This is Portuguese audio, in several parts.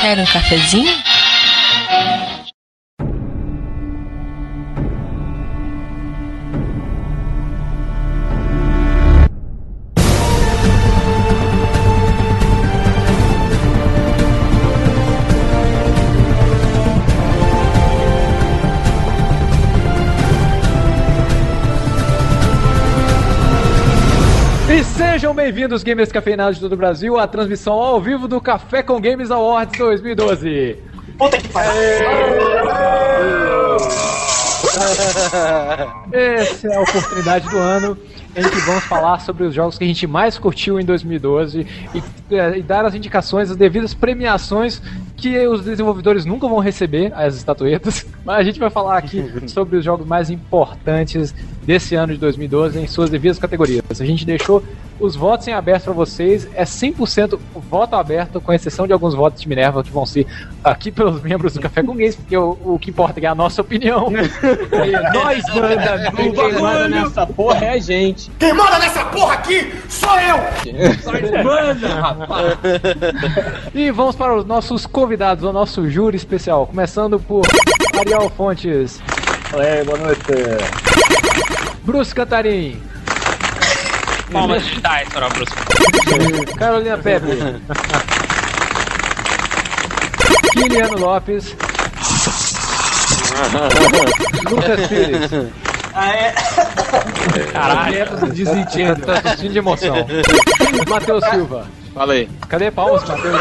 Quer um cafezinho? Sejam bem-vindos, gamers cafeinados de todo o Brasil, à transmissão ao vivo do Café com Games Awards 2012. Puta que pariu! Essa é a oportunidade do ano em que vamos falar sobre os jogos que a gente mais curtiu em 2012 e, é, e dar as indicações, as devidas premiações que os desenvolvedores nunca vão receber, as estatuetas. Mas a gente vai falar aqui sobre os jogos mais importantes desse ano de 2012 em suas devidas categorias. A gente deixou os votos em aberto para vocês, é 100% voto aberto, com exceção de alguns votos de Minerva que vão ser aqui pelos membros do Café com Games, porque o, o que importa é a nossa opinião. Nós manda, quem manda nessa porra é a gente. Quem manda nessa porra aqui sou eu! Manda, rapaz. E vamos para os nossos convidados, o nosso júri especial, começando por Ariel Fontes, Oi, boa noite. Bruce Cantarim, Palmas digitais para o Bruce. Carolina Pepe, Kiliano Lopes, Lucas Pires, Caralho. desentindo, tá tossindo de emoção, Matheus Silva. Falei. Cadê palmas, Matheus?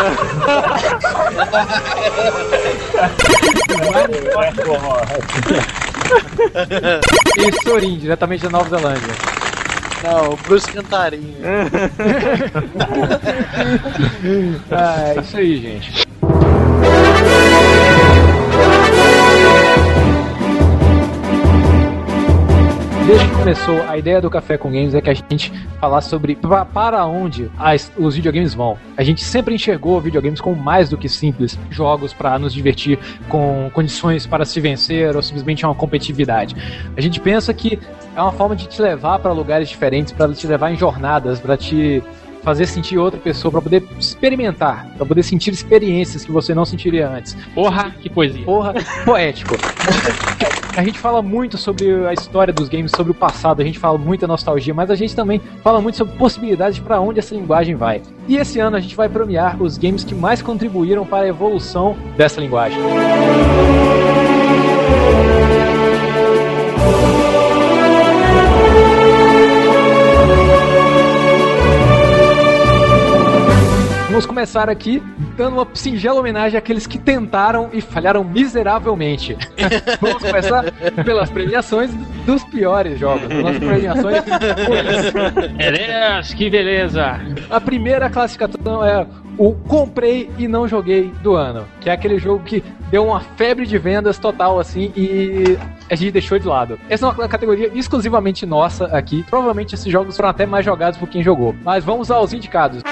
E Sorin, diretamente da Nova Zelândia. Não, o Bruce Cantarinho. Ah, é isso aí, gente. Desde que começou, a ideia do Café com Games é que a gente falasse sobre pa- para onde as- os videogames vão. A gente sempre enxergou videogames como mais do que simples jogos para nos divertir com condições para se vencer ou simplesmente uma competitividade. A gente pensa que é uma forma de te levar para lugares diferentes, para te levar em jornadas, para te fazer sentir outra pessoa, para poder experimentar, para poder sentir experiências que você não sentiria antes. Porra, que poesia. Porra, poético. A gente fala muito sobre a história dos games, sobre o passado, a gente fala muita nostalgia, mas a gente também fala muito sobre possibilidades para onde essa linguagem vai. E esse ano a gente vai premiar os games que mais contribuíram para a evolução dessa linguagem. Vamos começar aqui dando uma singela homenagem àqueles que tentaram e falharam miseravelmente. Vamos começar pelas premiações dos piores jogos. As nossas premiações. Beleza, que beleza. A primeira classificação é o comprei e não joguei do ano, que é aquele jogo que deu uma febre de vendas total assim e a gente deixou de lado. Essa é uma categoria exclusivamente nossa aqui. Provavelmente esses jogos foram até mais jogados por quem jogou. Mas vamos aos indicados.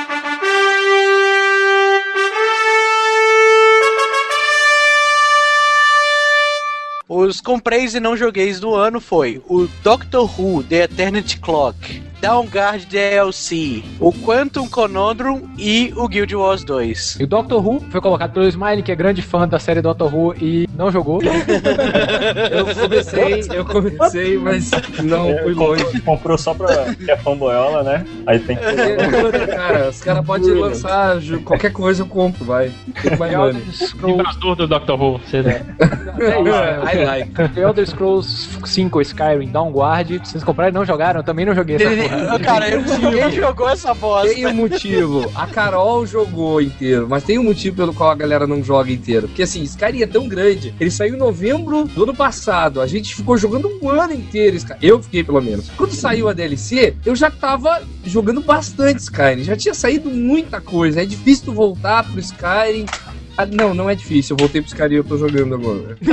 Os compreis e não jogueis do ano foi o Doctor Who The Eternity Clock, Downguard DLC, o Quantum Conundrum e o Guild Wars 2. E o Doctor Who foi colocado pelo Smiley, que é grande fã da série Doctor Who e não jogou. Eu comecei, eu comecei, mas não fui longe. Comprou, comprou só pra que é fanboyola, né? Aí tem que. Cara, os caras podem lançar qualquer coisa, eu compro, vai. Vibrador do Dr. Who. Você... é isso, I like. The Elder Scrolls 5 Skyrim Downguard, vocês compraram e não jogaram, eu também não joguei essa porra. Cara, eu- ninguém jogou essa bosta. Tem um motivo. A Carol jogou inteiro, mas tem um motivo pelo qual a galera não joga inteiro. Porque assim, Skyrim é tão grande. Ele saiu em novembro do ano passado. A gente ficou jogando um ano inteiro. Eu fiquei, pelo menos. Quando saiu a DLC, eu já tava jogando bastante Skyrim. Já tinha saído muita coisa. É difícil tu voltar pro Skyrim. Ah, não, não é difícil. Eu voltei pro Skyrim e eu tô jogando agora.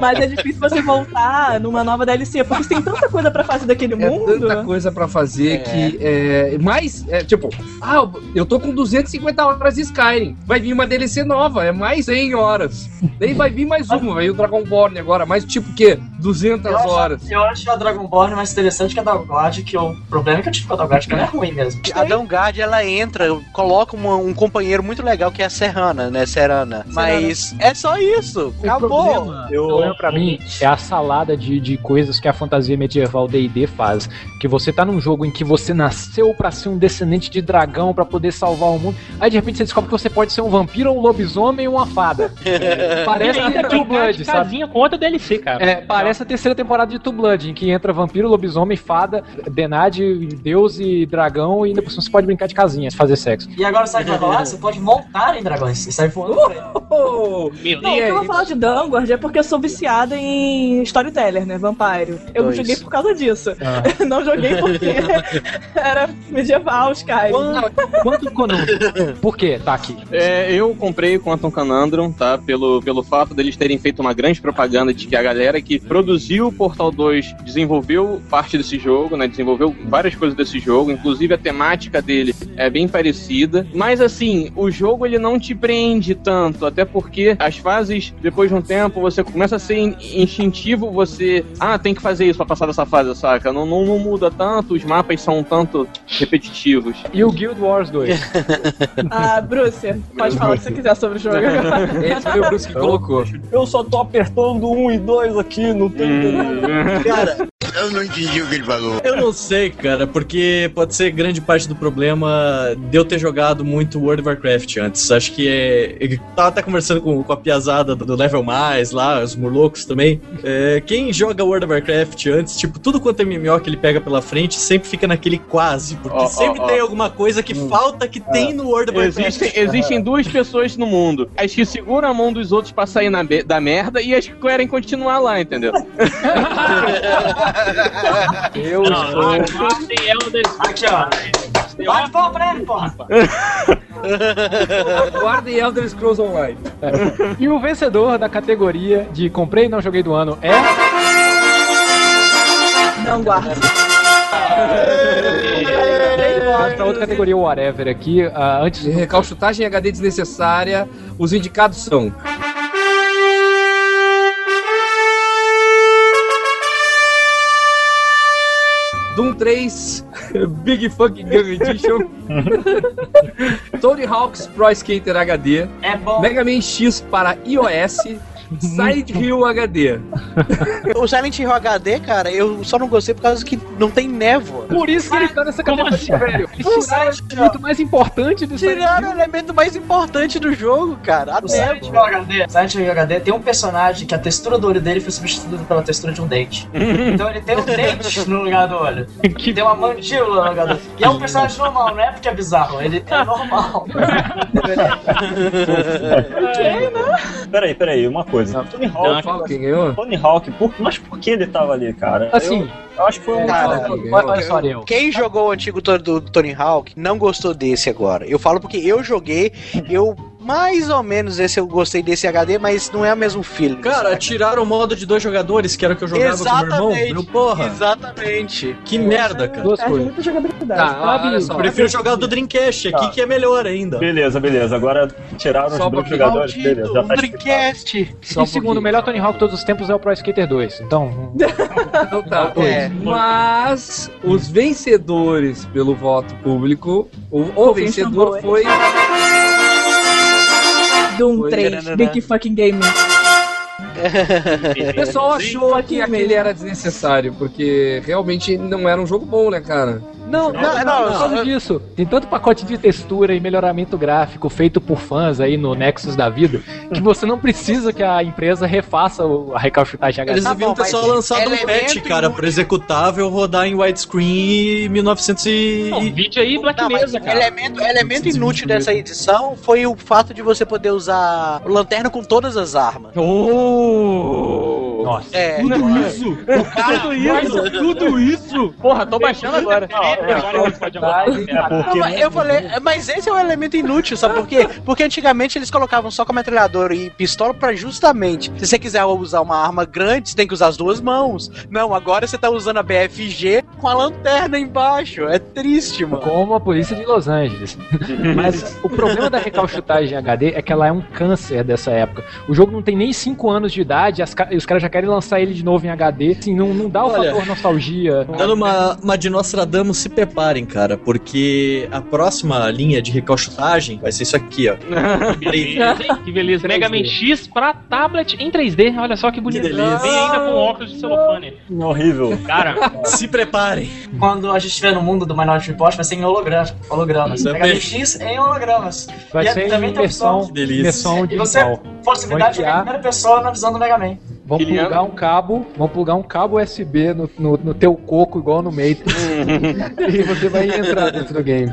Mas é difícil você voltar numa nova DLC, porque tem tanta coisa pra fazer daquele É mundo. tanta coisa pra fazer É. que é mais é, tipo, ah, eu tô com 250 horas de Skyrim. Vai vir uma DLC nova, é mais 100 horas. Daí vai vir mais uma, vai vir o Dragonborn agora, mais tipo que 200 Eu acho, horas. eu acho a Dragonborn mais interessante que a Dawnguard, que o problema é que eu tive com a Dawnguard, que ela é ruim mesmo. A Dawnguard, ela entra, coloca uma- um companheiro muito legal que é a Serrana, né? Serana. Mas é só isso. O Acabou. problema, Eu- o problema pra mim é a salada de, de coisas que a fantasia medieval D&D faz. Que você tá num jogo em que você nasceu pra ser um descendente de dragão pra poder salvar o mundo. Aí de repente você descobre que você pode ser um vampiro, um lobisomem ou uma fada. Parece Ele ainda True brincar Blood, sabe? casinha com outra DLC, cara. É, parece a terceira temporada de True Blood, em que entra vampiro, lobisomem, fada, denade, deus e dragão, e ainda por cima você pode brincar de casinha, fazer sexo. E agora sabe o que vai rolar? Você pode montar em dragões e sair voando por. Oh, Meu Não, o que eu vou falar de Dangward é porque eu sou viciada em storyteller, né? Vampire. Eu Dois. joguei por causa disso. Ah. Não joguei porque era medieval, Skyrim. Quanto Conundrum? Por que tá aqui? É, eu comprei o Quantum Conundrum, tá? Pelo, pelo fato deles terem feito uma grande propaganda de que a galera que produziu o Portal 2 desenvolveu parte desse jogo, né? Desenvolveu várias coisas desse jogo, inclusive a temática dele é bem parecida. Mas assim, o jogo ele não te prende tanto, até porque as fases, depois de um tempo, você começa a ser in- instintivo, você. Ah, tem que fazer isso pra passar dessa fase, saca? Não, não, não muda tanto, os mapas são um tanto repetitivos. E o Guild Wars 2? Ah, Bruce, pode falar o que você quiser sobre o jogo esse foi o Bruce que colocou. Eu só tô apertando um e dois aqui, tem. Cara, eu não entendi o que ele falou. Eu não sei, cara, porque pode ser grande parte do problema de eu ter jogado muito World of Warcraft antes. Acho que é. Eu tava até conversando com, com a piazada do level mais lá, os murlocos também. É, quem joga World of Warcraft antes, tipo, tudo quanto é MMO que ele pega pela frente, sempre fica naquele quase. Porque ó, sempre ó. tem alguma coisa que falta que tem no World of Warcraft. Existem, existem duas pessoas no mundo: as que seguram a mão dos outros pra sair na da merda e as que querem continuar lá, entendeu? Eu Não, sou... não, não, tem Elder Aqui, ó. Bate palma pra ele, porra. Guardem Elder Scrolls Online. E o vencedor da categoria de comprei e não joguei do ano é... Não guarda. Vamos pra outra categoria, whatever, aqui. ah, antes De recalchutagem HD desnecessária, os indicados são. Doom 3, Big Fucking Gun Edition, Tony Hawk's Pro Skater HD, É bom. Mega Man X para iOS, Silent Hill HD. O Silent Hill HD, cara, eu só não gostei por causa que não tem névoa. Por isso que ele tá nessa categoria, assim? velho. Tiraram o elemento mais importante do Silent Tiraram o elemento mais importante do jogo, cara. A O Silent Hill HD, Silent Hill HD tem um personagem que a textura do olho dele foi substituída pela textura de um dente. então ele tem um dente no lugar do olho. Que Tem uma mandíbula no lugar do olho. E é um personagem normal, não é porque é bizarro, ele é normal. Peraí, peraí, uma coisa. Tony Hawk. Quem ganhou? Tony Hawk, por- mas por que ele tava ali, cara? Assim, eu, eu acho que foi um. Cara, quem jogou o antigo do, do Tony Hawk não gostou desse agora. Eu falo porque eu joguei, eu mais ou menos esse eu gostei desse HD, mas não é o mesmo feeling. Cara, saca? tiraram o modo de dois jogadores, que era o que eu jogava com meu irmão. Exatamente. Meu, porra, Exatamente. que merda, cara. Duas Perde coisas. muita jogabilidade. Tá, olha só. Eu prefiro jogar o do Dreamcast aqui, Tá. que é melhor ainda. Beleza, beleza. Agora tiraram Só os dois jogadores. Maldito, Beleza, já tá. Dreamcast. Só e um segundo, o melhor Tony Hawk de todos os tempos é o Pro Skater 2. Então, Então tá. É. Mas os vencedores pelo voto público, o, o vencedor foi. Doom Foi. 3, Big Fucking Game. O pessoal achou que aquele era desnecessário, porque realmente não era um jogo bom, né, cara? Não, não, não, não, por causa disso. Tem tanto pacote de textura e melhoramento gráfico feito por fãs aí no Nexus da vida que você não precisa que a empresa refaça o- a recalchutagem HD. Eles Tá deviam ter só lançado um patch, cara, pro executável rodar em widescreen 1900 e... Não, vídeo aí Black Mesa, cara. elemento, elemento inútil dessa edição foi o fato de você poder usar o lanterna com todas as armas. Oh! Nossa. É, Tudo isso! Tudo isso! Tudo isso! Porra, tô baixando agora. É porque. Não, mas eu falei, mas esse é um elemento inútil, sabe por quê? Porque antigamente eles colocavam só com metralhadora e pistola pra justamente, se você quiser usar uma arma grande, você tem que usar as duas mãos. Não, agora você tá usando a BFG com a lanterna embaixo. É triste, mano. Como a polícia de Los Angeles. Mas o problema da recalchutagem HD é que ela é um câncer dessa época. O jogo não tem nem 5 anos de idade e as e os caras já querem lançar ele de novo em HD. Assim, não, não dá o Olha, fator nostalgia. Dando uma, uma de Nostradamus, se preparem, cara, porque a próxima linha de recalchutagem vai ser isso aqui, ó. Que beleza? Que. Mega Man X pra tablet em 3D. Olha só que bonito. delícia. Vem ainda com óculos de celofane. Horrível. Cara, Se preparem. Quando a gente estiver no mundo do Minority Report, vai ser em holograma, hologramas. Mega Man X em hologramas. Vai E é- ser também em Que delícia. imersão E você, digital. possibilidade de primeira pessoa na visão do Mega Man. Vão plugar um cabo, vão plugar um cabo USB no, no, no teu coco, igual no Matrix, e você vai entrar dentro do game.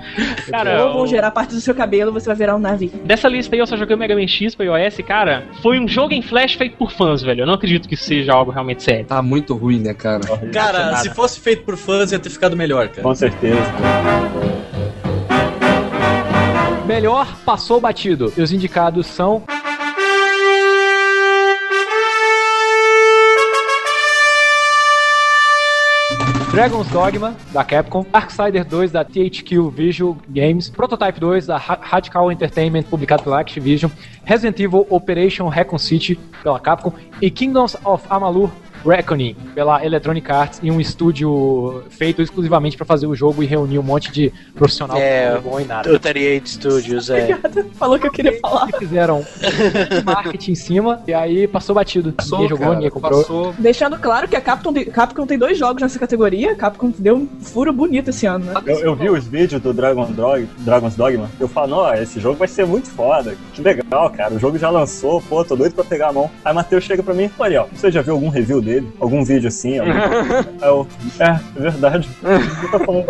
cara, Ou vão gerar parte do seu cabelo, você vai virar um navio. dessa lista aí eu só joguei o Mega Man X pra iOS, cara. Foi um jogo em flash feito por fãs, velho. Eu não acredito que seja algo realmente sério. Tá muito ruim, né, cara? Cara, se fosse feito por fãs, ia ter ficado melhor, cara. Com certeza. Melhor passou batido. E os indicados são. Dragon's Dogma, da Capcom, Darksider 2, da THQ Visual Games, Prototype 2, da Ra- Radical Entertainment, publicado pela Activision, Resident Evil Operation Recon City, pela Capcom, e Kingdoms of Amalur Reckoning, pela Electronic Arts, e um estúdio feito exclusivamente para fazer o jogo e reunir um monte de profissional É, bom e nada. Do 38 Studios, é. Falou que eu queria falar. que fizeram marketing em cima e aí passou batido. ninguém jogou, cara, ninguém comprou. Passou. Deixando claro que a Capcom tem, Capcom tem dois jogos nessa categoria. A Capcom deu um furo bonito esse ano, né? Eu, eu vi os vídeos do Dragon Dog, Dragon's Dogma. Eu falo, ó, esse jogo vai ser muito foda. Que legal, cara. O jogo já lançou, pô, tô doido pra pegar a mão. Aí Matheus chega pra mim e fala, ó, você já viu algum review dele? Algum vídeo assim? Algum... Aí eu, é, é verdade. O que tá falando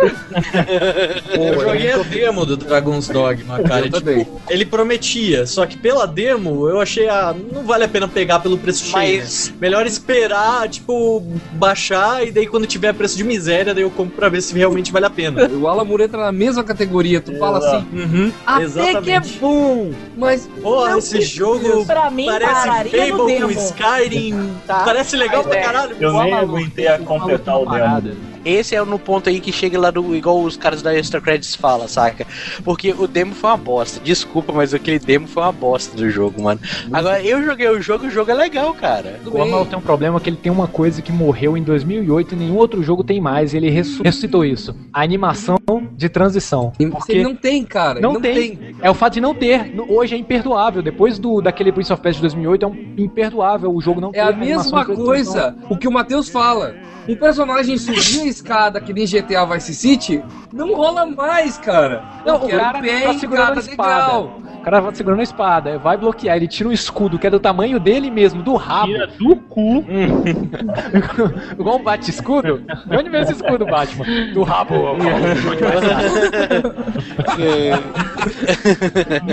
Eu joguei a demo do Dragon's Dogma, cara. Eu e, tipo, ele prometia, só que pela demo eu achei, ah, não vale a pena pegar pelo preço cheio. Mas Melhor esperar, tipo, baixar e daí quando tiver preço de miséria, daí eu compro pra ver se realmente vale a pena. O Alamur entra na mesma categoria. Tu fala Exato. assim, Uhum, até exatamente. que é bom, mas Porra, esse jogo Pra mim, parece Fable com. Skyrim. Tá? Parece legal pra é. Caralho. Eu nem aguentei a completar o demo. Esse é no ponto aí que chega lá do. igual os caras da Extra Credits falam, saca? Porque o demo foi uma bosta. Desculpa, mas aquele demo foi uma bosta do jogo, mano. Agora, eu joguei o jogo e o jogo é legal, cara. O Amal tem um problema que ele tem uma coisa que morreu em 2008 e nenhum outro jogo tem mais. e Ele ressu- ressuscitou isso. A animação de transição. Porque não tem, cara. não, tem. É o fato de não ter. Hoje é imperdoável. Depois do daquele Prince of Persia de 2008 é um imperdoável o jogo não ter É a mesma coisa o que o Matheus fala. Um personagem subir a escada que nem GTA Vice City não rola mais, cara. Não, o cara bem, tá segurando a espada. legal. O cara vai segurando a espada, vai bloquear, ele tira um escudo que é do tamanho dele mesmo, do rabo. Tira do cu. Igual um bate-escudo. De onde veio esse escudo, Batman? Do rabo.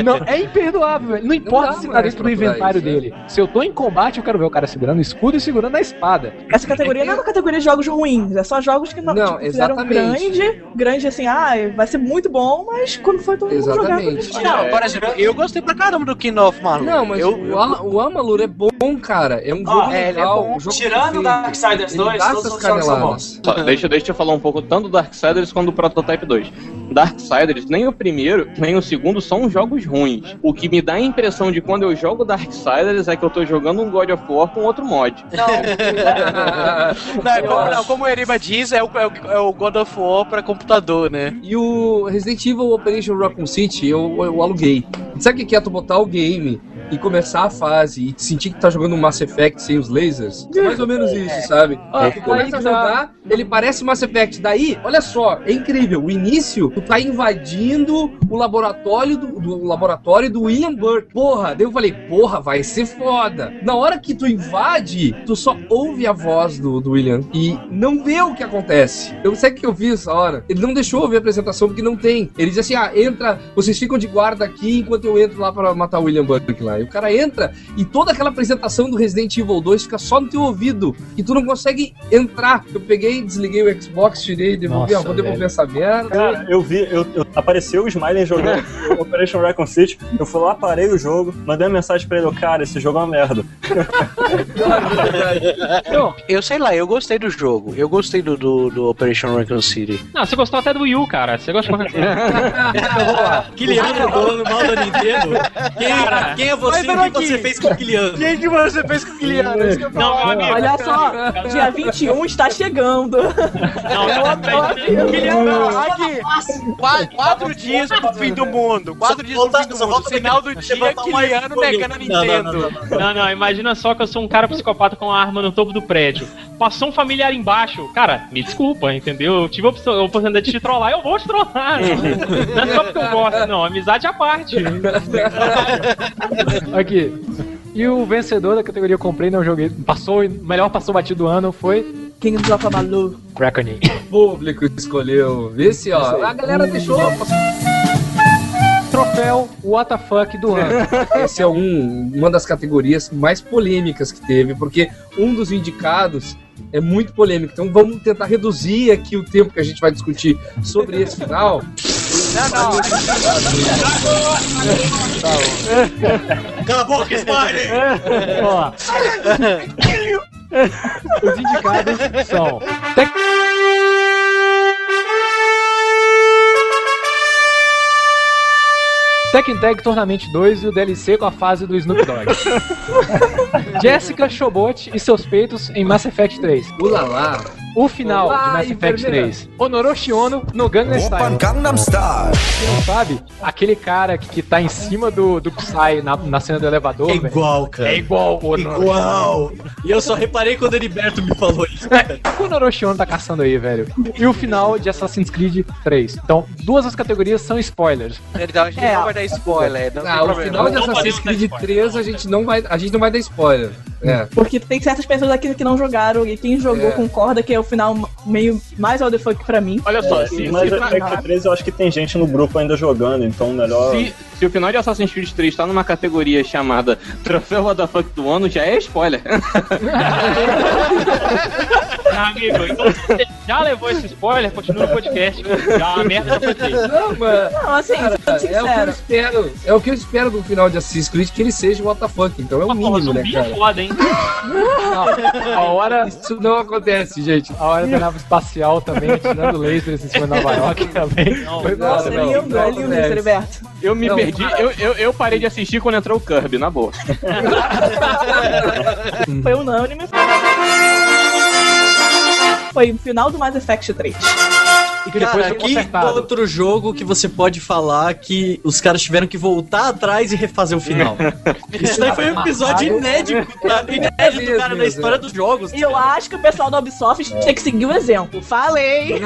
Não, é imperdoável, velho. Não importa dá se tá dentro do inventário trás, dele. Se eu tô em combate, eu quero ver o cara segurando o escudo e segurando a espada. Essa categoria não é uma categoria de jogos ruins, é só jogos que não, Não, tipo, fizeram exatamente. grande, grande assim, ah, vai ser muito bom, mas quando foi todo mundo jogar, Exatamente. Não, por exemplo, eu gostei pra caramba do King of Malur. Não, mas eu, o, Ama- o Amalur é bom, cara. É um jogo é, ele é legal. bom. um jogo Tirando bem Darksiders feito. 2, Ele dá todos os jogos são caneladas. Só, deixa, deixa eu falar um pouco tanto do Darksiders quanto do Prototype 2. Darksiders, nem o primeiro, nem o segundo são jogos ruins. O que me dá a impressão de quando eu jogo Darksiders é que eu tô jogando um God of War com outro mod. Não, é como, não, como o Eriba diz, é o, é, o, é o God of War pra computador, né? E o Resident Evil Operation Raccoon City eu, eu aluguei. Sabe o que é tu botar o game e começar a fase e sentir que tá jogando um Mass Effect sem os lasers? É mais ou menos isso, sabe? Ó, tu começa a jogar, ele parece Mass Effect. Daí, olha só, é incrível. O início, tu tá invadindo o laboratório do, do laboratório do Ian Burke. Porra, daí eu falei, porra, vai ser foda. Na hora que tu invade, tu só ouve a voz do, do William e não vê o que acontece. Eu sei o que eu vi essa hora. Ele não deixou eu ver a apresentação porque não tem. Ele diz assim: ah, entra, vocês ficam de guarda aqui enquanto eu entro lá pra matar o William Burke lá. E o cara entra e toda aquela apresentação do Resident Evil 2 fica só no teu ouvido e tu não consegue entrar. Eu peguei desliguei o Xbox, tirei, devolvi, Nossa, ah, vou devolver velho. essa merda. Cara, eu vi, eu, eu- apareceu o Smiley jogando Operation Raccoon City, eu fui lá, parei o jogo, mandei uma mensagem pra ele, cara, esse jogo é uma merda. Eu sei lá, eu gostei do jogo. Eu gostei do, do, do Operation Raccoon City. Não, você gostou até do Wii U, cara. Você gosta de qualquer coisa. Kiliano falando mal da Nintendo. Quem, Cara, quem é você o que você fez com o Kiliano? O que, que você fez com o eu Não, meu amigo. Olha só, dia 21 está chegando. Não, Não, aqui. Qua- Quatro dias pro fim do mundo. Quatro dias pro fim do mundo. Final do dia, Kiliano negando a Nintendo. Não, não, imagina só que eu sou um cara psicopata com uma arma no topo do prédio. Passou um familiar embaixo. Cara, me desculpa, entendeu? Eu tive a oportunidade de te trollar, eu vou te trollar. Não é só porque eu gosto, não. Amizade à parte. Aqui. E o vencedor da categoria eu comprei, não joguei. Passou, o melhor passou batido do ano foi Kingdoms of Amalur. Reckoning. O público escolheu. Vê se, ó, a galera deixou. Troféu WTF do ano. Esse é um, uma das categorias mais polêmicas que teve, porque um dos indicados é muito polêmico. Então vamos tentar reduzir aqui o tempo que a gente vai discutir sobre esse final. Cala a boca, Smiley! Ó. Os indicados são Tekken Tag Tournament 2 e o DLC com a fase do Snoop Dogg. Jessica Chobot e seus peitos em Mass Effect 3. Ulala. O final de Olá, Mass Effect enfermeira. 3. Honoroshi Ono no Gangnam Style. Quem não sabe, aquele cara que, que tá em cima do, do Psy na, na cena do elevador, É igual, cara. É igual o Honoroshi. Igual! E eu só reparei quando o Heriberto me falou isso. O Honoroshi Ono tá caçando aí, velho. E o final de Assassin's Creed 3. Então, duas das categorias são spoilers. Então a gente É. spoiler. Não tem Ah, o problema. final de Assassin's Creed spoiler. 3 a gente não vai, a gente não vai dar spoiler. É. Porque tem certas pessoas aqui que não jogaram e quem jogou É. concorda que é o final meio mais what the fuck pra mim. Olha só, se, E Mass se, Effect 3 eu acho que tem gente no grupo ainda jogando, então melhor. Se, se o final de Assassin's Creed 3 tá numa categoria chamada Troféu What the Fuck do ano, já é spoiler. Ah, amigo, então você já levou esse spoiler, continua no podcast. Já a merda já foi feita. Não, mas. Não, assim, Cara, é o que eu sincero. espero. É o que eu espero do final de Assassin's Creed que ele seja o WTF. Então é o Mas, porra, mínimo, né, é cara? foda, hein? A hora, Isso não acontece, gente. a hora da nave espacial também, atirando lasers em cima de Nova York também. Não, Foi não, Nossa, foda, é não, lindo, não é lindo isso. Heriberto. Eu me Não, perdi, eu, eu, eu parei de assistir quando entrou o Kirby, na boa. Foi unânime. Foi o final do Mass Effect 3. E que depois Cara, foi que outro jogo que você pode falar que os caras tiveram que voltar atrás e refazer o final? Isso daí foi um episódio inédito, cara, inédito, cara, na história dos jogos. E eu acho que o pessoal da Ubisoft tinha que seguir o exemplo. Falei!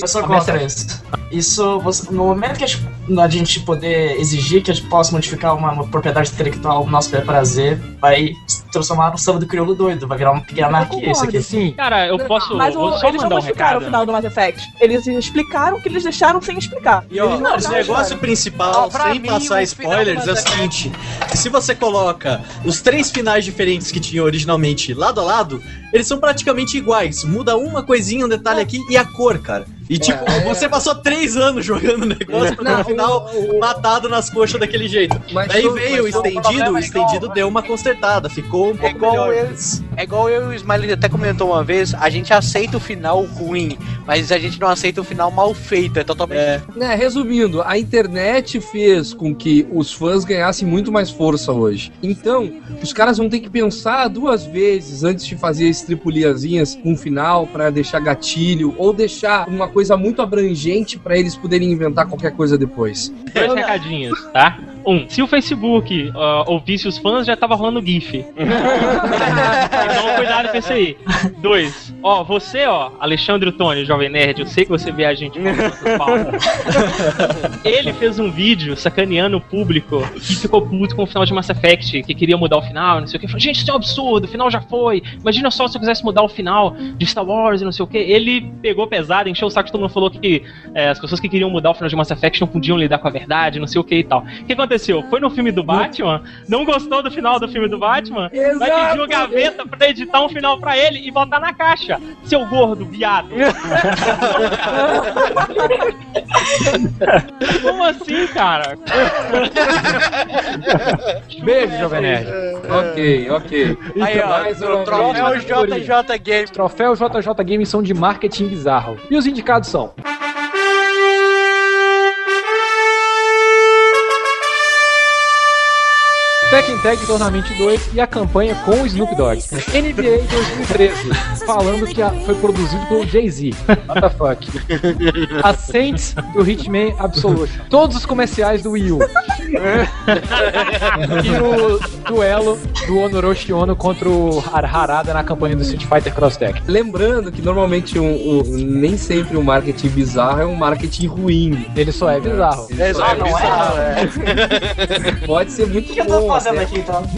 Eu sou contra isso. Isso, no momento que a gente, poder exigir que a gente possa modificar uma, uma propriedade intelectual, nosso prazer, vai transformar num samba do crioulo doido, vai virar uma pequena anarquia isso aqui. Sim. Cara, eu posso. Mas o, só eles não mandar um o final do Mass Effect. Eles explicaram o que eles deixaram sem explicar. E ó, Eles não o negócio principal, sem mim, passar spoilers, é o seguinte: se você coloca os três finais diferentes que tinha originalmente lado a lado, eles são praticamente iguais. Muda uma coisinha, um detalhe aqui e a cor, cara. E tipo, você passou três anos jogando o negócio pra no final matado nas coxas daquele jeito. Mas Daí veio o mas estendido, o estendido deu uma consertada, ficou um É pouco igual, melhor. eu, é igual eu e o Smiley até comentou uma vez, a gente aceita o final ruim, mas a gente não aceita o final mal feito, é totalmente É, Né, resumindo, a internet fez com que os fãs ganhassem muito mais força hoje. Então, os caras vão ter que pensar duas vezes antes de fazer estripuliazinhas com um final pra deixar gatilho ou deixar uma coisa muito abrangente pra eles poderem inventar qualquer coisa depois. Dois recadinhos, tá? Um, se o Facebook ah, ouvisse os fãs, já tava rolando GIF. então cuidado com isso aí. Dois, ó, você, ó, Alexandre Tony, Jovem Nerd, eu sei que você vê a gente. Ele fez um vídeo sacaneando o público que ficou puto com o final de Mass Effect, que queria mudar o final, não sei o que. Falou, gente, isso é um absurdo, o final já foi. Imagina só se eu quisesse mudar o final de Star Wars e não sei o que. Ele pegou pesado, encheu o saco, todo mundo falou que é, as pessoas que queriam mudar o final de Mass Effect não podiam lidar com a verdade, não sei o que e tal. O que aconteceu? Aconteceu? Foi no filme do Batman, não gostou do final do filme do Batman, vai pedir o gaveta pra editar um final pra ele e botar na caixa. Seu gordo, viado. Como assim, cara? Beijo, Jovem Nerd. Ok, ok. Aí, ó, Mais uma troféu. JJ Game. Troféu JJ Games são de marketing bizarro. E os indicados são. Tekken Tag Tournament 2 e a campanha com o Snoop Dogg. NBA 2013, falando que a- foi produzido pelo Jay-Z. What the fuck? A Saints do Hitman Absolution. Todos os comerciais do Wii U. e o duelo do Honoroshi Ono contra o Har- Harada na campanha do Street Fighter Cross Tag. Lembrando que normalmente um, um- nem sempre um marketing bizarro é um marketing ruim. Ele só é bizarro. É, só Ah, não é? bizarro, é. Pode ser muito O que eu tô bom fazendo aqui então?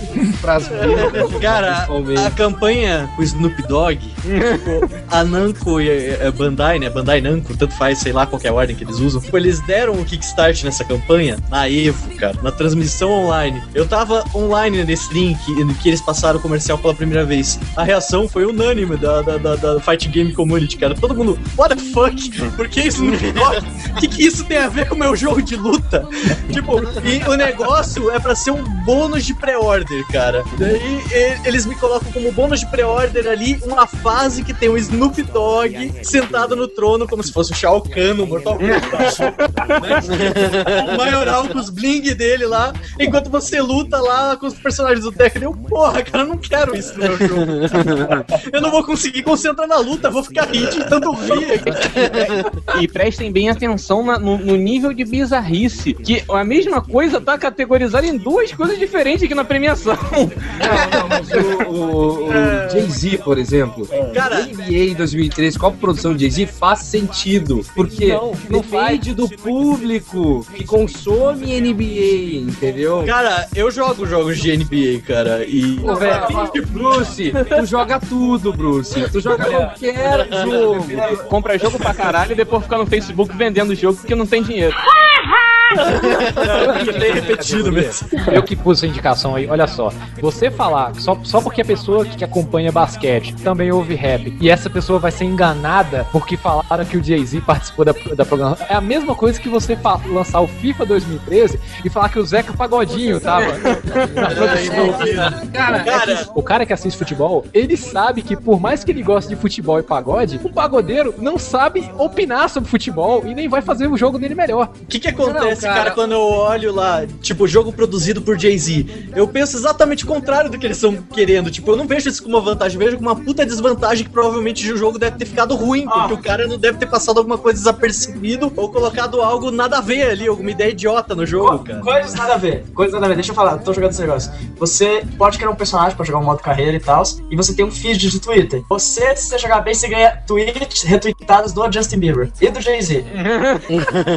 Cara, a campanha com o Snoop Dogg, tipo, a Namco e a, a Bandai, né? Bandai Namco, tanto faz, sei lá qual que é a ordem que eles usam. Tipo, eles deram o kickstart nessa campanha na Evo, cara, na transmissão online. Eu tava online nesse link que eles passaram o comercial pela primeira vez. A reação foi unânime da, da, da, da Fight Game Community, cara. Todo mundo, what the fuck? Por que Snoop Dogg? O que, que isso tem a ver com o meu jogo de luta? tipo, e o negócio é pra ser um bônus de pré-order, cara. Daí eles me colocam como bônus de pré-order ali uma fase que tem o Snoop Dogg sentado no trono, como se fosse o Shao Kahn no Mortal Kombat. O maioral com os bling dele lá, enquanto você luta lá com os personagens do Tekken. Eu, porra, cara, eu não quero isso no meu jogo. Eu não vou conseguir concentrar na luta, vou ficar rir de tanto rir. E prestem bem atenção na- no, no nível de bizarrice, que a mesma coisa tá categorizada em duas coisas diferentes aqui na premiação. Não, não, mas o, o- o Jay-Z, por exemplo. Cara- NBA 2013, qual produção de Jay-Z faz sentido? Porque Não, não depende do público que consome NBA, entendeu? Cara, eu jogo jogos de NBA, cara, e. Pô, velho, Bruce, tu joga tudo, Bruce. Tu joga qualquer jogo. Compra jogo pra caralho e depois fica no Facebook vendendo o jogo porque não tem dinheiro. Tem repetido mesmo. Eu que pus essa indicação aí, olha só. Você falar só, só porque a pessoa que acompanha basquete também ouve rap e essa pessoa vai ser enganada porque falaram que o Jay-Z participou da, da programação. É a mesma coisa que você lançar o FIFA 2013 e falar que o Zeca Pagodinho tava na produção. Cara, cara, O cara que assiste futebol, ele sabe que por mais que ele goste de futebol e pagode, o pagodeiro não sabe opinar sobre futebol e nem vai fazer o jogo dele melhor. o que que acontece, cara, cara, quando eu olho lá, tipo, jogo produzido por Jay-Z? Eu penso exatamente o contrário do que eles estão querendo. Tipo, eu não vejo isso como uma vantagem, eu vejo como uma puta desvantagem que provavelmente o jogo deve ter ficado ruim, porque Ah. o cara não deve ter passado alguma coisa desapercebido ou colocado algo nada a ver ali, alguma ideia idiota no jogo, cara. Coisas nada a ver. Coisas nada a ver. Deixa eu falar, tô jogando esse negócio. Você pode criar um personagem pra jogar um modo carreira e tal, e você tem um feed de Twitter. Você, se você jogar bem, você ganha tweets retweetados do Justin Bieber e do Jay-Z.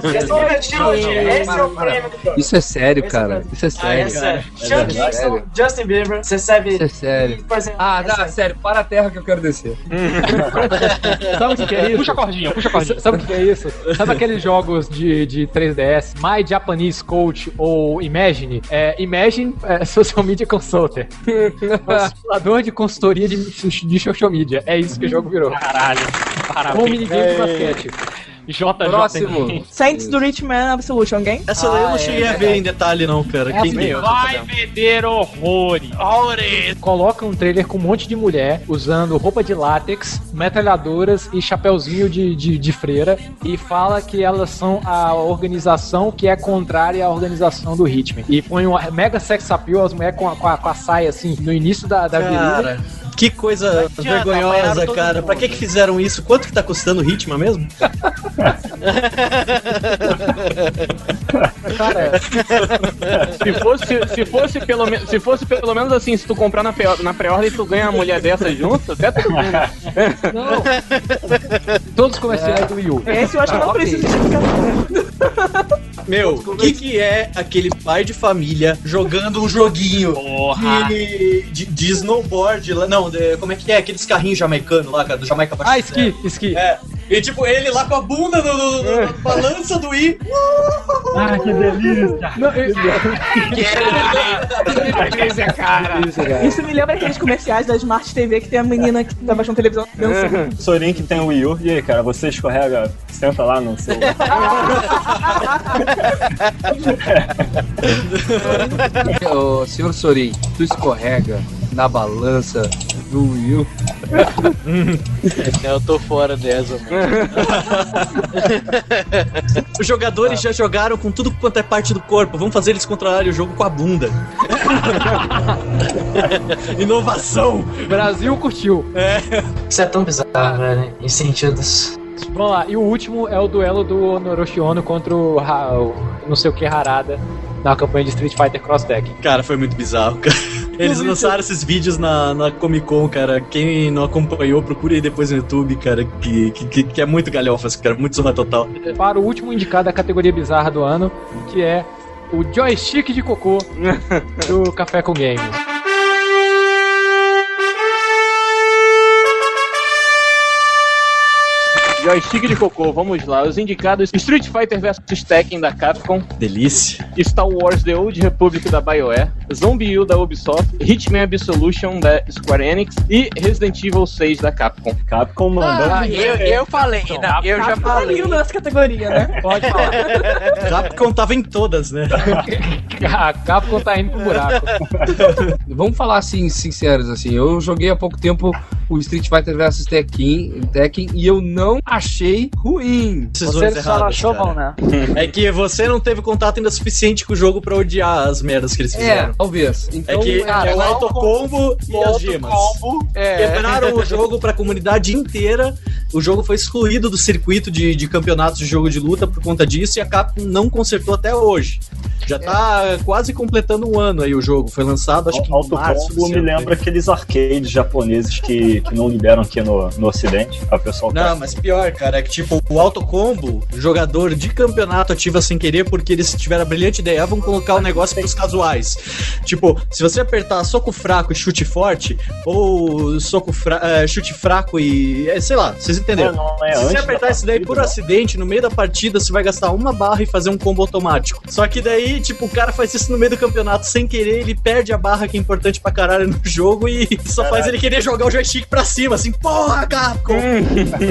Eles estão divertindo Esse é o prêmio do jogo. Isso é sério, Esse é cara. o Isso é Ah, é sério. sério. É Sean verdade. Kingston, Justin Bieber, você recebe. Isso é sério. Exemplo, Ah, não, sério, para a terra que eu quero descer. Sabe o que, é isso? Puxa a cordinha, puxa a cordinha. Sabe o que é isso? Sabe aqueles jogos de, de 3DS, My Japanese Coach ou Imagine? É, Imagine é, Social Media Consulter. É um simulador de consultoria de, de social media. É isso que o jogo virou. Caralho. Com Parabéns. minigame de basquete. JJ. Próximo. Saints do Richman Absolution Game. Essa daí eu não cheguei a ver em detalhe, não, cara. É Quem assim, deu? Vai vender horrores. Coloca um trailer com um monte de mulher usando roupa de látex, metralhadoras e chapeuzinho de, de, de freira e fala que elas são a organização que é contrária à organização do Hitman. E põe um mega sex appeal, as mulheres com a, com a, com a saia assim no início da, da virilha. Que coisa adianta, vergonhosa, cara. Pra que que fizeram isso? Quanto que tá custando o Hitman mesmo? Cara, Se fosse, se fosse, pelo, me- se fosse pelo menos assim, se tu comprar na, na pré-ordem tu ganha uma mulher dessa junto, até tudo bem. não. Todos os comerciais do Wii U. Esse eu acho que não Ok. precisa explicar. Meu, o que que é aquele pai de família jogando um joguinho Porra. de, de, de snowboard? lá- Não, de- como é que é? Aqueles carrinhos jamaicanos lá, cara, do Jamaica Ah, esqui, esqui. É, E tipo, ele lá com a bunda no, no- no- na balança do I. Ah, que delícia! Não, eu- Isso me lembra aqueles comerciais da Smart TV que tem a menina que tá baixando televisão dançando. Sorin que tem o Wii U. E aí, cara, você escorrega, senta lá no celular. Ô, senhor Sorin, tu escorrega na balança do Will. Eu tô fora dessa, mano. Os jogadores já jogaram com tudo quanto é parte do corpo. Vamos fazer eles controlarem o jogo com a bunda. Inovação! Brasil curtiu. Isso é tão bizarro, velho, em sentidos. Vamos lá, e o último é o duelo do Noroshi Ono contra o, Ha- o não sei o que Harada na campanha de Street Fighter Cross Tag. Cara, foi muito bizarro, cara. Eles lançaram esses vídeos na, na Comic Con, cara. Quem não acompanhou, procure aí depois no YouTube, cara. Que, que, que é muito galhofas, cara. Muito zorra total. Para o último indicado da categoria bizarra do ano, que é o joystick de cocô do Café com Games. Joystick de cocô, vamos lá. Os indicados: Street Fighter vs Tekken da Capcom, Delícia. Star Wars The Old Republic da BioWare, Zombie U da Ubisoft, Hitman Absolution da Square Enix e Resident Evil 6 da Capcom. Capcom mandando. Ah, eu, eu falei, não, eu já Tá falei. lindo nessa categoria, né? Pode falar. Capcom tava em todas, né? A Capcom tá indo pro buraco. Vamos falar assim, sinceros, assim. Eu joguei há pouco tempo o Street Fighter vs Tekken, Tekken e eu não achei ruim. Decisões Você só não erradas, achou cara. bom, né? É que você não teve contato ainda suficiente com o jogo pra odiar as merdas que eles É, talvez. É Então, que cara, é o autocombo e as gemas. combo. É. Quebraram o jogo pra comunidade inteira. O jogo foi excluído do circuito de, de campeonatos de jogo de luta por conta disso e a Capcom não consertou até hoje. Já tá quase completando um ano aí o jogo. Foi lançado, acho que em março. Autocombo desse me lembra aqueles arcades japoneses que, que não liberam aqui no, no ocidente. A pessoal Não, mas pior, cara, é que tipo, o autocombo, o jogador de campeonato ativa sem querer porque eles tiveram a brilhante ideia, ah, vamos colocar o negócio pros casuais. Tipo, se você apertar soco fraco e chute forte, ou soco fra eh, chute fraco e. é, sei lá, vocês entenderam. Não, não é Se você apertar isso daí por não. acidente, no meio da partida, você vai gastar uma barra e fazer um combo automático. Só que daí, tipo, o cara faz isso no meio do campeonato sem querer, ele perde a barra que é importante pra caralho no jogo e só faz ele querer jogar o joystick pra cima, assim, porra, Capcom!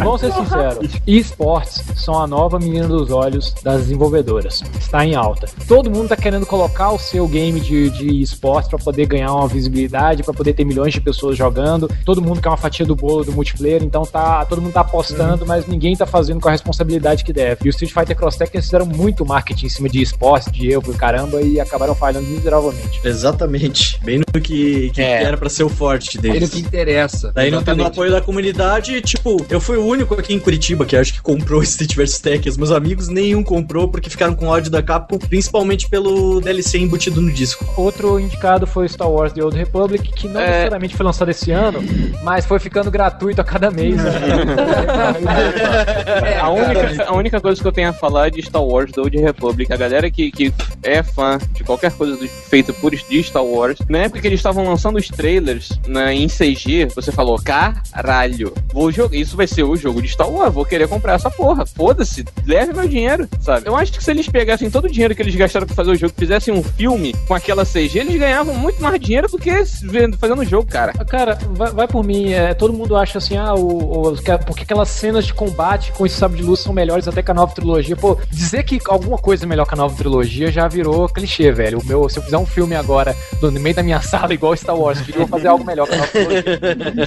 Vamos ser sinceros, esportes são a nova menina dos olhos das desenvolvedoras. Está em alta. Todo mundo tá querendo colocar o seu game de, de esportes para poder ganhar uma visibilidade, para poder ter milhões de pessoas jogando. Todo mundo quer uma fatia do bolo do multiplayer, então tá, todo mundo tá apostando, mas ninguém tá fazendo com a responsabilidade que deve. E o Street Fighter Cross Tekken eles fizeram muito marketing em cima de esportes, de eu, caramba, e acabaram falhando miseravelmente. Exatamente. Bem no que, que É. era pra ser o forte ele deles. que interessa. Daí não tendo apoio da comunidade, tipo, eu fui o único aqui em Curitiba que acho que comprou Street vs Tekken. Os meus amigos nenhum comprou porque ficaram com ódio da Capcom, principalmente pelo DLC embutido no disco. Outro indicado foi Star Wars The Old Republic, que não É. necessariamente foi lançado esse ano, mas foi ficando gratuito a cada mês. né? É, a, única, a única coisa que eu tenho a falar é de Star Wars The Old Republic. A galera que, que é fã de qualquer coisa do, feita por de Star Wars, na época que eles estavam lançando os trailers né, em CG, você falou: caralho, vou jogar. Isso vai ser o jogo de Star Wars, vou querer comprar essa porra. Foda-se, leve meu dinheiro, sabe? Eu acho que se eles pegassem todo o dinheiro que eles gastaram pra fazer o jogo fizessem um filme com aquela CG, eles ganhavam muito mais dinheiro do que vendo- fazendo o jogo, cara. Cara, vai, vai por mim, é, todo mundo acha assim, ah, o, o- que- porque aquelas cenas de combate com esse sabre de luz são melhores até que a nova trilogia. Pô, dizer que alguma coisa é melhor que a nova trilogia já virou clichê, velho. O meu, se eu fizer um filme agora do- no meio da minha sala, igual Star Wars, eu vou fazer algo melhor que a nova trilogia.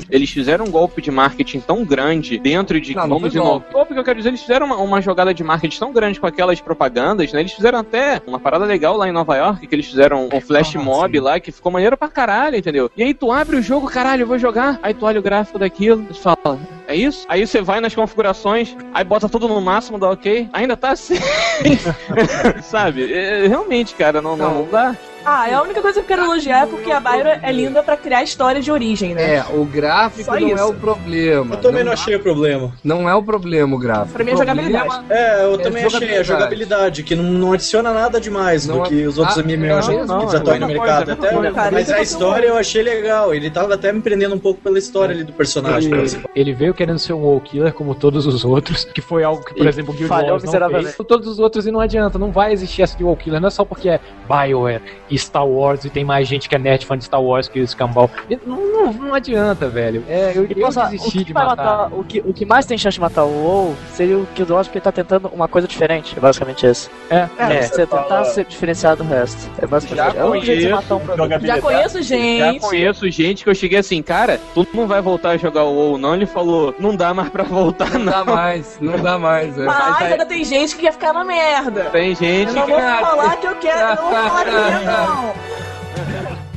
Eles fizeram um golpe de marketing tão grande dentro de Não, não vamos foi inovar. Golpe que eu quero dizer, eles fizeram uma, uma jogada de marketing tão grande com aquelas propagandas, né? Eles fizeram até uma parada legal lá em Nova York, que eles fizeram um flash Ah, mob sim. lá, que ficou maneiro pra caralho, entendeu? E aí tu abre o jogo, caralho, eu vou jogar. Aí tu olha o gráfico daquilo, tu fala, é isso? Aí você vai nas configurações, aí bota tudo no máximo, dá ok, ainda tá assim. Sabe? É, realmente, cara, não, não, não dá. Ah, é a única coisa que eu quero elogiar é porque a Byron é linda pra criar história de origem, né? É, o gráfico Só não é isso. o problema. Eu também não achei o problema. Não é o problema o gráfico. Pra mim é jogabilidade. É, eu É também achei a jogabilidade. que não, não adiciona nada demais Não do é- que os outros Ah, MMOs não, não, que já é estão aí no mercado. é até, mas a é história eu achei legal. Ele tava até me prendendo um pouco pela história ali do personagem. por exemplo. Ele veio querendo ser um wall killer como todos os outros, que foi algo que, por E exemplo, o Guild Wars não fez. Todos os outros e não adianta, não vai existir essa de wall killer, não é só porque é BioWare Star Wars e tem mais gente que é net fã de Star Wars que o Scambau. E Não, não, não adianta, velho. É, eu, eu poxa, o desisti que de matar. matar, o, que, o que mais tem chance de matar o WoW seria o Guild Wars porque ele tá tentando uma coisa diferente. É basicamente isso. É, É, você você tentar fala- se diferenciar do resto. É basicamente Já é um jeito de conheço. matar um produto. Já conheço Já gente. conheço gente que eu cheguei assim, cara, tu não vai voltar a jogar o WoW, não? Ele falou, não dá mais pra voltar, Não não. dá mais, não dá mais. É. Mas aí- ainda tem gente que quer ficar na merda. Tem gente Eu não que. vou falar que eu quero, eu não vou falar que eu quero, não.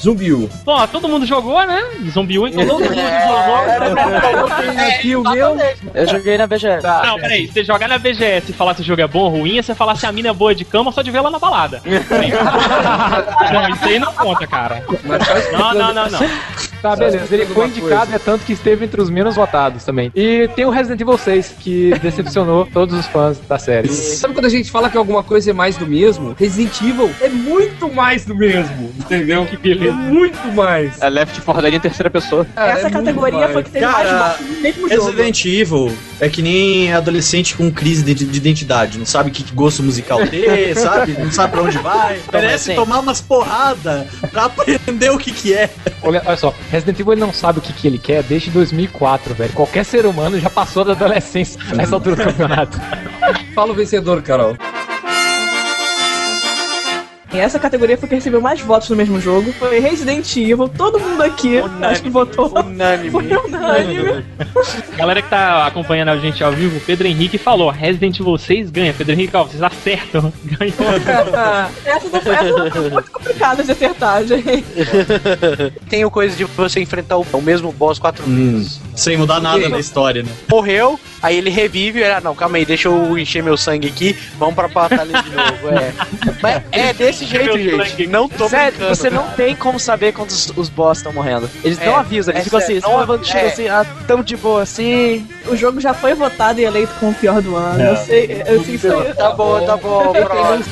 Zumbiu. Pô, todo mundo jogou, né? Zumbiu, então todo mundo jogou. Aqui o meu. Eu joguei na BGS. Não, peraí, você jogar na BGS e falar se o jogo é bom ou ruim, é você falar se a mina é boa de cama só de ver ela na balada. não, isso aí não conta, cara. Não, não, não, não. Tá, beleza. Ele foi indicado, é tanto que esteve entre os menos votados também. E tem o Resident Evil 6, que decepcionou todos os fãs da série. Sabe quando a gente fala que alguma coisa é mais do mesmo? Resident Evil é muito mais do mesmo, entendeu? Que beleza. Muito mais. É Left 4 Dead em terceira pessoa. Cara, Essa é categoria foi que teve Cara, mais no mesmo jogo. Resident Evil é que nem adolescente com crise de, de identidade. Não sabe que gosto musical ter, sabe? Não sabe pra onde vai. Merece assim. tomar umas porradas pra aprender o que que é. Olha, olha só, Resident Evil ele não sabe o que, que ele quer desde 2004, velho. Qualquer ser humano já passou da adolescência nessa altura do campeonato. Fala o vencedor, Carol. Essa categoria foi que recebeu mais votos no mesmo jogo. Foi Resident Evil. Todo mundo aqui, acho que votou. Unânime. Foi unânime. Galera que tá acompanhando a gente ao vivo, o Pedro Henrique falou: Resident Evil 6 ganha. Pedro Henrique, ó, vocês acertam. Ganhou. Essa não foi, essa não foi muito complicada de acertar, gente. Tem o coisa de você enfrentar o, o mesmo boss quatro vezes. Sem mudar nada na história, né? Morreu, aí ele revive e ele, ah, não, calma aí, deixa eu encher meu sangue aqui, vamos pra batalha de novo. É. É desse jeito, gente. Não tô Sério, brincando. você não tem como saber quando os, os boss estão morrendo. Eles É, não avisam, eles é ficam sério, assim, não levando tiro é. assim, ah, tão de boa assim. O jogo já foi votado e eleito como o pior do ano. É. Eu sei, eu sei, Tá bom, tá bom, próximo.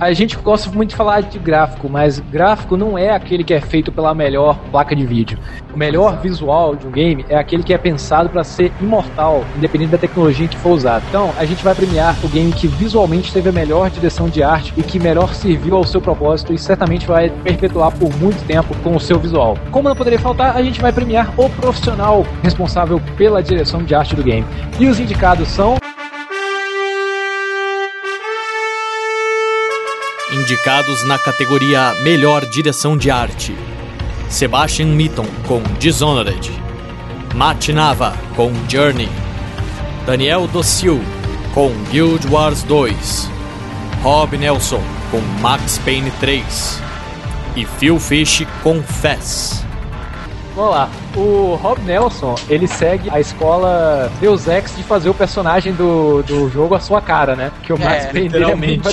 A gente gosta muito de falar de gráfico, mas gráfico não é aquele que é feito pela melhor placa de vídeo. O melhor visual de um game é aquele que é pensado para ser imortal, independente da tecnologia que for usada. Então, a gente vai premiar o game que visualmente teve a melhor direção de arte e que melhor serviu ao seu propósito e certamente vai perpetuar por muito tempo com o seu visual. Como não poderia faltar, a gente vai premiar o profissional responsável pela direção de arte do game. E os indicados são Indicados na categoria Melhor Direção de Arte: Sebastian Mitton com Dishonored, Matt Nava com Journey, Daniel Docil com Guild Wars 2, Rob Nelson com Max Payne 3 e Phil Fish com Fess. Vamos lá. O Rob Nelson, ele segue a escola Deus Ex de fazer o personagem do, do jogo a sua cara, né? Que o Max É, Payne é literalmente.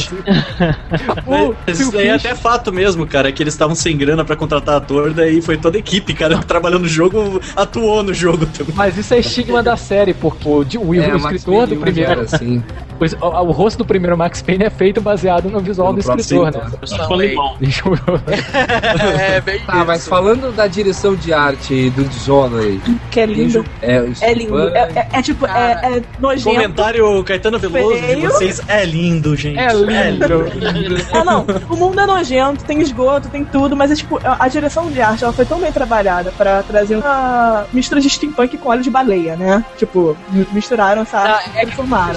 O Isso aí é até fato mesmo, cara, que eles estavam sem grana pra contratar ator, daí foi toda a equipe, cara, que trabalhou no jogo, atuou no jogo também. Mas isso é estigma da série, porque o, de- o, É, o escritor do primeiro. era assim. O, o- o rosto do primeiro Max Payne é feito baseado no visual No do escritor, escritor. né? Com limão. Deixa eu- É, bem Tá, mas falando da direção de arte do Dishonored, Que é lindo. é, o É lindo. É, é- é tipo, é, é nojento. Comentário Caetano Veloso de Feio. vocês é lindo, gente. É lindo. Não, não. O mundo é nojento, tem esgoto, tem tudo, mas é tipo, a direção de arte ela foi tão bem trabalhada pra trazer uma mistura de steampunk com óleo de baleia, né? Tipo, mi- misturaram essa arte e formaram.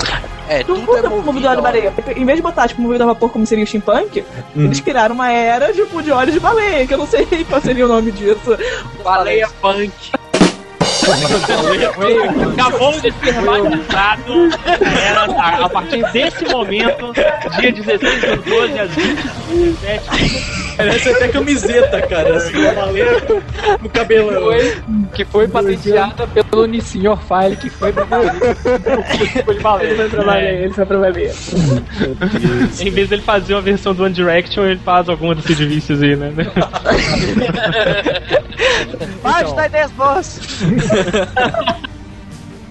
É, Tudo, tudo é movido movido a óleo de baleia. Em vez de botar, tipo, movido a vapor como seria o steampunk, eles criaram uma era, tipo, de óleo de baleia, que eu não sei qual seria o nome disso. Baleia punk. Acabou de ser batizado. Era, a, a partir desse momento, dia 16 do 12 às 20 17 Parece até camiseta, cara. Assim, valendo no cabelão. Foi, que foi patenteada pelo Nissenhor File, que foi pra valer. Ele foi pra ele foi pra valer. Em vez dele fazer uma versão do One Direction, ele faz alguma desses vícios aí, né? Bate da 10 boss!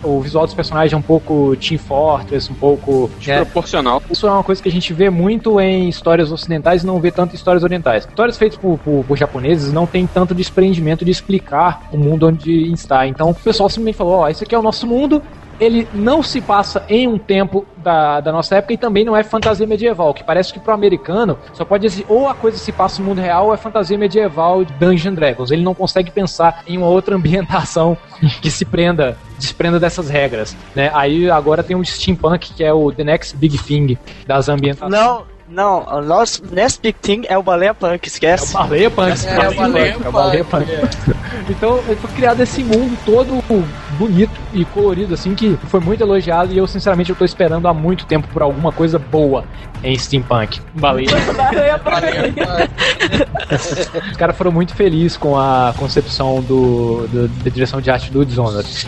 O visual dos personagens é um pouco Team Fortress, um pouco. né, Desproporcional. Isso é uma coisa que a gente vê muito em histórias ocidentais e não vê tanto em histórias orientais. Histórias feitas por, por- por japoneses não tem tanto desprendimento de explicar o mundo onde está. Então o pessoal simplesmente falou: ó, esse aqui é o nosso mundo. Ele não se passa em um tempo da, da nossa época e também não é fantasia medieval, que parece que pro americano só pode existir ou a coisa se passa no mundo real ou é fantasia medieval de Dungeon Dragons. Ele não consegue pensar em uma outra ambientação que se prenda, desprenda dessas regras, né? Aí agora tem o steampunk que é o The Next Big Thing das ambientações. Não, não, o nosso Next Big Thing é o Baleia Punk, esquece. É o Baleia Punk. É, o Baleia É o Baleia Punk. Então, foi criado esse mundo todo bonito e colorido, assim, que foi muito elogiado e eu, sinceramente, eu tô esperando há muito tempo por alguma coisa boa em steampunk. Baleia. Os caras foram muito felizes com a concepção do, do- da direção de arte do Dishonored.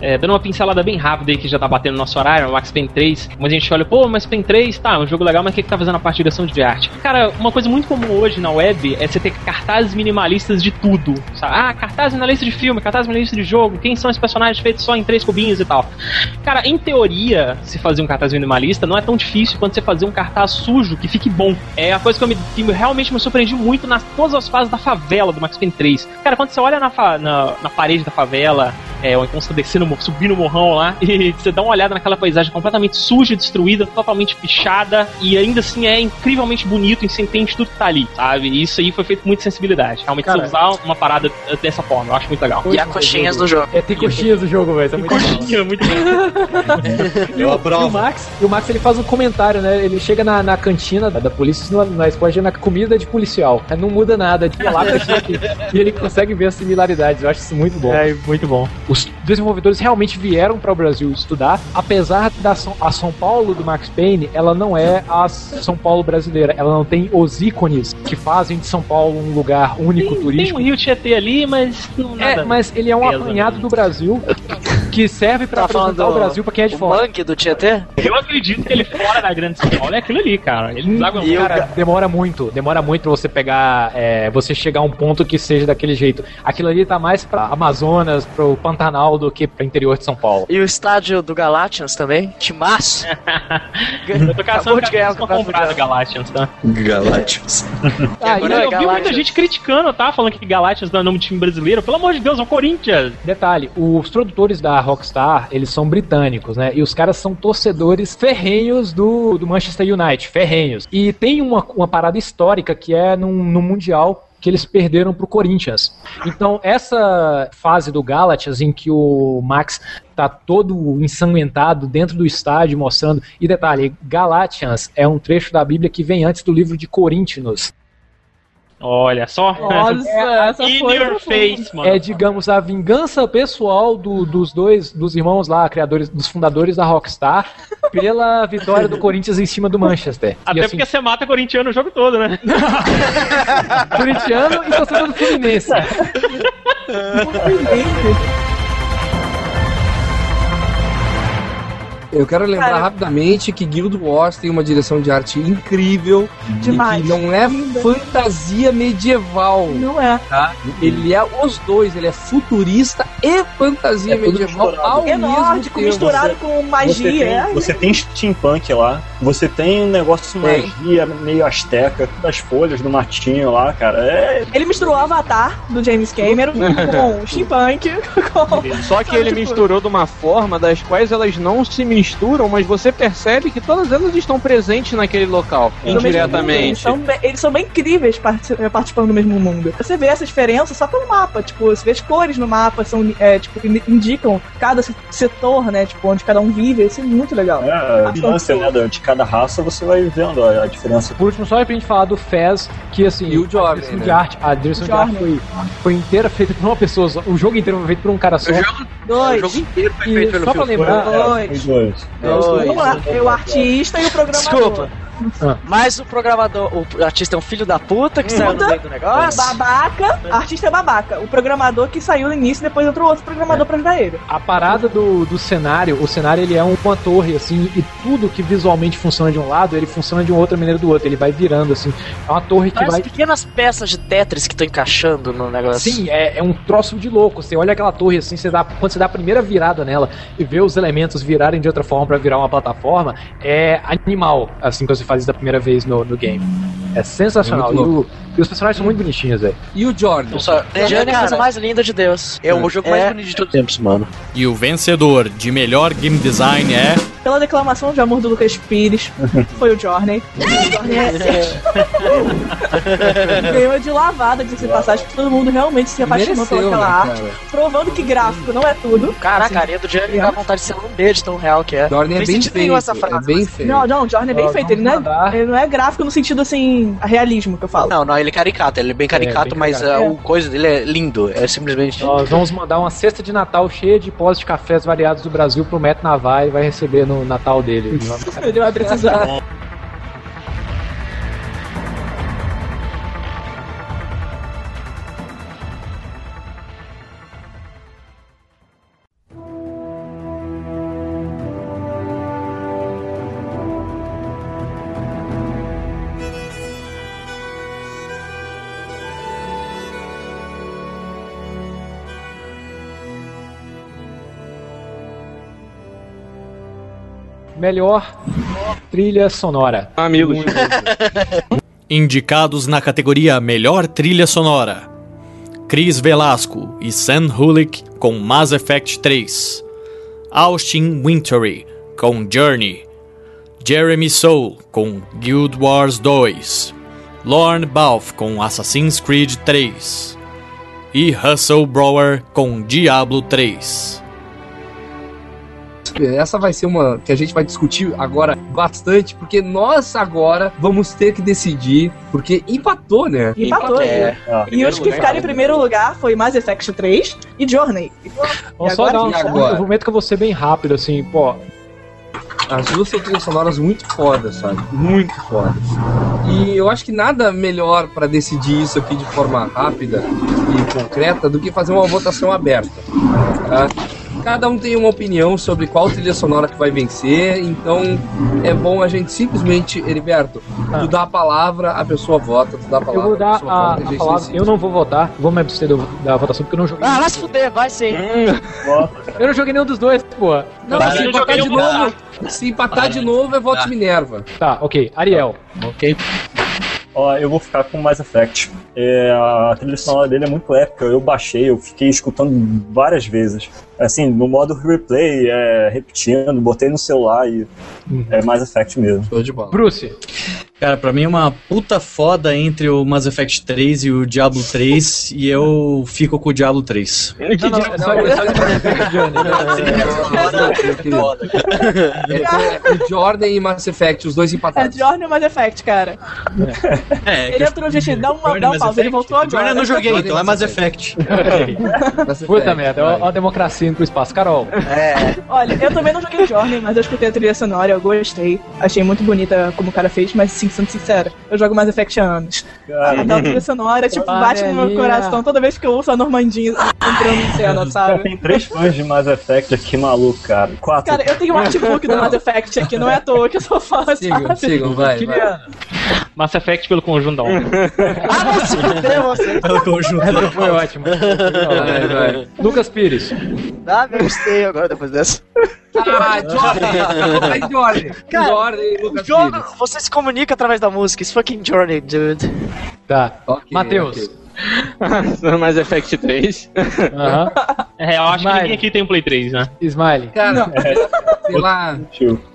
É, dando uma pincelada bem rápida aí que já tá batendo no nosso horário, o Max Payne 3. Mas a gente olha, pô, mas Payne 3, tá, é um jogo legal, mas o que, que tá fazendo a parte de direção de arte? Cara, uma coisa muito comum hoje na web é você ter cartazes minimalistas de tudo. Sabe? Ah, cartaz na lista de filme, cartaz na lista de jogo, quem são esses personagens feitos só em três cubinhos e tal. Cara, em teoria, se fazer um cartaz minimalista não é tão difícil quanto você fazer um cartaz sujo que fique bom. É a coisa que, eu me, que realmente me surpreendi muito nas todas as fases da favela do Max Payne 3. Cara, quando você olha na, na, na parede da favela, é, ou então você tá descendo, mo- subindo o morrão lá, e você dá uma olhada naquela paisagem completamente suja, destruída, totalmente pichada, e ainda assim é incrivelmente bonito e você entende tudo que tá ali, sabe? E isso aí foi feito com muita sensibilidade. Realmente Cara. usar uma parada dessa forma, eu acho muito legal. E as coxinhas do jogo. É, tem coxinhas do jogo, velho. Tá legal. Coxinha, muito bom. E o, e o Max, e o Max ele faz um comentário, né? Ele chega na, na cantina da polícia, isso não é- não é spoiler, na comida de policial. É, Não muda nada, de lá pra aqui. E ele consegue ver as similaridades. Eu acho isso muito bom. É, muito bom. Os desenvolvedores realmente vieram para o Brasil estudar, apesar da São, a São Paulo do Max Payne, ela não é a São Paulo brasileira. Ela não tem os ícones que fazem de São Paulo um lugar único Tem turístico. um Rio Tietê ali, mas não É, nada. mas ele é um pesa, apanhado né? do Brasil que serve pra Tá apresentar o do- Brasil pra quem é de O fora. mangue do Tietê? Eu acredito que ele fora da grande São Paulo é aquilo ali, cara. Ele não E o Cara, demora muito, demora muito pra você pegar, é, você chegar a um ponto que seja daquele jeito. Aquilo ali tá mais pra Amazonas, pro Pantanal do que pro interior de São Paulo. E o estádio do Galatians também? Timaço. Eu tô caçando de ganhar pra o campeonato comprar mundial. Galatians, tá? Galácticos. Ah, Agora, e eu vi muita Galatians. gente criticando, tá? Falando que Galatians não é nome de time brasileiro. Pelo amor de Deus, é o Corinthians. Detalhe, os produtores da Rockstar, eles são britânicos, né? E os caras são torcedores ferrenhos do, do Manchester United, ferrenhos. E tem uma, uma parada histórica que é no, no Mundial que eles perderam pro Corinthians. Então, essa fase do Galatians em que o Max tá todo ensanguentado dentro do estádio mostrando. E detalhe, Galatians é um trecho da Bíblia que vem antes do livro de Coríntios. Olha só. Nossa, essa In foi your face, mano. É, digamos, a vingança pessoal do- dos dois, dos irmãos lá, criadores, dos fundadores da Rockstar, pela vitória do Corinthians em cima do Manchester. Até e assim, porque você mata corintiano o jogo todo, né? corintiano e torcedor do Fluminense. Eu quero lembrar Cara. rapidamente que Guild Wars tem uma direção de arte incrível Demais. e que não é fantasia medieval. Não é. Tá? Ele é os dois, ele é futurista e fantasia É medieval misturado. ao É mesmo nórdico tempo. misturado com Você magia. tem, é. você tem steampunk lá, você tem um negócio de magia meio asteca, das folhas do matinho lá, cara. É, Ele misturou o Avatar do James Cameron com steampunk. Com... Só que ele misturou de uma forma das quais elas não se misturam, mas você percebe que todas elas estão presentes naquele local, mesmo mundo, Eles indiretamente. são, bem, eles são bem incríveis eh, participando do mesmo mundo. Você vê essa diferença só pelo mapa. Tipo, você vê as cores no mapa, são, é, tipo, in- indicam cada se- setor, né? Tipo, onde cada um vive. Isso é muito legal. É, a distância né, de cada raça você vai vendo a, a diferença. Por último, só pra gente falar do Fez, que assim. E o Journey, a direção né? de arte, a direção de arte foi, foi inteira feita por uma pessoa só. O jogo inteiro foi feito por um cara só. O jogo, Dois. o jogo inteiro foi E feito pelo só pra lembrar-. É, Dois. foi dois. Dois. Vamos lá, é o artista e o programador. Desculpa. Ah. Mas o programador, o artista é um filho da puta que saiu no meio do negócio. Babaca, artista é babaca. O programador que saiu no início, depois entrou outro programador pra ajudar ele. A parada do, do cenário, o cenário ele é um- uma torre, assim, e tudo que visualmente funciona de um lado, ele funciona de uma outra maneira do outro. Ele vai virando, assim. É uma torre que Parece vai. pequenas peças de Tetris que estão encaixando no negócio. Sim, é, é um troço de louco. Você olha aquela torre assim, você dá, quando você dá a primeira virada nela e vê os elementos virarem de outra forma pra virar uma plataforma, é animal, assim, quando você faz isso da primeira vez no, no game. É sensacional. É e, o- e os personagens são muito bonitinhos, velho. E o Jordan? Só, Journey é a cara, coisa mais linda de Deus. É o jogo mais É. bonito de todos os tempos, mano. E o vencedor de melhor game design é. Pela declamação de amor do Lucas Pires, foi o. O Journey é... Ganhou de lavada, de se passagem, que todo mundo realmente se apaixonou pelaquela né, arte, cara? provando que gráfico não é tudo. Caraca, a areia do Journey dá vontade de ser um beijo tão real que é. Jordan é bem feito. essa frase, é bem mas- feito. Não, não, o Journey é bem feito. Ele não, é, ele não é gráfico no sentido assim, realismo que eu falo. Não, não, ele é caricato, ele é bem caricato, bem mas caricato. ah, o coisa dele é lindo. É simplesmente. Nós vamos mandar uma cesta de Natal cheia de pós de cafés variados do Brasil pro Matt Navai e vai receber no Natal dele. Ele vai precisar. Melhor trilha sonora. Amigos. Indicados na categoria Melhor Trilha Sonora: Chris Velasco e Sam Hulick com Mass Effect 3, Austin Wintory com Journey, Jeremy Soule com Guild Wars 2, Lorne Balfe com Assassin's Creed 3 e Russell Brower com Diablo 3. Essa vai ser uma que a gente vai discutir agora bastante, porque nós agora vamos ter que decidir, porque empatou, né? Empatou. É. Ah, E os que ficaram em primeiro lugar foi Mass Effect 3 e Journey. Vamos só dar um, agora? eu prometo que eu vou ser bem rápido, assim, pô. As duas são trilhas sonoras muito fodas, sabe? Muito fodas. E eu acho que nada melhor pra decidir isso aqui de forma rápida e concreta do que fazer uma votação aberta. tá? Cada um tem uma opinião sobre qual trilha sonora que vai vencer, então é bom a gente simplesmente, Heriberto, Ah. tu dá a palavra, a pessoa vota, tu dá a Eu palavra, vou dar pessoa a, vota, a gente palavra. decide. Eu não vou votar, vou me abster da votação porque eu não joguei. Ah, vai se fuder, vai sim. Eu não joguei nenhum dos dois, pô. Não, Tá, se eu empatar de novo, se empatar de novo é voto Minerva. Tá, ok. Ariel. Ok. Ó, eu vou ficar com Mass Effect. É, a trilha sonora dele é muito épica. Eu baixei, eu fiquei escutando várias vezes. Assim, no modo replay, é, repetindo, botei no celular e é Mass Effect mesmo. Show de bola. Bruce. Cara, pra mim é uma puta foda entre o Mass Effect 3 e o Diablo 3, e eu fico com o Diablo 3. Não, não, é é É, o Jordan e Mass Effect, os dois É empatados. Journey e Mass Effect, cara. É, Ele entrou, gente, dá uma, dá uma pausa, ele voltou agora. Jordan eu não joguei, então é Mass Effect. Puta merda, ó a democracia indo pro espaço. Carol. É. Olha, eu também não joguei Journey, mas eu escutei a trilha sonora, eu gostei. Achei muito bonita como o cara fez, mas sim, sendo sincera, eu jogo Mass Effect há anos. Cara, Aquela trilha sonora, tipo, bate no meu coração toda vez que eu ouço a Normandinha entrando em cena, sabe? tem três fãs de Mass Effect aqui, maluco, cara. Quatro. Cara, eu tenho um artbook do Mass Effect aqui, não é à toa que eu sou fã, Sigam, sabe? sigam, vai. vai. Mass Effect pelo conjunto da obra. Ah, não se você. Pelo conjunto. Essa foi ótima. Vai, vai. Lucas Pires. Ah, me gostei agora depois dessa. Ah, Jordan! Jordan! Cara, Jordan Lucas Jogo, Pires. você se comunica através da música. It's fucking Journey, dude. Tá. Ok, Matheus. ok. Mass Effect 3. Aham. É, eu acho que Smiley. ninguém aqui tem um Play 3, né? Smiley. Cara, pela.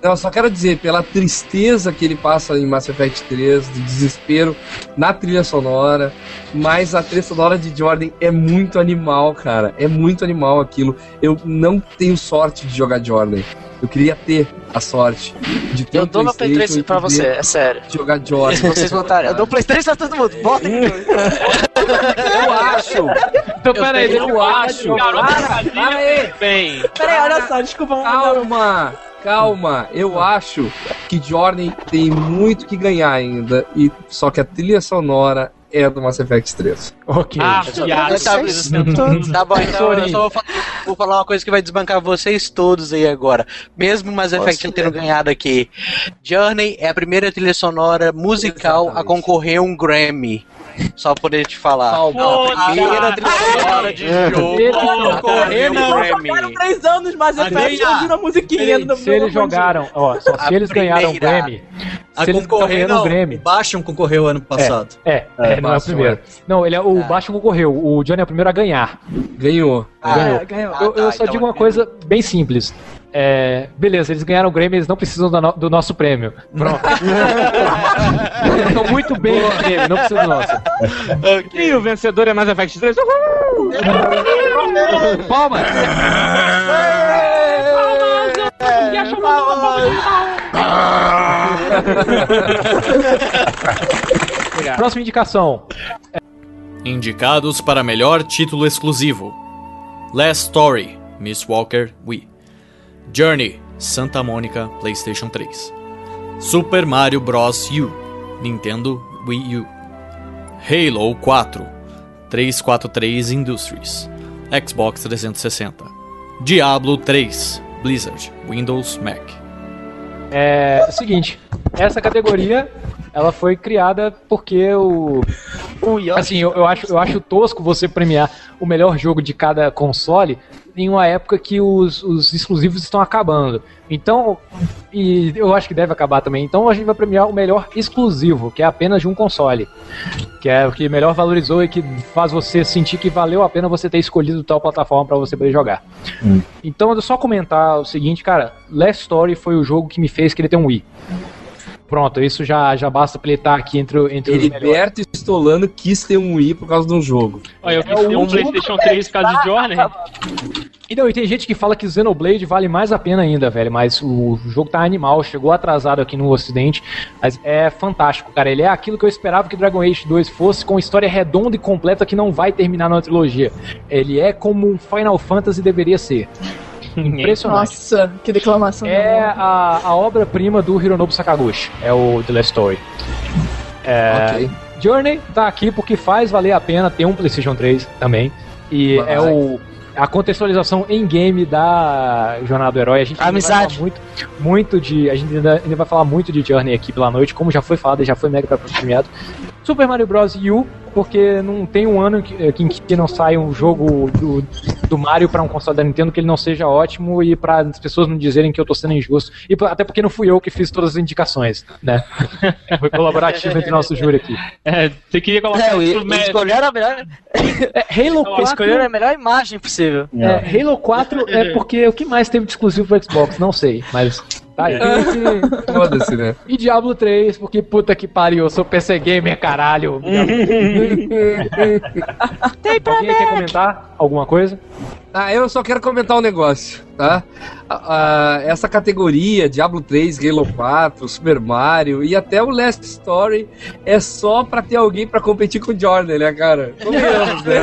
Não, só quero dizer, pela tristeza que ele passa em Mass Effect 3, de desespero na trilha sonora, mas a trilha sonora de Jordan é muito animal, cara. É muito animal aquilo. Eu não tenho sorte de jogar Jordan. Eu queria ter a sorte de ter Eu um dou meu Play 3 PlayStation e pra você, é sério. Jogar Jordan. Se vocês votarem, eu dou Play 3 pra todo mundo. Bota aqui. Eu acho. Então, peraí, Eu acho. Para, para aí. Bem. Peraí, olha só, desculpa. Calma, calma. Eu acho que Jordan tem muito que ganhar ainda. E só que a trilha sonora é do Mass Effect 3. Ok. Ah, Tá, piada. tá bom, então eu só vou falar, vou falar uma coisa que vai desbancar vocês todos aí agora. Mesmo Mass Effect tendo ganhado aqui. Journey é a primeira trilha sonora musical a concorrer a um Grammy. Só pra poder te falar. A primeira trilha sonora de jogo no Grammy. Jogaram três anos mais Effect e ouviram a musiquinha do Se eles jogaram, ó, só se eles ganharam o. Grammy. Se eles concorrer, ganharam o não. Grammy. O Bastion concorreu ano passado. É, é, não é o primeiro. Não, ele é, o Bastion concorreu. O Johnny é o primeiro a ganhar. Ganhou. ganhou. É, ganhou. eu, eu tá, só então digo é uma coisa bem simples. É, beleza, eles ganharam o Grammy, eles não precisam do, no- do nosso prêmio. Pronto. Eles Estão muito bem no Grammy, não precisam do nosso. E o vencedor é Mass Effect 3. Palmas! Próxima indicação. Indicados para melhor título exclusivo: Last Story, Miss Walker Wii. Journey, Santa Mônica, PlayStation 3. Super Mario Bros. U, Nintendo Wii U. Halo 4, 343 Industries, Xbox 360. Diablo 3, Blizzard, Windows, Mac. É o seguinte, essa categoria ela foi criada porque o assim, eu, eu acho eu acho tosco você premiar o melhor jogo de cada console em uma época que os, os exclusivos estão acabando. Então, e eu acho que deve acabar também. Então a gente vai premiar o melhor exclusivo, que é apenas de um console. Que é o que melhor valorizou e que faz você sentir que valeu a pena você ter escolhido tal plataforma para você poder jogar. Então, eu só comentar o seguinte, cara, Last Story foi o jogo que me fez querer ter um Wii. Pronto, isso já, já basta pra ele estar aqui entre, o- entre os melhores. Heriberto Stolano quis ter um Wii por causa de um jogo. Olha, eu quis ter um PlayStation 3 por causa de Journey. E, não, e tem gente que fala que Xenoblade vale mais a pena ainda, velho. Mas o jogo tá animal, chegou atrasado aqui no ocidente. Mas é fantástico, cara. Ele é aquilo que eu esperava que Dragon Age 2 fosse, com história redonda e completa que não vai terminar na trilogia. Ele é como um Final Fantasy deveria ser. Impressionante. Nossa, que declamação. É a, a obra-prima do Hironobu Sakaguchi. É o The Last Story. É, Ok. Journey tá aqui porque faz valer a pena ter um PlayStation 3 também. E Vai. é o a contextualização em game da Jornada do Herói. A gente ainda vai Amizade. falar muito, muito de. A gente ainda, ainda vai falar muito de Journey aqui pela noite, como já foi falado e já foi mega premiado. Super Mario Bros. U, porque não tem um ano que, que, em que não sai um jogo do, do Mario para um console da Nintendo que ele não seja ótimo e para as pessoas não dizerem que eu tô sendo injusto. E pra- até porque não fui eu que fiz todas as indicações, né? Foi colaborativo entre nosso júri aqui. É, você queria colocar É, escolheram a melhor, É, Halo 4. escolheram a melhor imagem possível. É, Halo 4 é porque o que mais teve de exclusivo pro Xbox? Não sei, mas. Tá aí. Foda-se, né? E Diablo 3, porque puta que pariu, eu sou PC Gamer, caralho. Alguém quer comentar alguma coisa? Ah, eu só quero comentar um negócio, tá? Ah, ah, essa categoria, Diablo 3, Halo 4, Super Mario e até o Last Story é só pra ter alguém pra competir com o Jordan, né, cara? Convenhamos, né?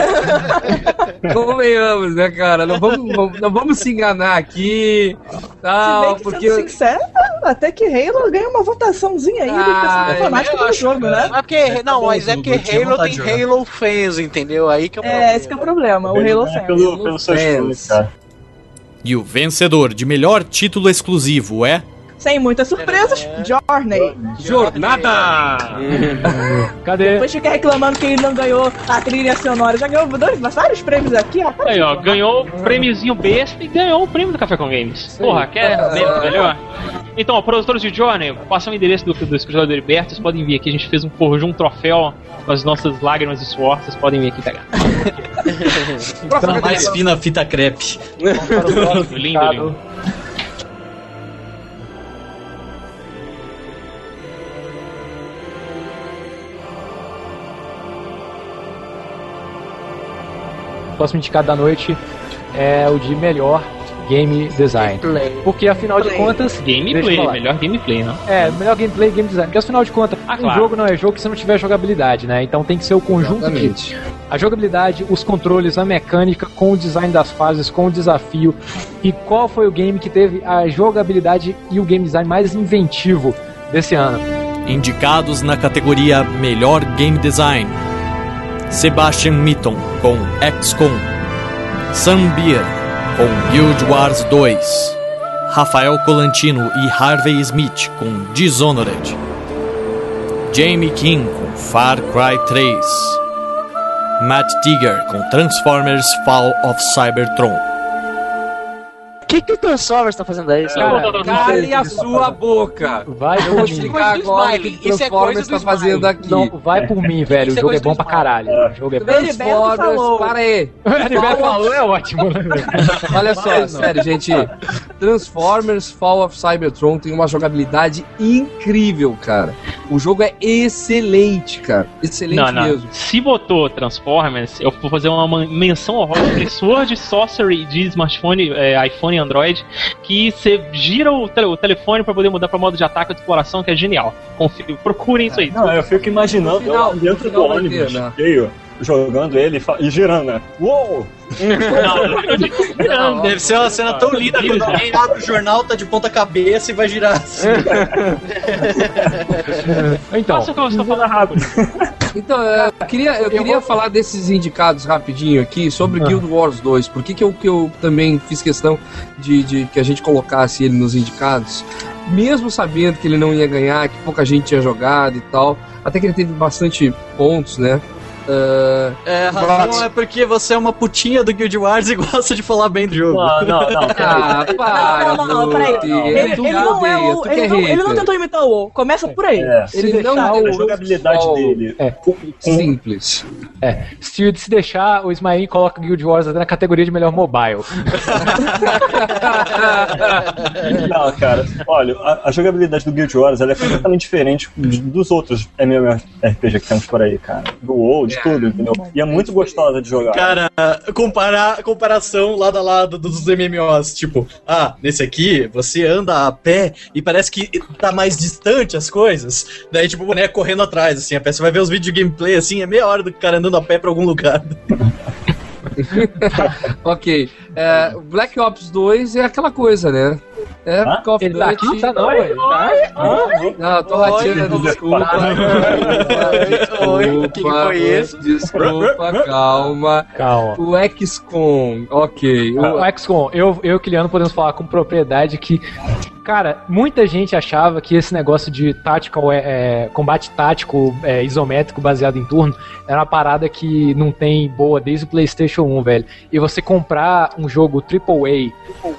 Convenhamos, né, cara? Não vamos, não, vamos se enganar aqui, Se tal, bem que, porque... sendo sincero, até que Halo ganha uma votaçãozinha aí Ah, eu fanáticos do jogo, né? Mas porque, não, mas é tinha Halo tem. Halo fans, entendeu? Aí que é o É, esse que é o problema, o Halo É Fan. pelo, pelo seu Cara. E o vencedor de melhor título exclusivo é. Sem muitas surpresas, Journey. Jornada! Cadê? Depois fica reclamando que ele não ganhou a trilha sonora. Já ganhou dois, vários prêmios aqui, rapaz. Aí, ó, ganhou o prêmiozinho besta e ganhou o prêmio do Café com Games. Porra, quer menos, melhor? Então, ó, produtores de Johnny, passa o endereço do, do escritório do Heriberto, vocês podem vir aqui. A gente fez um forjou um troféu com as nossas lágrimas de suor, vocês podem vir aqui pegar. Então, mais fina fita crepe. lindo, lindo. Próximo indicado da noite é o de melhor game design. Porque afinal de contas. Gameplay, melhor gameplay, não? É, melhor gameplay e game design. Porque afinal de contas, um claro. jogo não é jogo se não tiver jogabilidade, né? Então tem que ser o conjunto Exatamente. de a jogabilidade, os controles, a mecânica, com o design das fases, com o desafio. E qual foi o game que teve a jogabilidade e o game design mais inventivo desse ano? Indicados na categoria Melhor Game Design: Sebastian Mitton com XCOM, Sam Beer com Guild Wars 2, Rafael Colantino e Harvey Smith com Dishonored, Jamie King com Far Cry 3, Matt Tigger com Transformers Fall of Cybertron. O que, que o Transformers tá fazendo aí? Cara, cale a sua boca. Vai Eu vou explicar agora o que o Transformers tá fazendo aqui. Não, vai por mim, velho. O é jogo é bom pra caralho. O jogo é bom. Transformers, para aí. O Heriberto falou, é ótimo? Olha só, sério, gente. Transformers Fall of Cybertron tem uma jogabilidade incrível, cara. O jogo é excelente, cara. Excelente Não, não. mesmo. Se botou Transformers, eu vou fazer uma menção honrosa de Sword Sorcery de smartphone, é, iPhone e Android, que você gira o, tele- o telefone pra poder mudar pra modo de ataque ou de exploração, que é genial. Confio, procurem isso aí. Não, eu fico imaginando final- eu dentro do ônibus, ter, né? cheio, jogando ele e e girando, né? Uou! Deve ser uma cena tão linda quando alguém abre o jornal, tá de ponta cabeça e vai girar assim. Então, Faça o que eu estou falando rápido. Então, eu queria, eu queria falar desses indicados rapidinho aqui sobre Ah. Guild Wars 2. Por que, que, eu, que eu também fiz questão de, de que a gente colocasse ele nos indicados? Mesmo sabendo que ele não ia ganhar, que pouca gente tinha jogado e tal, até que ele teve bastante pontos, né? Ah, É, a razão é porque você é uma putinha do Guild Wars e gosta de falar bem do jogo. Não, não, não. Ah, para, Não, não, não, peraí. Ele, ele não é o. Ele é não, ele não hater. tentou imitar o WoW. Começa por aí. É, Ele não deixar- é a o jogabilidade futebol dele. É. simples. É, se, se deixar, o Ismael coloca Guild Wars até na categoria de melhor mobile. Não, cara, olha, a, a jogabilidade do Guild Wars ela é completamente diferente dos outros MMORPG que temos por aí, cara. Do WoW, de tudo, entendeu? E é muito gostosa de jogar. Cara, comparar, comparação lado a lado dos MMOs. Tipo, ah, nesse aqui você anda a pé e parece que tá mais distante as coisas. Daí, tipo, o boneco correndo atrás, assim, a pé. Você vai ver os vídeos de gameplay, assim, é meia hora do cara andando a pé pra algum lugar. ok. É, Black Ops 2 é aquela coisa, né? É Hã? Call of Ele tá aqui? Duty. Tá não, tá? Não, eu tô rateando, desculpa. Oi, o que que foi isso? Desculpa, calma. Calma. O XCOM, ok. O, O XCOM, eu, eu e o Kiliano podemos falar com propriedade que, cara, muita gente achava que esse negócio de tactical, é, é, combate tático é, isométrico baseado em turno era uma parada que não tem boa desde o PlayStation 1, velho. E você comprar um jogo AAA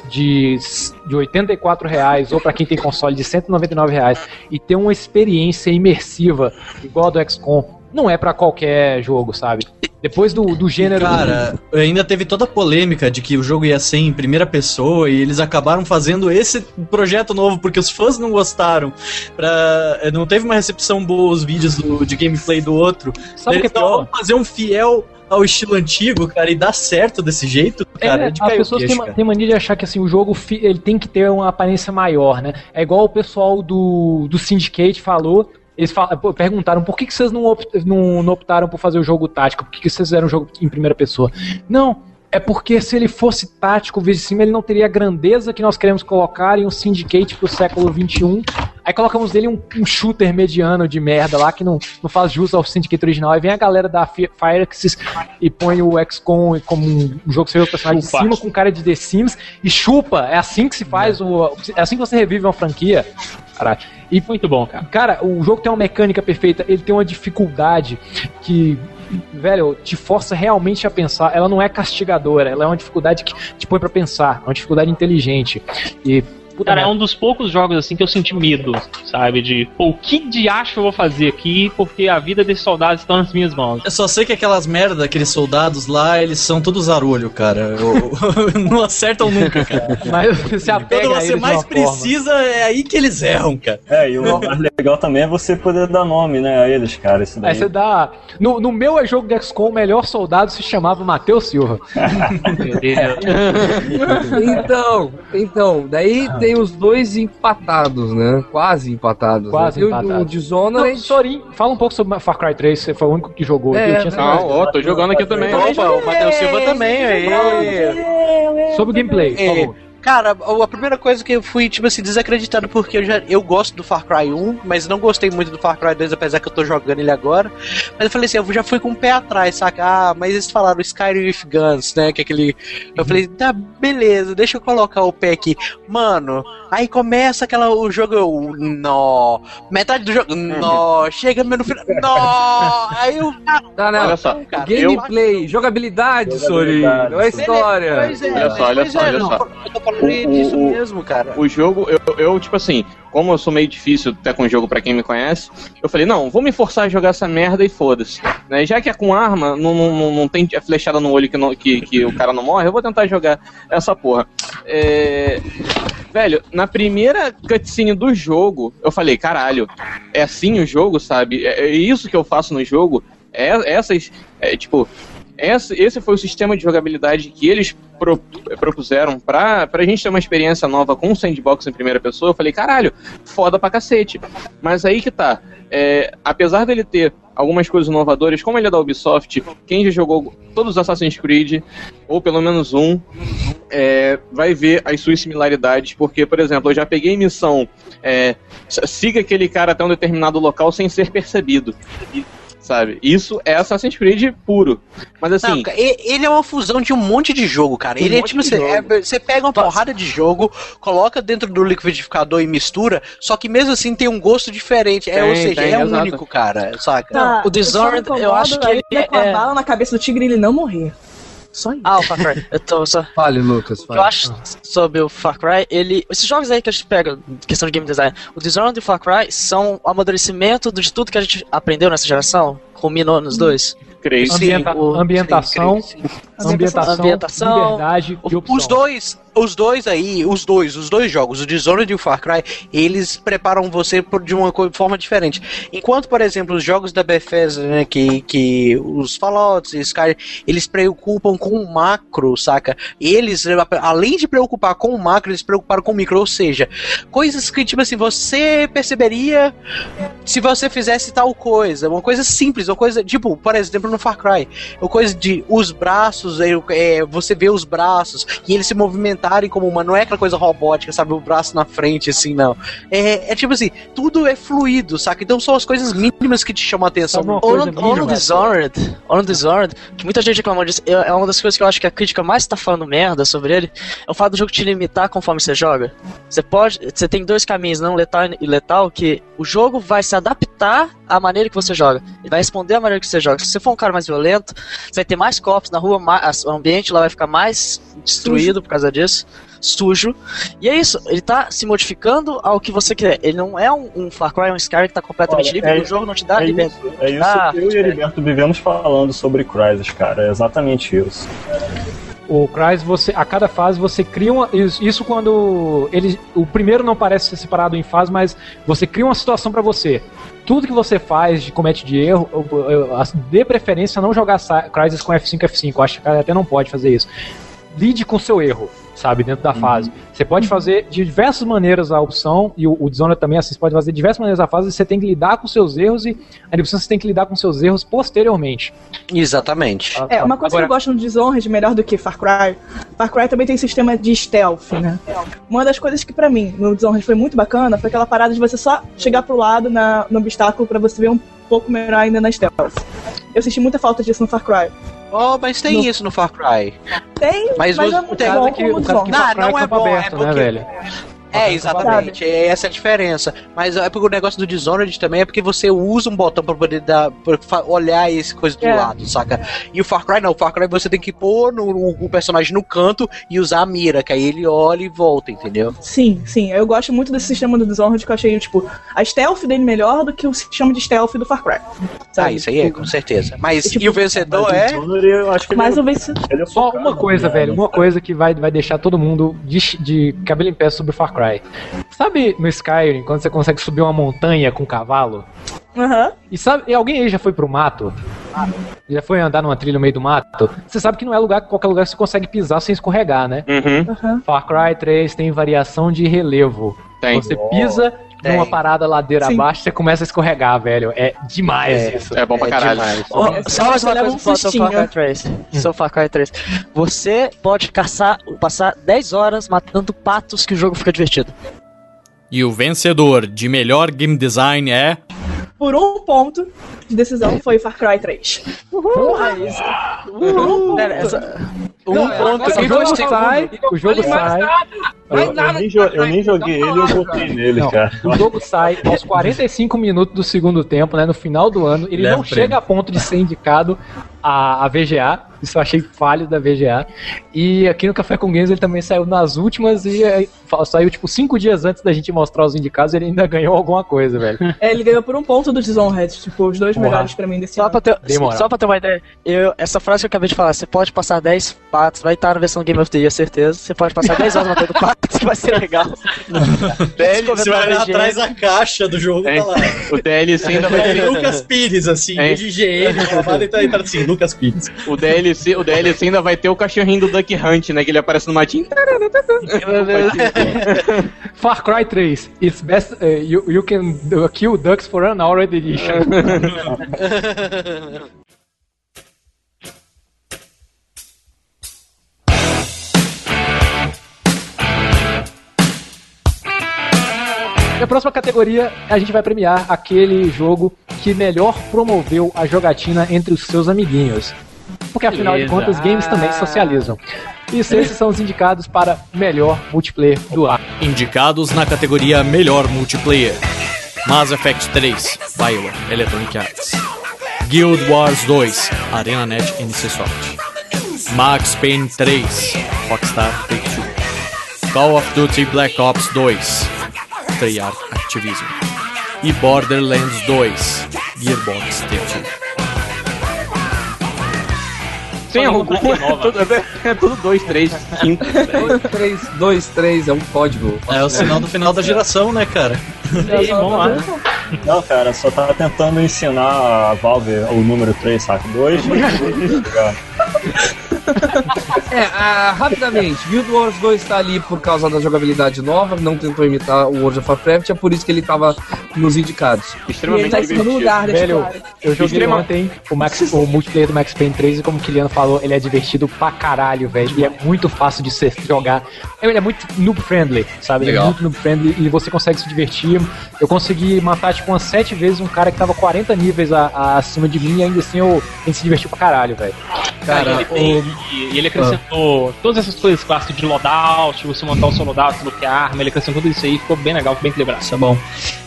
de, de 84 reais ou pra quem tem console de 199 reais e ter uma experiência imersiva igual a do XCOM não é pra qualquer jogo, sabe? Depois do, do gênero. Cara, ainda teve toda a polêmica de que o jogo ia ser em primeira pessoa e eles acabaram fazendo esse projeto novo porque os fãs não gostaram. Pra, eh, não teve uma recepção boa os vídeos do- de gameplay do outro. Sabe o que é eles pior? fazer um fiel ao estilo antigo, cara, e dar certo desse jeito, cara, é, de as pessoas têm, cara. mania de achar que assim, o jogo ele tem que ter uma aparência maior, né? É igual o pessoal do, do Syndicate falou. Eles fal- pô, perguntaram por que, que vocês não, opt- não- não optaram por fazer o jogo tático? Por que, que vocês fizeram o jogo em primeira pessoa? Não, é porque se ele fosse tático, vez de cima, ele não teria a grandeza que nós queremos colocar em um Syndicate pro século XXI. Aí colocamos nele um, um shooter mediano de merda lá que não, não faz jus ao Syndicate original. Aí vem a galera da Fi- Firaxis e põe o XCOM como um jogo que você vê o personagem Chupa. de cima com cara de The Sims e chupa. É assim que se faz o. É assim que você revive uma franquia. Caralho. E Muito bom, cara. Cara, o jogo tem uma mecânica perfeita, ele tem uma dificuldade que, velho, te força realmente a pensar. Ela não é castigadora, ela é uma dificuldade que te põe pra pensar, é uma dificuldade inteligente. E Cara, é um dos poucos jogos assim que eu senti medo, sabe? De, pô, o que de acho eu vou fazer aqui porque a vida desses soldados estão nas minhas mãos. Eu só sei que aquelas merda, aqueles soldados lá, eles são todos zarolho, cara. Eu- não acertam nunca, cara. Mas você apega Quando você mais uma forma. precisa, é aí que eles erram, cara. É, e o mais legal também é você poder dar nome, né, a eles, cara. Isso daí. Aí você dá. No, no meu é jogo de XCOM, o melhor soldado se chamava Matheus Silva. Meu Deus. Então, então, daí tem os dois empatados, né? Quase empatados. Quase né? E o- empatados. O Dishonored. Não, Sorin, fala um pouco sobre Far Cry 3, você foi o único que jogou. É, eu tinha Não, ó, tô jogando aqui também. Opa, o Matheus Silva também, aí. Sobre o gameplay, por É, favor. Cara, a primeira coisa que eu fui, tipo assim, desacreditado porque eu já eu gosto do Far Cry 1, mas não gostei muito do Far Cry 2, apesar que eu tô jogando ele agora. Mas eu falei assim, eu já fui com o pé atrás, saca? Ah, mas eles falaram Skyrim with Guns, né? Que é aquele. Eu falei, tá, beleza, deixa eu colocar o pé aqui. Mano, aí começa aquela. O jogo, eu. Nó. Metade do jogo. Nó. Chega no final. Nó. Aí eu. Tá, né? Olha só, cara, Gameplay, jogabilidade, Sorin, não é história. Pois é, Olha só, olha só, é, olha não, só. Eu tô falando O- o- disso o- mesmo, cara. O jogo, eu, eu, tipo assim, como eu sou meio difícil até com o jogo pra quem me conhece, eu falei, não, vou me forçar a jogar essa merda e foda-se. Né? Já que é com arma, não, não, não, tem flechada no olho que, não- que, que o cara não morre, eu vou tentar jogar essa porra. É... Velho, na primeira cutscene do jogo, eu falei, caralho, é assim o jogo, sabe? É, é isso que eu faço no jogo. É, essas, é, tipo, essa- esse foi o sistema de jogabilidade que eles pro- propuseram pra, pra gente ter uma experiência nova com o sandbox em primeira pessoa. Eu falei, caralho, foda pra cacete. Mas aí que tá. é, apesar dele ter algumas coisas inovadoras, como ele é da Ubisoft, quem já jogou todos os Assassin's Creed, ou pelo menos um, é, vai ver as suas similaridades, porque, por exemplo, eu já peguei missão, é, siga aquele cara até um determinado local sem ser percebido. E, sabe? Isso é Assassin's Creed puro. Mas assim. Não, ele é uma fusão de um monte de jogo, cara. Um ele é tipo de assim, é- você pega uma porrada de jogo, coloca dentro do liquidificador e mistura, só que mesmo assim tem um gosto diferente. É, ou Tem, seja, tem, é exato. único, cara, saca? Tá, o Dishonored, me eu acho que ele ainda com a é- bala na cabeça do tigre e ele não morrer. Só isso. Ah, o Far Cry. Eu tô só. Fale, Lucas, O que fale. eu acho sobre o Far Cry, ele. Esses jogos aí que a gente pega, questão de game design, o Dishonored e o Far Cry são o amadurecimento de tudo que a gente aprendeu nessa geração, culminou nos dois. Creio. Ambienta- o- ambientação, sim, creio, ambientação, Ambientação. liberdade e opção. Os dois, os dois aí, os dois, os dois jogos, o Dishonored e o Far Cry, eles preparam você por- de uma forma diferente. Enquanto, por exemplo, os jogos da Bethesda, né, que, que os Fallout e Skyrim, eles preocupam com o macro, saca? Eles, além de preocupar com o macro, eles se preocuparam com o micro, ou seja, coisas que, tipo assim, você perceberia se você fizesse tal coisa, uma coisa simples, uma coisa, tipo, por exemplo, no Far Cry, uma coisa de os braços, é, é, você vê os braços e eles se movimentarem como uma, não é aquela coisa robótica, sabe, o braço na frente, assim, não. É, é tipo assim, tudo é fluido, saca? Então são as coisas mínimas que te chamam a atenção. Ou no, ou no mínima? Dishonored, ou no Dishonored, que muita gente reclamou disso, é é uma das coisas que eu acho que a crítica mais tá falando merda sobre ele, é o fato do jogo te limitar conforme você joga. Você pode, você tem dois caminhos, não letal e letal, que o jogo vai se adaptar à maneira que você joga. Ele vai responder à maneira que você joga. Se você for um cara mais violento, você vai ter mais corpos na rua, mais, o ambiente lá vai ficar mais destruído por causa disso. Sujo. E é isso, ele tá se modificando ao que você quer. Ele não é um, um Far Cry, um Skyrim que tá completamente Olha, livre, é- o jogo não te dá É liberdade. isso, é isso Ah, que eu e o Heriberto vivemos falando sobre Crysis, cara. É exatamente isso. O Crysis, você, a cada fase você cria uma. Isso, quando ele. O primeiro não parece ser separado em fase, mas você cria uma situação pra você. Tudo que você faz, de comete de erro, eu- eu- as- dê preferência a não jogar Crysis com F5 F5. Eu acho que até não pode fazer isso. Lide com seu erro, sabe, dentro da fase. Você pode fazer de diversas maneiras a opção, e o, o Dishonored também, assim, você pode fazer de diversas maneiras a fase, e você tem que lidar com seus erros, e a opção você tem que lidar com seus erros posteriormente. Exatamente. É, uma coisa Agora- que eu gosto no Dishonored melhor do que Far Cry, Far Cry também tem sistema de stealth, né? Uma das coisas que pra mim no Dishonored foi muito bacana foi aquela parada de você só chegar pro lado na, no obstáculo pra você ver um pouco melhor ainda na stealth. Eu senti muita falta disso no Far Cry. Oh, mas tem No- isso no Far Cry. Tem, Mas mas, os- é muito o bom é que- o caso é que Dishonored. Não, não é bom, é aberto, né, porque- velho? É, exatamente. É essa a diferença. Mas é porque o negócio do Dishonored também é porque você usa um botão pra poder dar, pra olhar esse coisa do É. lado, saca? E o Far Cry não. O Far Cry você tem que pôr no, o personagem no canto e usar a mira, que aí ele olha e volta, entendeu? Sim, sim. Eu gosto muito desse sistema do Dishonored que eu achei, tipo, a stealth dele melhor do que o sistema de stealth do Far Cry. Ah, isso aí é, com certeza. Mas Tipo, e o vencedor é. Eu acho que Mas ele, o vencedor. ele é Só uma coisa, né? velho, uma coisa que vai, vai deixar todo mundo de, de cabelo em pé sobre Far Cry. Sabe no Skyrim, quando você consegue subir uma montanha com um cavalo? Aham. E sabe, e alguém aí já foi pro mato? Já foi andar numa trilha no meio do mato? Você sabe que não é lugar, qualquer lugar que você consegue pisar sem escorregar, né? Uhum. Far Cry 3 tem variação de relevo. Tem. Você pisa Tem. numa parada ladeira Sim. abaixo, você começa a escorregar, velho. É demais É. isso. É bom pra É caralho. É, só mais você uma coisa um sobre Far Cry sustinho. 3. Sobre Far Cry 3. Você pode caçar, passar 10 horas matando patos que o jogo fica divertido. E o vencedor de melhor game design é. Por um ponto de decisão foi Far Cry 3. Porra, isso. Por um essa- Um Não, ponto o jogo sai, o jogo sai, Eu, eu nem, jo- eu nem joguei ele e eu votei nele, Não, cara. o jogo sai aos 45 minutos do segundo tempo, né? No final do ano. Ele não chega a ponto de ser indicado a, a VGA. Isso eu achei falho da VGA. E aqui no Café com Games ele também saiu nas últimas e é, saiu tipo cinco dias antes da gente mostrar os indicados e ele ainda ganhou alguma coisa, velho. É, ele ganhou por um ponto do Dishonored. Tipo, os dois Porra. melhores pra mim desse Só ano. pra, ter, só pra ter uma ideia, eu, essa frase que eu acabei de falar, você pode passar 10 patos, vai estar na versão Game of the Year, certeza. Você pode passar 10 horas matando patos, que vai ser legal. Você vai olhar atrás da caixa do jogo, É, tá lá. o DLC ainda vai É, ter. Lucas Pires, assim, É. é. de e tá, tá assim, Lucas Pires. O DLC, o DLC ainda vai ter o cachorrinho do Duck Hunt, né? Que ele aparece no matinho. Far Cry 3. It's best. uh, you, you can kill ducks for an hour edition. Na próxima categoria, a gente vai premiar aquele jogo que melhor promoveu a jogatina entre os seus amiguinhos. Porque afinal de Beleza. contas, games também socializam. Isso, esses são os indicados para melhor multiplayer do ano. Indicados na categoria Melhor Multiplayer: Mass Effect 3, BioWare, Electronic Arts. Guild Wars 2, ArenaNet NCSoft. Max Payne 3, Rockstar Take-Two. Call of Duty Black Ops 2, Treyarch Activision. E Borderlands 2, Gearbox Take-Two. Sem Só algum. nenhuma É tudo, é tudo 2, 3, 5. 3, 2, 3, é um código. É o sinal do final da geração, né, cara? E aí, vamos lá. Não, cara, só tava tentando ensinar a Valve o número 3, saca? 2 É, ah, rapidamente, Guild Wars 2 tá ali por causa da jogabilidade nova, não tentou imitar o World of Warcraft, é por isso que ele tava nos indicados. E ele Extremamente tá em segundo lugar, deixa Velho, claro. eu joguei Extrema- ontem o, Max, o multiplayer do Max Payne 3 e como o Kiliano falou, ele é divertido pra caralho, velho. E é muito fácil de se jogar. Ele é muito noob friendly, sabe? Ele é Legal. muito noob friendly e você consegue se divertir. Eu consegui matar, tipo, umas 7 vezes um cara que tava 40 níveis a- a- acima de mim e ainda assim eu, a gente se divertiu pra caralho, velho. Cara, o- e ele acrescentou todas essas coisas clássicas de loadout, você montar o seu loadout, bloquear arma, ele acrescentou tudo isso aí, ficou bem legal, bem equilibrado. Tá bom.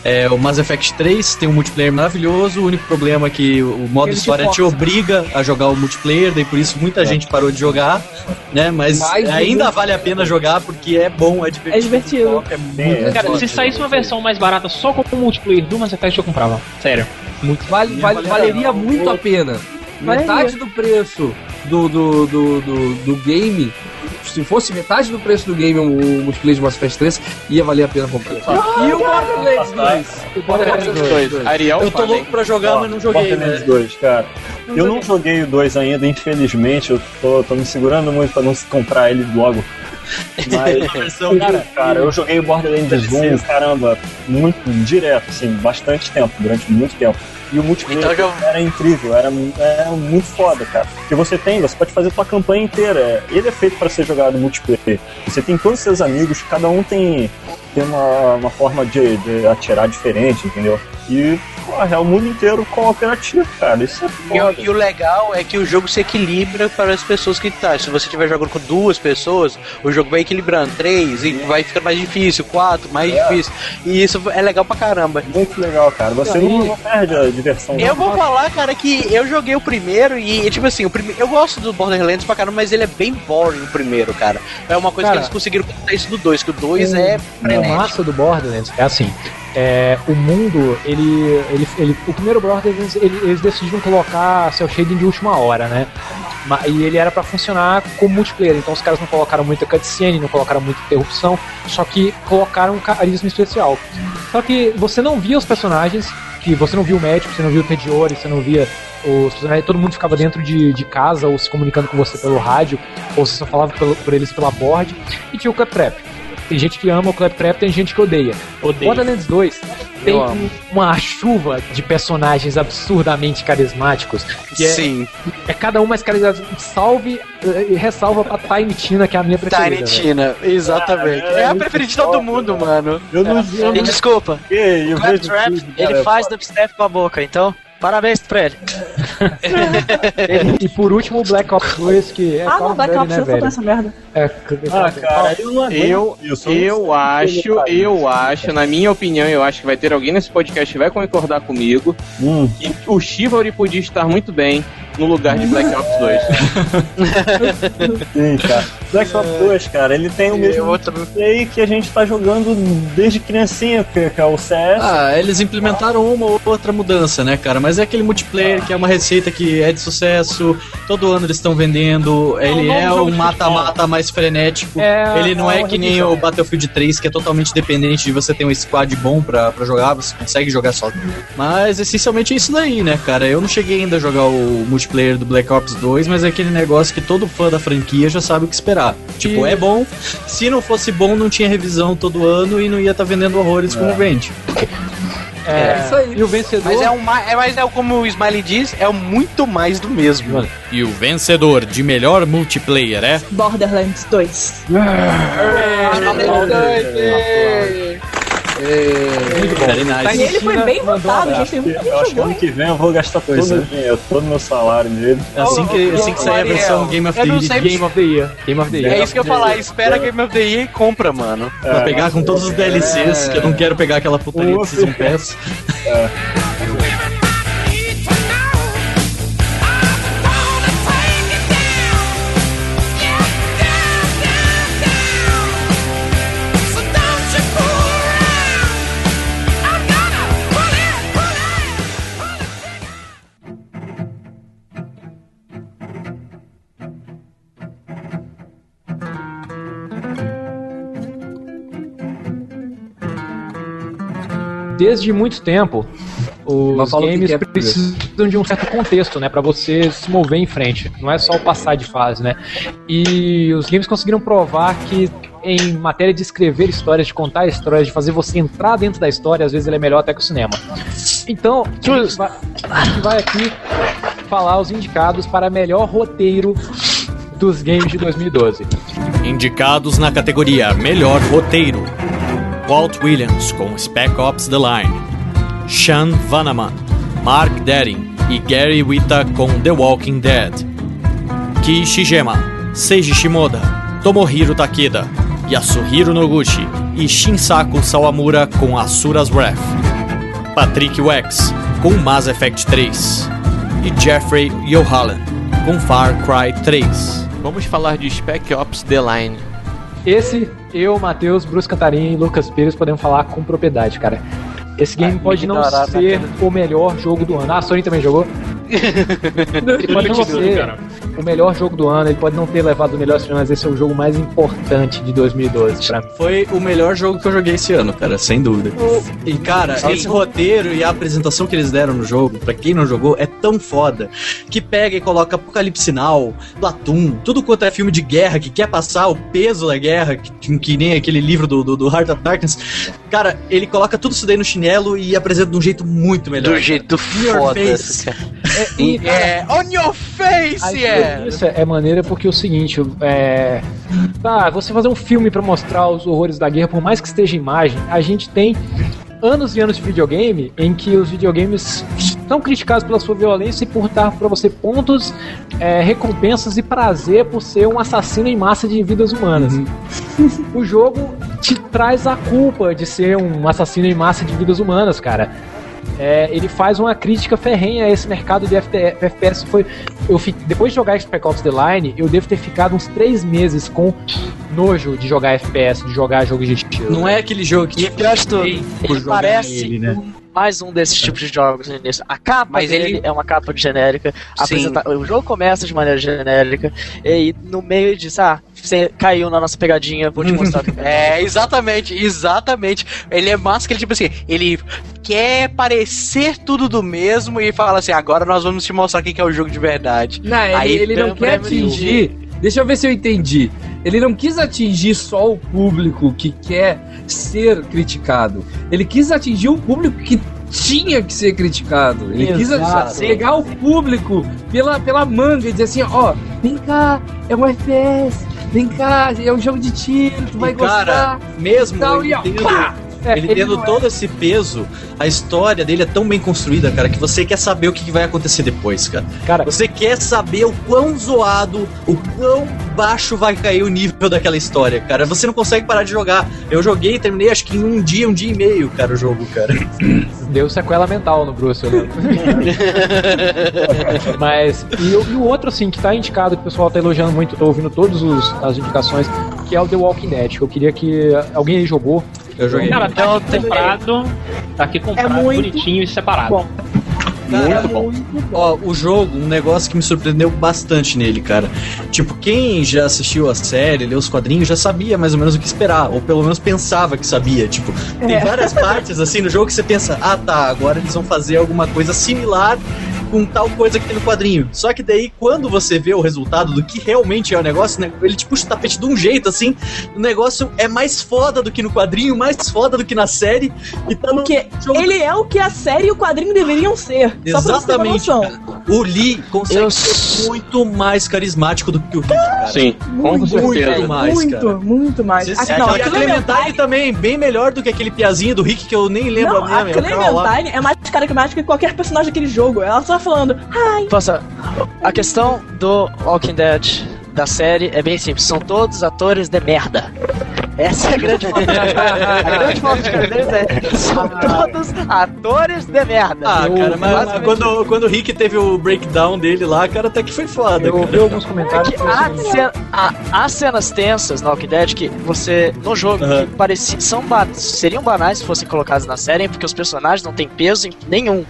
É, o Mass Effect 3 tem um multiplayer maravilhoso. O único problema é que o modo Ele te história te, força. obriga a jogar o multiplayer, daí por isso muita gente parou de jogar, né? Mas Mas ainda vale a pena jogar porque é bom, é divertido. É divertido. É muito Cara, foda. se saísse uma versão mais barata só com o multiplayer do Mass Effect, eu comprava. Sério. Muito, vale, vale- valeria muito a pena. Metade do preço do, do, do, do, do game, se fosse metade do preço do game o multiplayer de Mass Effect 3, ia valer a pena comprar. E o Borderlands 2? O Borderlands 2. Ariel, Eu tô louco pra jogar, mas não joguei, Borderlands né? 2, cara. Eu não joguei o 2 ainda, infelizmente. Eu tô, tô me segurando muito pra não comprar ele logo. Mas, Versão cara, cara, eu joguei o Borderlands 1, caramba, muito direto, assim, bastante tempo, durante muito tempo. E o multiplayer Então já- era incrível, era, era muito foda, cara. Porque você tem, você pode fazer a tua campanha inteira. Ele é feito para ser jogado multiplayer. Você tem todos os seus amigos, cada um tem, tem uma, uma forma de, de atirar diferente, entendeu? E porra, é o mundo inteiro cooperativo, cara. Isso é E, o- foda. e o legal é que o jogo se equilibra para as pessoas que tá. Se você estiver jogando com duas pessoas, o jogo vai equilibrando. Três, e vai ficando mais difícil. Quatro, mais difícil. E isso é legal pra caramba. Muito legal, cara. Você não, não perde a diversão. Eu vou falar, cara, que eu joguei o primeiro e, tipo assim, o prime... eu gosto do Borderlands pra caramba, mas ele é bem boring o primeiro, cara. É uma coisa Cara, que eles conseguiram contar isso do 2, que o 2 O- é O frenético. massa do Borderlands é assim. É, o mundo, ele, ele, ele. O primeiro ele- eles decidiram colocar cel shading de última hora, né? E ele era pra funcionar como multiplayer, então os caras não colocaram muita cutscene, não colocaram muita interrupção, só que colocaram um carisma especial. Só que você não via os personagens, que você não via o médico, você não via o Tediore, você não via os personagens, todo mundo ficava dentro de, de casa ou se comunicando com você pelo rádio, ou você só falava pelo- por eles pela board, e tinha o Claptrap. Tem gente que ama o Claptrap, tem gente que odeia. Odeio. Borderlands 2 tem Eu amo. Sim, é cada um mais carismático. Salve eh, e ressalva pra Tiny Tina, que é a minha preferida. Tiny velho. Tina, exatamente. Cara, é É a muito preferida de todo mundo, mano. Eu não eu E desculpa, eu vejo Claptrap, ele faz dubstep com a boca, então parabéns pra ele. E por último, o Black Ops 2, que é Ah, não, Black Ops, né, eu sou velho? essa merda. É, Ah, cara, eu Eu, isso. eu acho, eu acho, na minha opinião, eu acho que vai ter alguém nesse podcast que vai concordar comigo Hum, que o Chivalry podia estar muito bem no lugar de Black Ops 2. sim, cara. Black Ops 2, cara, ele tem o mesmo gameplay que a gente tá jogando desde criancinha, que é o CS. Ah, eles implementaram uma ou outra mudança, né, cara? Mas é aquele multiplayer que é uma receita que é de sucesso, todo ano eles estão vendendo, ele é é de mata-mata mais frenético. É, ele não é é que nem o Battlefield 3, que é totalmente dependente de você ter um squad bom pra, pra jogar, você consegue jogar só. Mas essencialmente é isso daí, né, cara? Eu não cheguei ainda a jogar o multiplayer do Black Ops 2, mas é aquele negócio que todo fã da franquia já sabe o que esperar. Tipo, E- é bom. Se não fosse bom, não tinha revisão todo ano e não ia estar vendendo horrores como vende. É, isso aí. E o vencedor. Mas é, um, é, mas é como o Smiley diz, é o muito mais do mesmo. E o vencedor de melhor multiplayer é. Borderlands 2. Very nice. E ele foi bem votado, gente. Tem muita Eu acho que ano que vem eu vou gastar todo Pois o é. meu dinheiro, todo o meu salário nele. Assim que, assim que sair a versão Game of the Year, sei- Game of the Year. Game of the Year. É isso que eu ia falar, espera Game of the Year e compra, mano. pra pegar com todos os DLCs, que eu não quero pegar aquela putaria de Season Pass. Desde muito tempo, os games que é precisam de um certo contexto, né, para você se mover em frente. Não é só o passar de fase, né? E os games conseguiram provar que em matéria de escrever histórias, de contar histórias, de fazer você entrar dentro da história, às vezes ele é melhor até que o cinema. Então, a gente vai, a gente vai aqui falar os indicados para melhor roteiro dos games de 2012. Indicados na categoria Melhor Roteiro: Walt Williams com Spec Ops The Line, Sean Vanaman, Mark Derin e Gary Wita com The Walking Dead, Ki Shigema, Seiji Shimoda, Tomohiro Takeda, Yasuhiro Noguchi e Shinsaku Sawamura com Asura's Wrath, Patrick Wex com Mass Effect 3 e Jeffrey Yohalan com Far Cry 3. Vamos falar de Spec Ops The Line. Esse, eu, Matheus, Bruce Cantarim e Lucas Pires podemos falar com propriedade, cara. Esse game Ah, pode não ignorar ser o melhor jogo do ano. Ah, a Sony também jogou? pode não ser o melhor jogo do ano, ele pode não ter levado o melhor mas esse é o jogo mais importante de 2012 pra mim. Foi o melhor jogo que eu joguei esse ano, cara, sem dúvida. E, cara, esse roteiro e a apresentação que eles deram no jogo, pra quem não jogou, é tão foda que pega e coloca Apocalipse Now, Platum, tudo quanto é filme de guerra que quer passar o peso da guerra, que, que nem aquele livro do, do, do Heart of Darkness. Cara, ele coloca tudo isso daí no chinelo e apresenta de um jeito muito melhor. Do jeito foda. face. É, É, on your face, é! isso é maneira porque é o seguinte, é. Tá, você fazer um filme pra mostrar os horrores da guerra, por mais que esteja imagem, a gente tem anos e anos de videogame em que os videogames são criticados pela sua violência e por dar pra você pontos, é, recompensas e prazer por ser um assassino em massa de vidas humanas. o jogo te traz a culpa de ser um assassino em massa de vidas humanas, cara. É, ele faz uma crítica ferrenha a esse mercado de FPS. Foi, eu fi- depois de jogar Spec Ops The Line, eu devo ter ficado uns três meses com nojo de jogar FPS, de jogar jogos de tiro. Não é aquele jogo que E ele jogar parece ele, né? Mais um desses tipos de jogos no início. A capa Mas dele ele- é uma capa genérica. Apresenta- O jogo começa de maneira genérica. E no meio disso, ah, você caiu na nossa pegadinha, vou te mostrar. É, exatamente, exatamente. Ele é massa que ele, tipo assim, ele quer parecer tudo do mesmo e fala assim, agora nós vamos te mostrar quem que é o jogo de verdade. Não, ele, Aí ele não tem um quer atingir. Deixa eu ver se eu entendi. Ele não quis atingir só o público que quer ser criticado. Ele quis atingir o público que tinha que ser criticado. Ele quis Exato. pegar o público pela, pela manga e dizer assim: ó, vem cá, é um FPS, vem cá, é um jogo de tiro, tu vai E, cara, gostar. mesmo Tal, e ó, tendo, pá! É, ele ele tendo é- todo esse peso, a história dele é tão bem construída, cara, que você quer saber o que vai acontecer depois, cara. Cara, Você quer saber o quão zoado, o quão baixo vai cair o nível daquela história, cara. Você não consegue parar de jogar. Eu joguei e terminei acho que em um dia, um dia e meio, cara, o jogo, cara. Deu sequela mental no Bruce, eu lembro. Mas, e, o- e o outro, assim, que tá indicado, que o pessoal tá elogiando muito, tô ouvindo todas as indicações, que é o The Walking Dead, que eu queria que alguém aí jogou. Eu joguei. Cara, tá aqui comprado. Tá aqui comprado, muito bonitinho e separado. bom. Cara, bom. Ó, o jogo, um negócio que me surpreendeu bastante nele, cara. Tipo, quem já assistiu a série, leu os quadrinhos, já sabia mais ou menos o que esperar. Ou pelo menos pensava que sabia. Tipo, tem É. várias partes assim no jogo que você pensa, ah tá, agora eles vão fazer alguma coisa similar com tal coisa que tem no quadrinho. Só que daí, quando você vê o resultado do que realmente é o negócio, né, ele te puxa o tapete de um jeito, assim, o negócio é mais foda do que no quadrinho, mais foda do que na série, e tá no Porque ele é o que a série e o quadrinho deveriam ser. Só pra você ter uma Exatamente. O Lee consegue Eu- ser muito mais carismático do que o Rick, cara. Sim, com Muito, certeza. Muito mais, muito, cara. muito mais. Ah, sente não, que a a Clementine também, bem melhor do que aquele piazinho do Rick que eu nem lembro Não, a a minha, lá. Clementine é mais carismática que qualquer personagem daquele jogo. Ela só falando, ai, Poxa, a questão do Walking Dead da série é bem simples. São todos atores de merda. Essa é a grande a grande forma de escrever isso é. São todos atores de merda. Ah, Eu- cara, mas basicamente- quando, quando o Rick teve o breakdown dele lá, cara, até que foi foda, Eu ouvi alguns comentários o há, cena- há- há cenas tensas no Walking Dead que você, no jogo, Aham. que pareci, são ba- seriam banais se fossem colocados na série, porque os personagens não têm peso em- nenhum.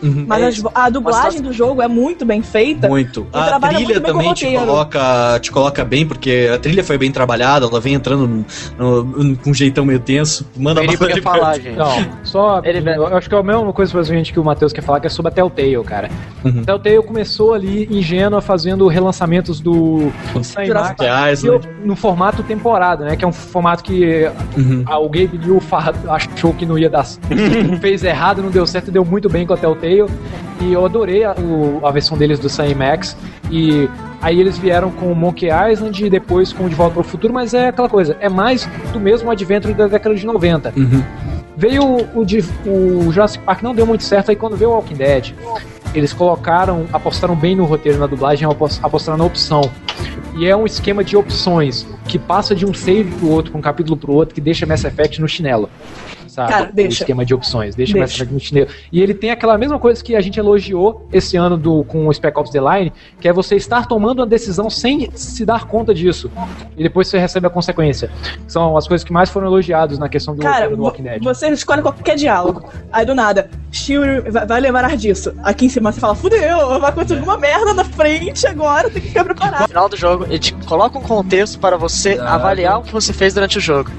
Uhum. mas É a dublagem do jogo é muito bem feita. Muito. A trabalha trilha muito também te coloca, te coloca bem, porque a trilha foi bem trabalhada, ela vem entrando no- no- com um jeitão meio tenso. Manda Ele quer falar, gente. Não, só. Ele- eu acho que é a mesma coisa basicamente que o Matheus quer falar, que é sobre a Telltale, cara. Uhum. A Telltale começou ali ingênua fazendo relançamentos do Jurassic Max né? no formato temporada, né? Que é um formato que Uhum. o Gabe New fa- achou que não ia dar. fez errado, não deu certo, deu muito bem com a Telltale. E eu adorei a, o- a versão deles do Sam Max. E aí eles vieram com o Monkey Island e depois com o De Volta para o Futuro, mas é aquela coisa, é mais do mesmo Adventure da década de 90. Uhum. Veio o, de- o Jurassic Park, não deu muito certo, aí quando veio o Walking Dead, eles colocaram, apostaram bem no roteiro, na dublagem, apos- apostaram na opção. E é um esquema de opções que passa de um save pro outro, pra um capítulo pro outro, que deixa Mass Effect no chinelo. Sabe? Cara, O esquema de opções, deixa, Deixa. No chinelo. E ele tem aquela mesma coisa que a gente elogiou esse ano do, com o Spec Ops The Line, que é você estar tomando uma decisão sem se dar conta disso. E depois você recebe a consequência. São as coisas que mais foram elogiadas na questão do Cara, do Walking Dead. você escolhe qualquer diálogo. Aí do nada, Shuri vai, lembrar disso. Aqui em cima você fala, fudeu, vai acontecer alguma merda na frente agora, tem que ficar No preparado. final do jogo, ele te coloca um contexto para você Exato. avaliar o que você fez durante o jogo.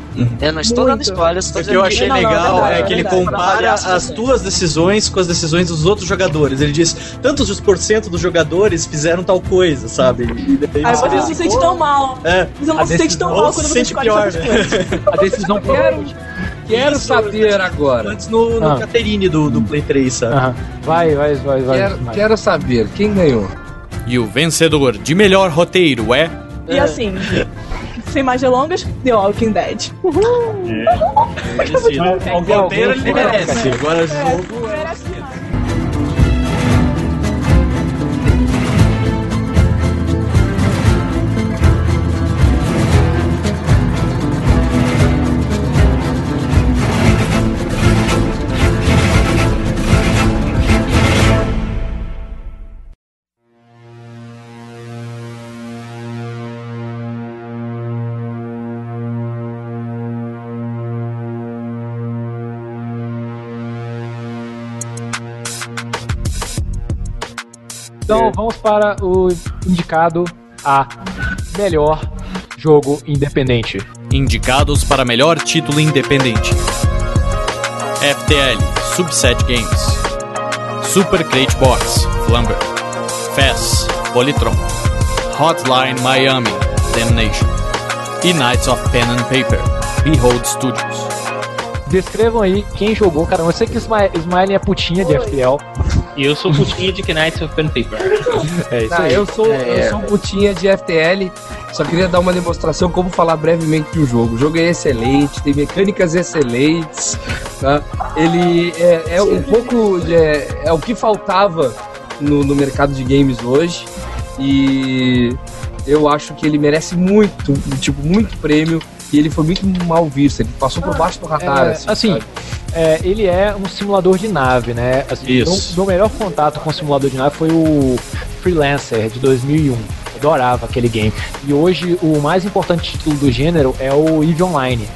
Eu não estou dando Muito. spoilers, estou O que eu dizendo achei é legal é é que ele verdade. compara as tuas decisões com as decisões dos outros jogadores. Ele diz, tantos os porcento dos jogadores fizeram tal coisa, sabe? E daí Aí você não se sente tão mal. É. Você não A se sente tão decisão mal quando você escolhe né? coisas. A decisão Quero, quero saber agora. Antes no, no Ah. Caterine do, do Play 3, sabe? Vai, vai, vai, vai. Quero, vai. quero saber quem ganhou. E o vencedor de melhor roteiro é. E assim, sem mais delongas, The Walking Dead. Uhul! O roteiro ele merece. Agora o jogo. Então vamos para o indicado a melhor jogo independente. Indicados para melhor título independente: FTL Subset Games, Super Crate Box Flumber, FES Polytron, Hotline Miami Damnation e Knights of Pen and Paper Behold Studios. Descrevam aí quem jogou, cara. Eu sei que Ismael, é putinha de FTL. E eu sou putinha de Knights of Pen Paper. É isso Ah, aí. eu sou, É. eu sou putinha de FTL. Só queria dar uma demonstração como falar brevemente do jogo. O jogo é excelente, tem mecânicas excelentes. tá? Ele é, é um pouco é, é o que faltava no, no mercado de games hoje e eu acho que ele merece muito, tipo muito prêmio. E ele foi muito mal visto. Ele passou por baixo do radar. É, assim, assim? É, ele é um simulador de nave, né? Assim, Isso. Meu, meu melhor contato com o simulador de nave foi o Freelancer de 2001. Adorava aquele game. E hoje o mais importante título do gênero é o EVE Online.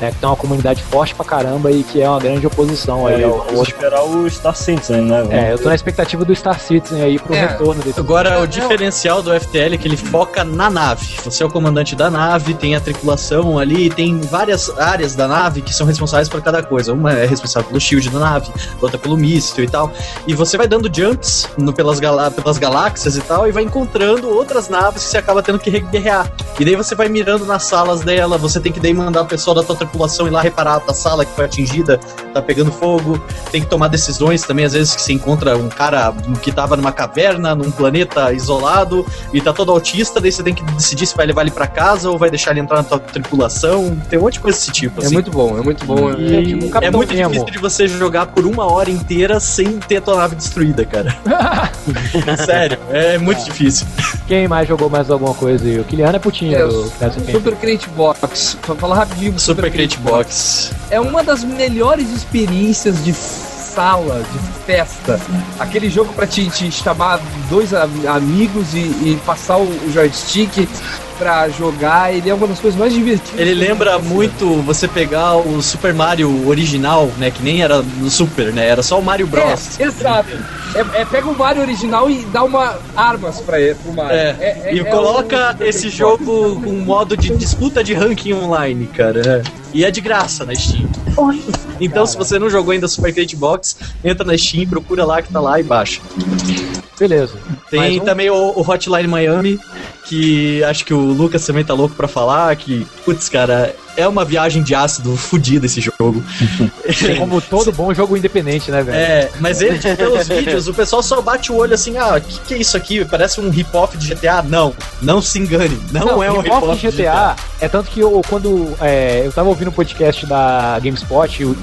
Né, que tem uma comunidade forte pra caramba e que é uma grande oposição aí É, ao, eu ao outro. esperar o Star Citizen, né? É, eu tô na expectativa do Star Citizen aí pro É, retorno desse Agora, o diferencial do FTL é que ele foca na nave. Você é o comandante da nave, tem a tripulação ali, tem várias áreas da nave que são responsáveis por cada coisa. Uma é responsável pelo shield da nave, outra pelo míssil e tal. E você vai dando jumps no- pelas, galá- pelas galáxias e tal, e vai encontrando outras naves que você acaba tendo que guerrear. E daí você vai mirando nas salas dela, você tem que daí mandar o pessoal da tua tripulação ir lá reparar a tua sala que foi atingida, tá pegando fogo. Tem que tomar decisões também, às vezes que você encontra um cara que tava numa caverna, num planeta isolado, e tá todo autista, daí você tem que decidir se vai levar ele pra casa ou vai deixar ele entrar na tua tripulação. Tem um monte de coisa desse tipo. É assim. muito bom, é muito bom. E É tipo um é muito Nemo. difícil de você jogar por uma hora inteira sem ter a tua nave destruída, cara. Sério, é muito difícil. Quem mais jogou mais alguma coisa aí? O Kiliano é putinha É, do. Super Crate Box. Pra falar rapidinho do Super Crate Box. É uma das melhores experiências de sala, de festa. Aquele jogo pra te, te chamar dois amigos e, e passar o joystick pra jogar, ele é uma das coisas mais divertidas. Ele lembra muito você pegar o Super Mario original, né? Que nem era no Super, né? Era só o Mario Bros. É, exato. É, é, pega o Mario original e dá uma armas pra ele, pro Mario. É, e é coloca o- esse jogo com modo de disputa de ranking online, cara. é. E é de graça na Steam. Então, se você não jogou ainda Super Crate Box, entra na Steam, procura lá que tá lá e baixa. Beleza. Tem um? também o, o Hotline Miami, que acho que o Lucas também tá louco pra falar, que, putz, cara, é uma viagem de ácido fodida esse jogo. Como todo bom jogo independente, né, velho? É, mas ele, tipo, pelos vídeos, o pessoal só bate o olho assim, ah, o que, que é isso aqui? Parece um hip-hop de GTA? Não, não se engane, não, é um hip-hop de GTA. É tanto que eu, quando é, eu tava ouvindo o podcast da GameSpot e, o-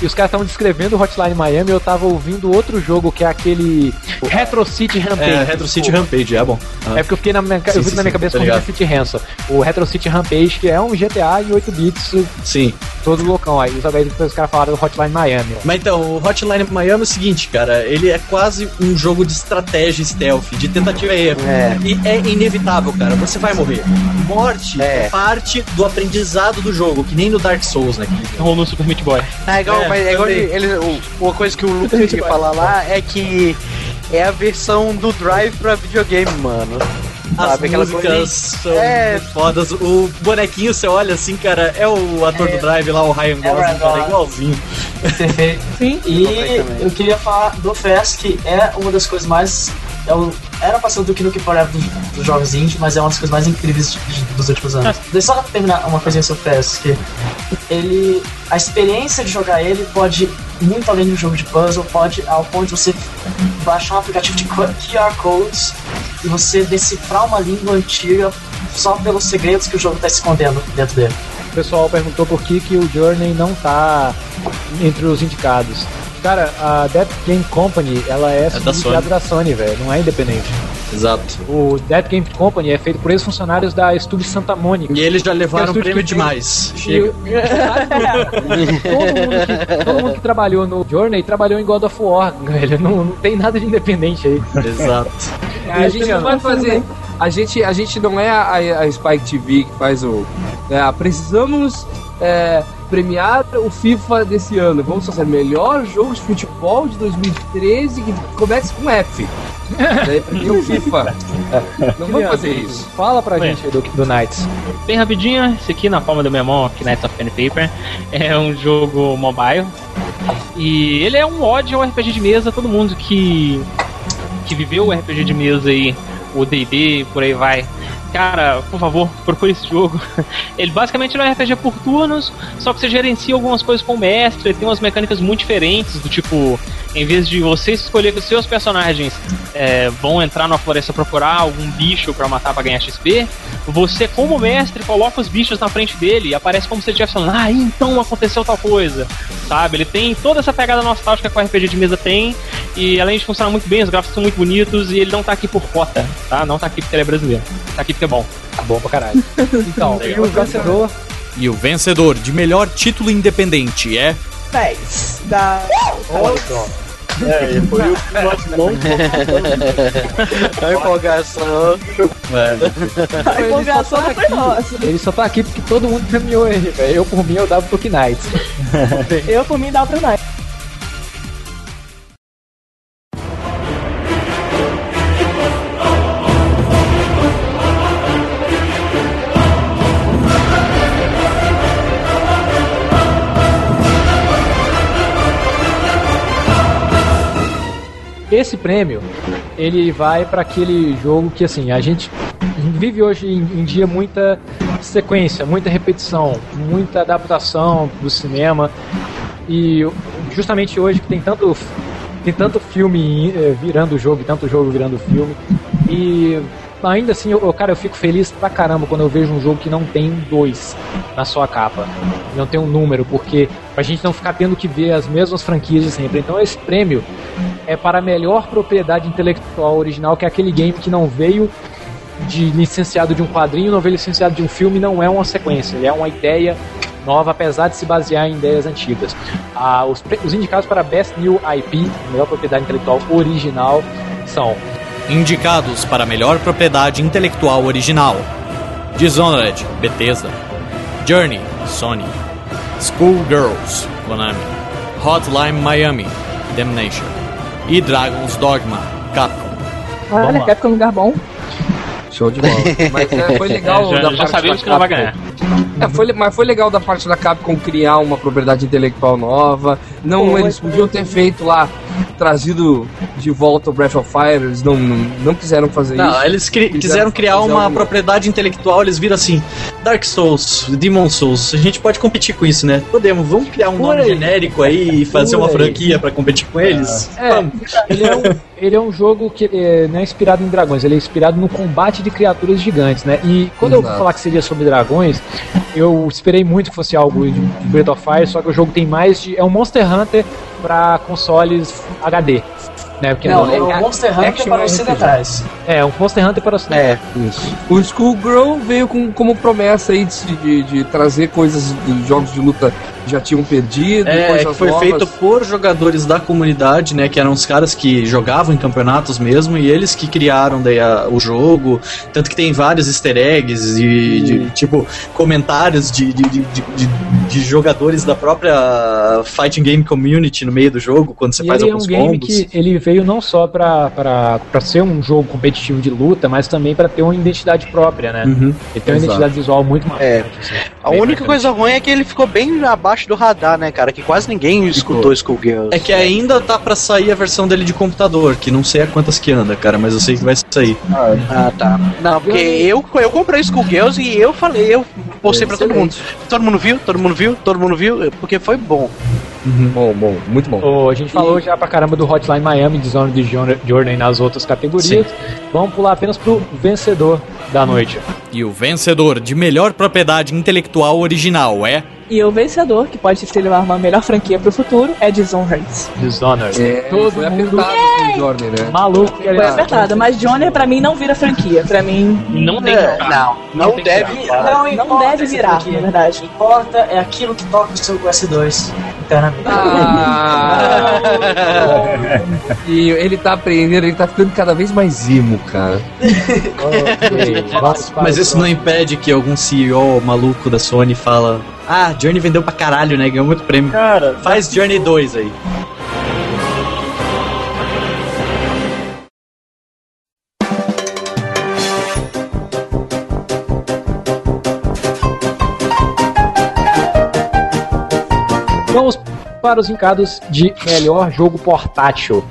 e, e os caras estavam descrevendo o Hotline Miami, eu tava ouvindo outro jogo que é aquele Retro City Rampage. É, Retro City Rampage, é bom. É porque eu fiquei na minha, Sim, eu vi sim, na minha sim, cabeça tá como ligado. Retro City Ransom. O Retro City Rampage, que é um GTA em 8 bits, Sim. todo loucão. Aí depois os caras falaram do Hotline Miami. ó. Mas então, o Hotline Miami é o seguinte, cara, ele é quase um jogo de estratégia stealth, de tentativa e erro. E é inevitável, cara, você vai morrer. Morte é, parte do aprendizado do jogo, que nem no Dark Souls, né? Ou no Super Meat Boy. É igual, É, mas é igual também. ele, uma coisa que o Lucas queria falar lá é que é a versão do Drive pra videogame, mano. As Sabe, músicas são É. fodas. O bonequinho, você olha assim, cara, é o ator do Drive lá, o Ryan É Gosling, Ryan cara, Gosling. igualzinho. Perfeito. Sim. E eu queria falar do FES, que é uma das coisas mais. É o, era pra ser o Duke Nukem Forever dos, dos jogos indie, mas é uma das coisas mais incríveis de- de- dos últimos anos. Deixa eu só terminar uma coisinha sobre o FES, que ele. A experiência de jogar ele pode ir muito além do jogo de puzzle, pode ao ponto de você baixar um aplicativo de QR codes e você decifrar uma língua antiga só pelos segredos que o jogo tá escondendo dentro dele. O pessoal perguntou por que, que o Journey não tá entre os indicados. Cara, a Death Game Company, ela é, da subsidiada da Sony, velho, não é independente. Exato. O Death Game Company é feito por ex-funcionários da Estúdio Santa Mônica. E eles já levaram é prêmio que demais. Chega. todo, mundo que, todo mundo que trabalhou no Journey trabalhou em God of War, velho. Não, não tem nada de independente aí. Exato. A gente não vai fazer. A gente, a gente não é a, a Spike TV que faz o. é, precisamos é, premiar o FIFA desse ano. Vamos fazer melhor jogo de futebol de 2013 que comece com F. Daí premia o FIFA. É, não vamos fazer isso. Fala pra gente aí do, do Knights. Bem rapidinho, esse aqui na palma da minha mão, aqui Knights of Pen Paper, é um jogo mobile. E ele é um ódio ao RPG de mesa, todo mundo que que viveu o RPG de mesa aí, o D&D, por aí vai. Cara, por favor, procure esse jogo. Ele basicamente é um RPG por turnos, só que você gerencia algumas coisas com o mestre, ele tem umas mecânicas muito diferentes, do tipo, em vez de você escolher que os seus personagens é, vão entrar na floresta procurar algum bicho pra matar pra ganhar XP, você, como mestre, coloca os bichos na frente dele e aparece como se ele estivesse falando, ah, então aconteceu tal coisa, sabe? Ele tem toda essa pegada nostálgica que o RPG de mesa tem, e além de funcionar muito bem, os gráficos são muito bonitos, e ele não tá aqui por cota, tá? Não tá aqui porque ele é brasileiro, tá aqui porque é bom. Bom pra caralho. Então, e o vencedor E o vencedor de melhor título independente é. 10 da. É, e foi o que nós não A empolgação. A empolgação não foi nossa. Ele só tá aqui porque todo mundo premiou ele, velho. Eu, por mim, eu dava pro Knights. Eu, por mim, dá pro Night. Esse prêmio, ele vai pra aquele jogo que, assim, a gente vive hoje em, dia muita sequência, muita repetição, muita adaptação do cinema. E justamente hoje que tem tanto tem tanto filme eh, virando jogo, tanto jogo virando filme. E ainda assim, eu, cara, eu fico feliz pra caramba quando eu vejo um jogo que não tem 2 na sua capa. Não tem um número, porque pra gente não ficar tendo que ver as mesmas franquias de sempre. Então esse prêmio é para a melhor propriedade intelectual original, que é aquele game que não veio de licenciado de um quadrinho, não veio licenciado de um filme, não é uma sequência, ele é uma ideia nova, apesar de se basear em ideias antigas. Ah, os, os indicados para Best New IP, melhor propriedade intelectual original, são Indicados para melhor propriedade intelectual original: Dishonored, Bethesda, Journey, Sony, Schoolgirls, Konami, Hotline Miami, Damnation e Dragon's Dogma, Capcom. Olha, Capcom é um lugar bom. Show de bola. Mas é, foi legal É, já- já sabemos que não vai ganhar. É, foi, mas foi legal da parte da Capcom criar uma propriedade intelectual nova. Não, Foi. eles podiam ter feito lá, trazido de volta o Breath of Fire, eles não, não, não quiseram fazer Não, isso. eles cri- quiseram criar fazer uma alguma- propriedade intelectual, eles viram assim, Dark Souls, Demon Souls, a gente pode competir com isso, né? Podemos, vamos criar um Por nome aí. genérico aí e fazer Por uma aí. franquia pra competir com eles? É, Vamos. ele é, um, ele é um jogo que é, não é inspirado em dragões, ele é inspirado no combate de criaturas gigantes, né? E quando eu Exato. falar que seria sobre dragões, eu esperei muito que fosse algo de, Breath of Fire, só que o jogo tem mais de. É um Monster Hunter pra consoles HD. Né? Porque Não, é, é o Monster Hunter para os ocidentais. É, um Monster Hunter para os É. Isso. O Schoolgirl veio com, como promessa aí de, de, de trazer coisas de jogos de luta já tinham perdido, É, que foi novas. feito por jogadores da comunidade, né? Que eram os caras que jogavam em campeonatos mesmo, e eles que criaram daí a- o jogo. Tanto que tem vários easter eggs e de, tipo comentários de, de, de, de- de- de jogadores da própria Fighting Game Community no meio do jogo, quando você E faz ele é um alguns game combos. que ele veio não só pra, pra, pra ser um jogo competitivo de luta, mas também pra ter uma identidade própria, né? Uhum. Ele tem uma Exato. identidade visual muito marcante. É. assim. A única marcante. coisa ruim é que ele ficou bem abaixo do radar, né, cara? Que quase ninguém escutou Schoolgirls. É que ainda tá pra sair a versão dele de computador, que não sei a quantas que anda, cara, mas eu sei que vai sair. Ah, tá. Não, porque eu, eu comprei Schoolgirls e eu falei, eu postei pra todo mundo. Todo mundo viu, todo mundo viu, todo mundo viu, porque foi bom. Bom, bom, muito bom. Ô, a gente falou já pra caramba do Hotline Miami, Dishonored de Journey nas outras categorias. Vamos pular apenas pro vencedor. da noite. E o vencedor de melhor propriedade intelectual original é. E o vencedor, que pode se levar uma melhor franquia pro futuro, é Dishonored. Dishonored. É, Todo foi mundo apertado com o Johnny, né? maluco. Foi apertado, mas Johnny pra mim não vira franquia. Pra mim. Não tem É, Não, não tem deve. virar. Não, Não importa deve virar, na verdade. O que importa é aquilo que toca o seu S2 internamente. Ah, e ele tá aprendendo, ele tá ficando cada vez mais emo, cara. Mas isso não impede que algum CEO maluco da Sony fala Ah, Journey vendeu pra caralho, né? Ganhou muito prêmio. Cara, Faz Journey 2 aí. Vamos para os indicados de melhor jogo portátil.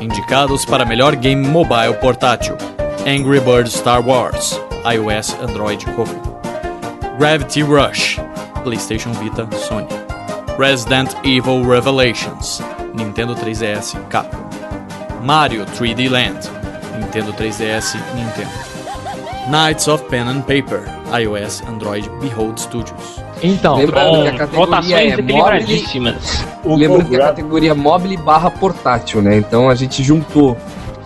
Indicados para melhor game mobile portátil: Angry Birds Star Wars, iOS, Android, Kofu. Gravity Rush, PlayStation Vita, Sony. Resident Evil Revelations, Nintendo 3DS, Capcom. Mario 3D Land, Nintendo 3DS, Nintendo. Knights of Pen and Paper, iOS, Android, Behold Studios. Então, Lembrando que a categoria Votações é equilibradíssimas. lembrando que a categoria mobile barra portátil, né? Então a gente juntou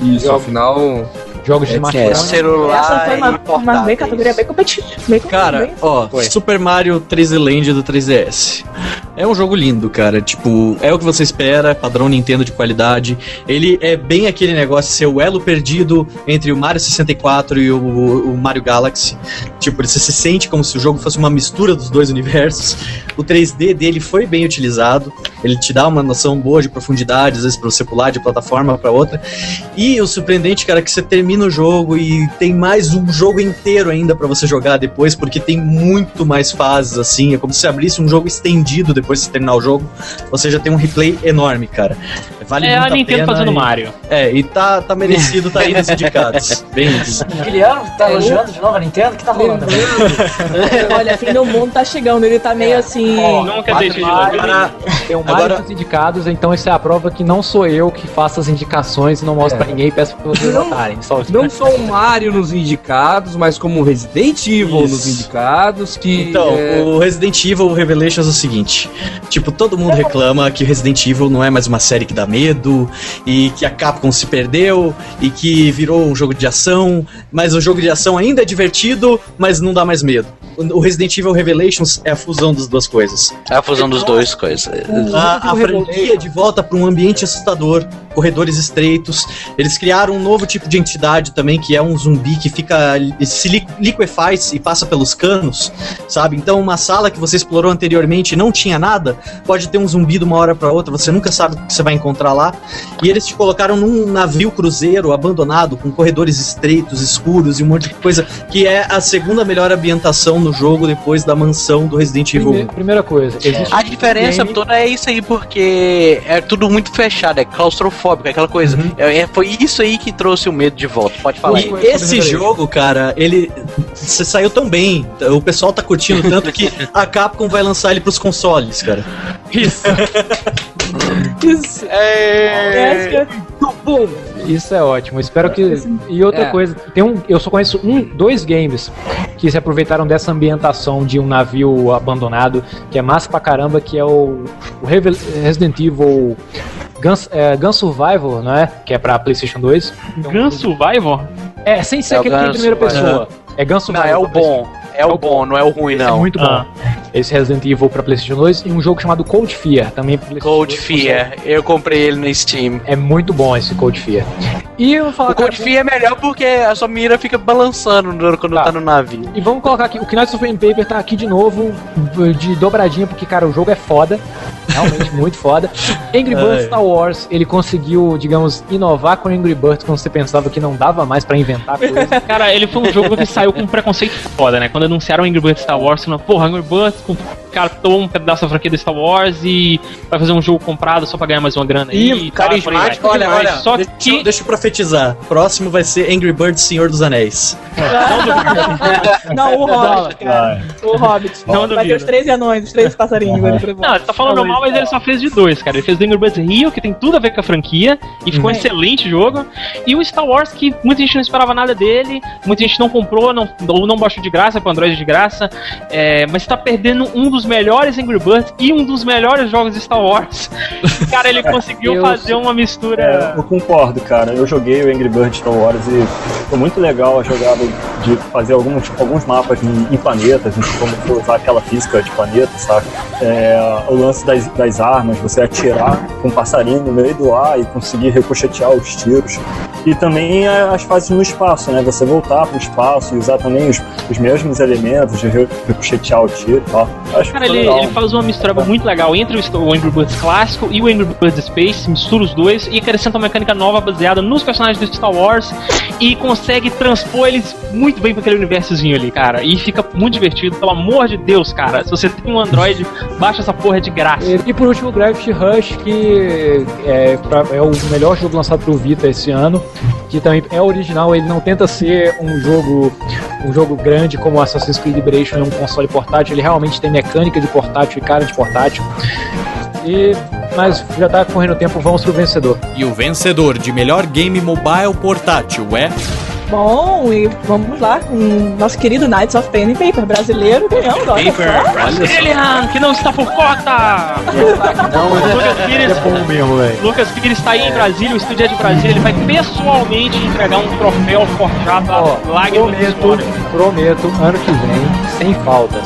isso, afinal... jogos de É, smartphone. É, celular Essa foi uma, e uma portáteis. bem categoria bem competitiva. Bem Cara, bem- ó, Foi. Super Mario 3D Land do 3DS. É um jogo lindo, cara. Tipo, é o que você espera, padrão Nintendo de qualidade. Ele é bem aquele negócio de ser o elo perdido entre o Mario 64 e o, o Mario Galaxy. Tipo, você se sente como se o jogo fosse uma mistura dos dois universos. O 3D dele foi bem utilizado. Ele te dá uma noção boa de profundidade, às vezes pra você pular de plataforma pra outra. E o surpreendente, cara, é que você termina o jogo e tem mais um jogo inteiro ainda pra você jogar depois, porque tem muito mais fases, assim. É como se abrisse um jogo estendido depois de terminar o jogo. Você já tem um replay enorme, cara. Vale É muito a Nintendo pena fazendo e- Mario. É, e tá, tá merecido, tá aí nos indicados. Bem isso. Guilherme tá elogiando de novo a Nintendo? O que tá rolando? Olha, fim do mundo tá chegando, ele tá meio assim. Nunca deixei de elogiar. Tem um Mario Agora- dos indicados, então isso é a prova que não sou eu que faço as indicações e não mostro É. pra ninguém e peço pra vocês Não- votarem. Não só o Mario nos indicados, mas como o Resident Evil Isso. nos indicados, que... Então, é, o Resident Evil Revelations é o seguinte: tipo, todo mundo reclama que Resident Evil não é mais uma série que dá medo, e que a Capcom se perdeu, e que virou um jogo de ação, mas o jogo de ação ainda é divertido, mas não dá mais medo. O o Resident Evil Revelations é a fusão das duas coisas. É a fusão dos dois coisas. A, a franquia de volta para um ambiente assustador, corredores estreitos. Eles criaram um novo tipo de entidade também, que é um zumbi que fica se li- liquefaz e passa pelos canos, sabe? Então, uma sala que você explorou anteriormente e não tinha nada, pode ter um zumbi de uma hora para outra, você nunca sabe o que você vai encontrar lá. E eles te colocaram num navio cruzeiro abandonado, com corredores estreitos, escuros e um monte de coisa, que é a segunda melhor ambientação no jogo depois da mansão do Resident Evil 1. Primeira, primeira coisa, existe A diferença game- toda é isso aí, porque é tudo muito fechado, é claustrofóbico, é aquela coisa. Uhum. É, é- foi isso aí que trouxe o medo de volta. Pode falar aí. E esse jogo, cara, ele saiu tão bem, o pessoal tá curtindo tanto que a Capcom vai lançar ele pros consoles, cara. Isso. Isso. É... Isso é ótimo. Espero que. E outra É. coisa, tem um. Eu só conheço um, dois games que se aproveitaram dessa ambientação de um navio abandonado, que é massa pra caramba, que é o, o Resident Evil Gun, é, Gun Survival, não é? Que é pra PlayStation 2. Gun Survivor? É, sem ser É aquele que Gun em primeira Survival. pessoa. É Gun Não, Survival. é o bom. É o bom, não é o ruim, é não. muito bom. Ah. Esse Resident Evil pra PlayStation 2 e um jogo chamado Cold Fear, também pra PlayStation Cold 2. Fear, eu comprei ele no Steam. É muito bom esse Cold Fear. E eu vou falar O Cold cara, Fear é melhor porque a sua mira fica balançando quando Tá. tá no navio. E vamos colocar aqui, o Knights of Paper tá aqui de novo, de dobradinha, porque, cara, o jogo é foda. Realmente muito foda. Angry Birds. Star Wars, ele conseguiu, digamos, inovar com Angry Birds quando você pensava que não dava mais pra inventar coisa. Cara, ele foi um jogo que saiu com um preconceito foda, né? Quando anunciaram Angry Birds Star Wars, falando, porra, Angry Birds com catou um pedaço da franquia do Star Wars e vai fazer um jogo comprado só pra ganhar mais uma grana aí. Ih, e tal, por aí vai. Olha, olha, só deixa, que. deixa eu profetizar. Próximo vai ser Angry Birds Senhor dos Anéis. Não, o Hobbit, cara. O Hobbit. Não Vai ter duvido. os três anões, os três passarinhos. pra Não, tá falando mal, mas ele só fez de dois, cara. Ele fez do Angry Birds Rio, que tem tudo a ver com a franquia, e ficou um Uhum. excelente jogo. E o Star Wars, que muita gente não esperava nada dele, muita gente não comprou, não, ou não baixou de graça, pro Android de graça. É, mas tá perdendo um dos melhores Angry Birds e um dos melhores jogos de Star Wars. Cara, ele conseguiu Eu- fazer uma mistura. É, eu concordo, cara. Eu joguei o Angry Birds Star Wars e foi muito legal a jogada de fazer alguns, alguns mapas em, em planetas, como usar aquela física de planeta, sabe? É, o lance das, das armas, você atirar com um passarinho no meio do ar e conseguir ricochetear os tiros. E também é, as fases no espaço, né? Você voltar pro espaço e usar também os, os mesmos elementos de ri- ricochetear o tiro e tal. Acho Cara, ele, legal. ele faz uma mistura muito legal entre o Angry Birds clássico e o Angry Birds Space, mistura os dois e acrescenta uma mecânica nova baseada nos personagens do Star Wars e consegue transpor eles muito bem para aquele universozinho ali, cara. E fica muito divertido, pelo amor de Deus, cara. Se você tem um Android, baixa essa porra de graça. E, e por último, o Gravity Rush, que é, pra- é o melhor jogo lançado pro Vita esse ano, que também é original, ele não tenta ser um jogo um jogo grande como Assassin's Creed Liberation, é um console portátil, ele realmente tem mecânica de portátil e cara de portátil. E, mas já tá correndo o tempo, vamos pro vencedor. E o vencedor de melhor game mobile portátil é. Bom, e vamos lá com o nosso querido Knights of Pen and Paper brasileiro ganhando, olha só. William, que não está por cota! Lucas Pires, É bom mesmo, velho. Lucas Pires está aí em Brasília, o estúdio é de Brasília, ele vai pessoalmente entregar um troféu forjado a lágrimas Prometo, prometo, ano que vem, sem falta.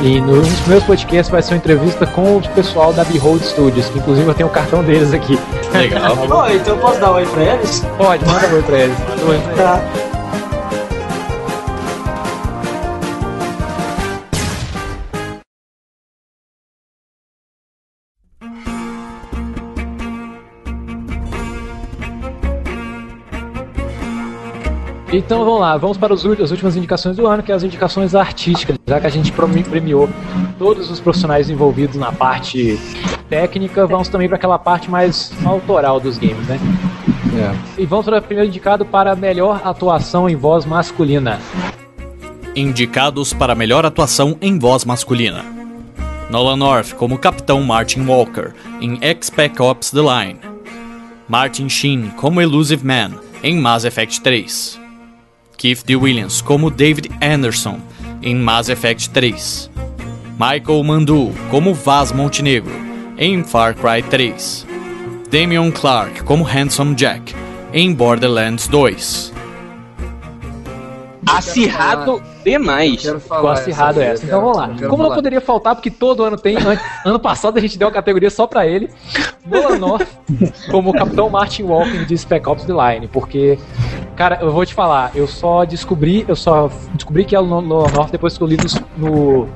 E nos meus podcasts vai ser uma entrevista com o pessoal da Behold Studios, que inclusive eu tenho o cartão deles aqui. Legal. Pô, então eu posso dar um oi pra eles? Pode, manda um oi pra eles. Manda um oi pra eles. Tá. Então vamos lá, vamos para os as últimas indicações do ano, que é as indicações artísticas, já que a gente premiou todos os profissionais envolvidos na parte técnica, vamos também para aquela parte mais autoral dos games, né? E vamos para o primeiro indicado para melhor atuação em voz masculina. Indicados para melhor atuação em voz masculina. Nolan North como Capitão Martin Walker em X-Spec Ops The Line. Martin Sheen como Elusive Man em Mass Effect 3. Keith D. Williams como David Anderson em Mass Effect 3. Michael Mandu como Vaz Montenegro em Far Cry 3. Damian Clark como Handsome Jack em Borderlands 2. Acirrado demais. Ficou acirrado essa. Então vamos lá. Como não poderia faltar, porque todo ano tem. an- Ano passado a gente deu uma categoria só pra ele. Nolan North como o Capitão Martin Walker de Spec Ops The Line. Porque, cara, eu vou te falar, eu só descobri, eu só descobri que é o Nolan North depois que eu li nos- no.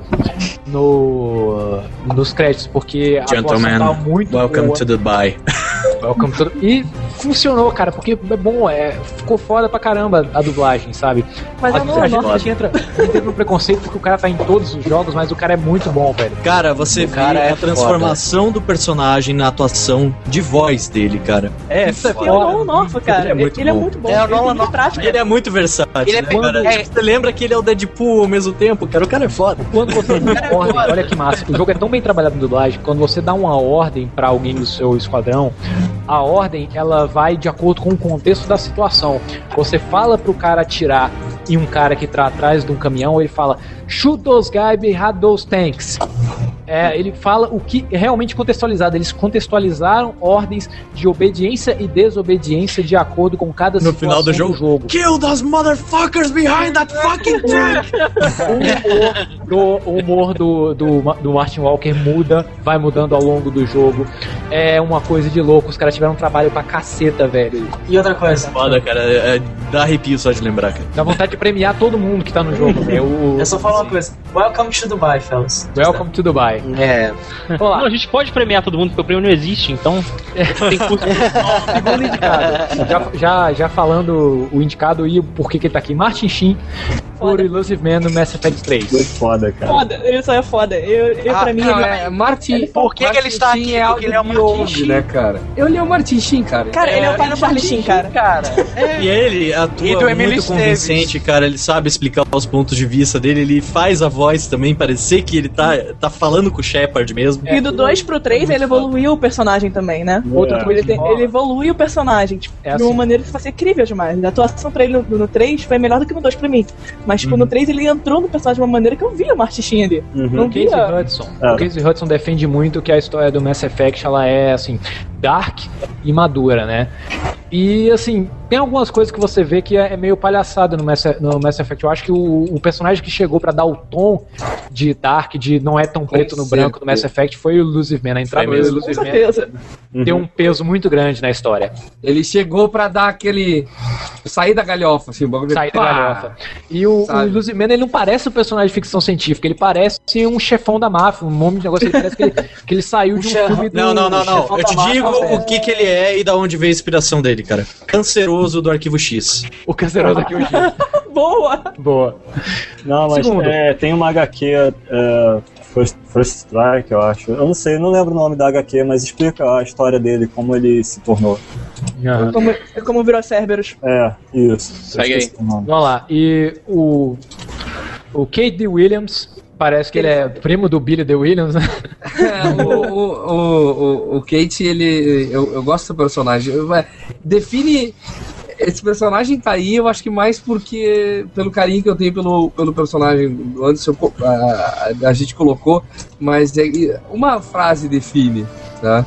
No. nos créditos, porque a atuação Gentlemen, tá muito welcome boa. to Dubai. Welcome to... E funcionou, cara, porque é bom, é, ficou foda pra caramba a dublagem, sabe? Mas a, é uma a, gente, nota. a gente entra, entra no preconceito porque o cara tá em todos os jogos, mas o cara é muito bom, velho. Cara, você O vê cara é a transformação do personagem na atuação de voz dele, cara. É Isso é foda. o Nolan North, cara. Ele é muito ele bom. é muito bom. É o Ele muita prática. Ele é muito versátil, Ele é né, cara? é- Você lembra que ele é o Deadpool ao mesmo tempo, cara? O cara é foda. Quando você ordem, olha que massa, o jogo é tão bem trabalhado em dublagem, quando você dá uma ordem pra alguém do seu esquadrão, a ordem ela vai de acordo com o contexto da situação. Você fala pro cara atirar em um cara que tá atrás de um caminhão, ele fala shoot those guys behind those tanks. É, ele fala o que é realmente contextualizado. Eles contextualizaram ordens de obediência e desobediência de acordo com cada No final do jogo, Kill those motherfuckers behind that fucking truck! do, o humor do, do, do Martin Walker muda, vai mudando ao longo do jogo. É uma coisa de louco, os caras tiveram um trabalho pra caceta, velho. E outra coisa. Foda, cara. É, dá arrepio só de lembrar, cara. Dá vontade de premiar todo mundo que tá no jogo, velho. O... Eu só falo uma coisa. Welcome to Dubai, fellas. Welcome to Dubai. Vai. É. Não, a gente pode premiar todo mundo porque o prêmio não existe, então. Tem custo. Segundo indicado. Já, já, já falando o indicado e o porquê que ele tá aqui. Martin Sheen por Illusive Man no Mass Effect 3. Muito foda, cara. Foda, ele só é foda. Eu, eu Ah, pra mim, Não, ele é, Martin. Por que, que ele está Martin aqui? É Porque ele é o Martin Sheen. né, cara? Ele é o Martin Sheen, cara. Cara, ele é o pai do Charlie Sheen, cara. Cara, E ele atua E do muito Esteves. convincente, cara. Ele sabe explicar os pontos de vista dele. Ele faz a voz também parecer que ele tá, tá falando com o Shepard mesmo. E do 2 pro 3, ele evoluiu o personagem também, né? Outra Tipo, ele, tem- ele evolui o personagem, tipo, É de uma assim. maneira que fazia incrível demais. A atuação pra ele no, no 3 foi melhor do que no 2 pra mim. Mas, tipo, no 3 ele entrou no personagem de uma maneira que eu via o Martin Sheen ali. Não O Casey via. Hudson. É. O Casey Hudson defende muito que a história do Mass Effect ela é assim dark e madura, né? E assim, tem algumas coisas que você vê que é, é meio palhaçada no Mass, no Mass Effect. Eu acho que o, o personagem que chegou pra dar o tom de dark, de não é tão preto no branco no Mass Effect foi o Illusive Man. A entrada do. Com Illusive Man certeza. tem um peso muito grande na história. Ele chegou pra dar aquele. sair da galhofa, assim, o bagulho. Sair da galhofa. E o, o Sabe? Illusive Man, ele não parece um personagem de ficção científica, ele parece um chefão da máfia, um nome de negócio, ele parece que ele, que ele saiu de um filme do... Não, não, não, não. Eu te digo o que, que ele é e da onde veio a inspiração dele, cara. Canceroso do Arquivo X. O canceroso aqui hoje. Boa! Boa. Não, mas é, tem uma HQ, é, First, First Strike, eu acho. Eu não sei, eu não lembro o nome da HQ, mas explica a história dele, como ele se tornou. Como, como virou Cerberus. É, isso. Segue nome. Vamos lá. E o. O Kate D. Williams, parece que ele é primo do Billy D. Williams, né? É, o, o, o, o, o Kate, ele. Eu, eu gosto do personagem. Eu- é, define. Esse personagem tá aí, eu acho que mais porque. pelo carinho que eu tenho pelo, pelo personagem do Anderson, a, a gente colocou, mas é, uma frase define, tá?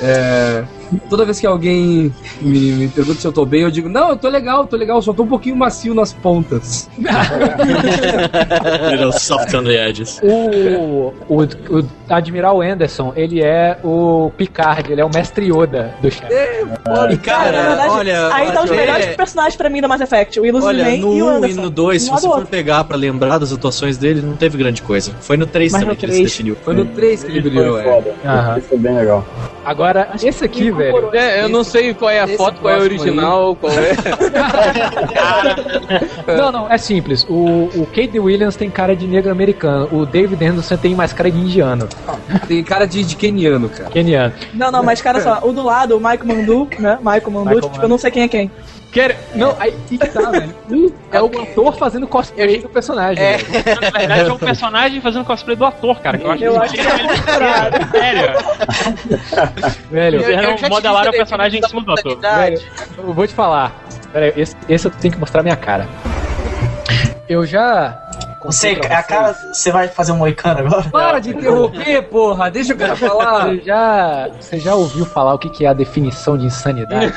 É, toda vez que alguém me, me pergunta se eu tô bem, eu digo, não, eu tô legal, tô legal, só tô um pouquinho macio nas pontas. Little soft on the edges. O, o, o Admiral Anderson, ele é o Picard, ele é o mestre Yoda do chefe. E cara, Na verdade, olha. aí tá os melhores é- personagens pra mim do Mass Effect. O Man no e o 1 e Anderson. no 2, se você for pegar pra lembrar das atuações dele, não teve grande coisa. Foi no 3 Mas também no que ele se 3. definiu. Foi no 3 que ele brilhou, Foi é. foda. Isso foi bem legal. Agora, esse aqui, velho. É, eu não sei qual é a foto, qual é a original, qual é. Não, não, é simples. O, o Kate Williams tem cara de negro americano. O David Anderson tem mais cara de indiano. Tem cara de, de keniano, cara. Keniano. Não, não, mas cara só, o do lado, o Michael Mandu, né? Michael Mandu, Michael tipo, eu não sei quem é quem. Quer... Não, aí que tá, velho. Um é o ator fazendo cosplay do personagem. É. velho. Na verdade, é um personagem fazendo cosplay do ator, cara. Que eu acho Eu que acho que é Sério. Velho, Eles Eu- eu te modelaram disse o personagem em cima do ator. velho, eu vou te falar. Pera aí, esse, esse eu tenho que mostrar minha cara. Eu já. Você, a cara, você vai fazer um moicano agora? Para de interromper, porra! Deixa o cara falar! Você já, você já ouviu falar o que que é a definição de insanidade?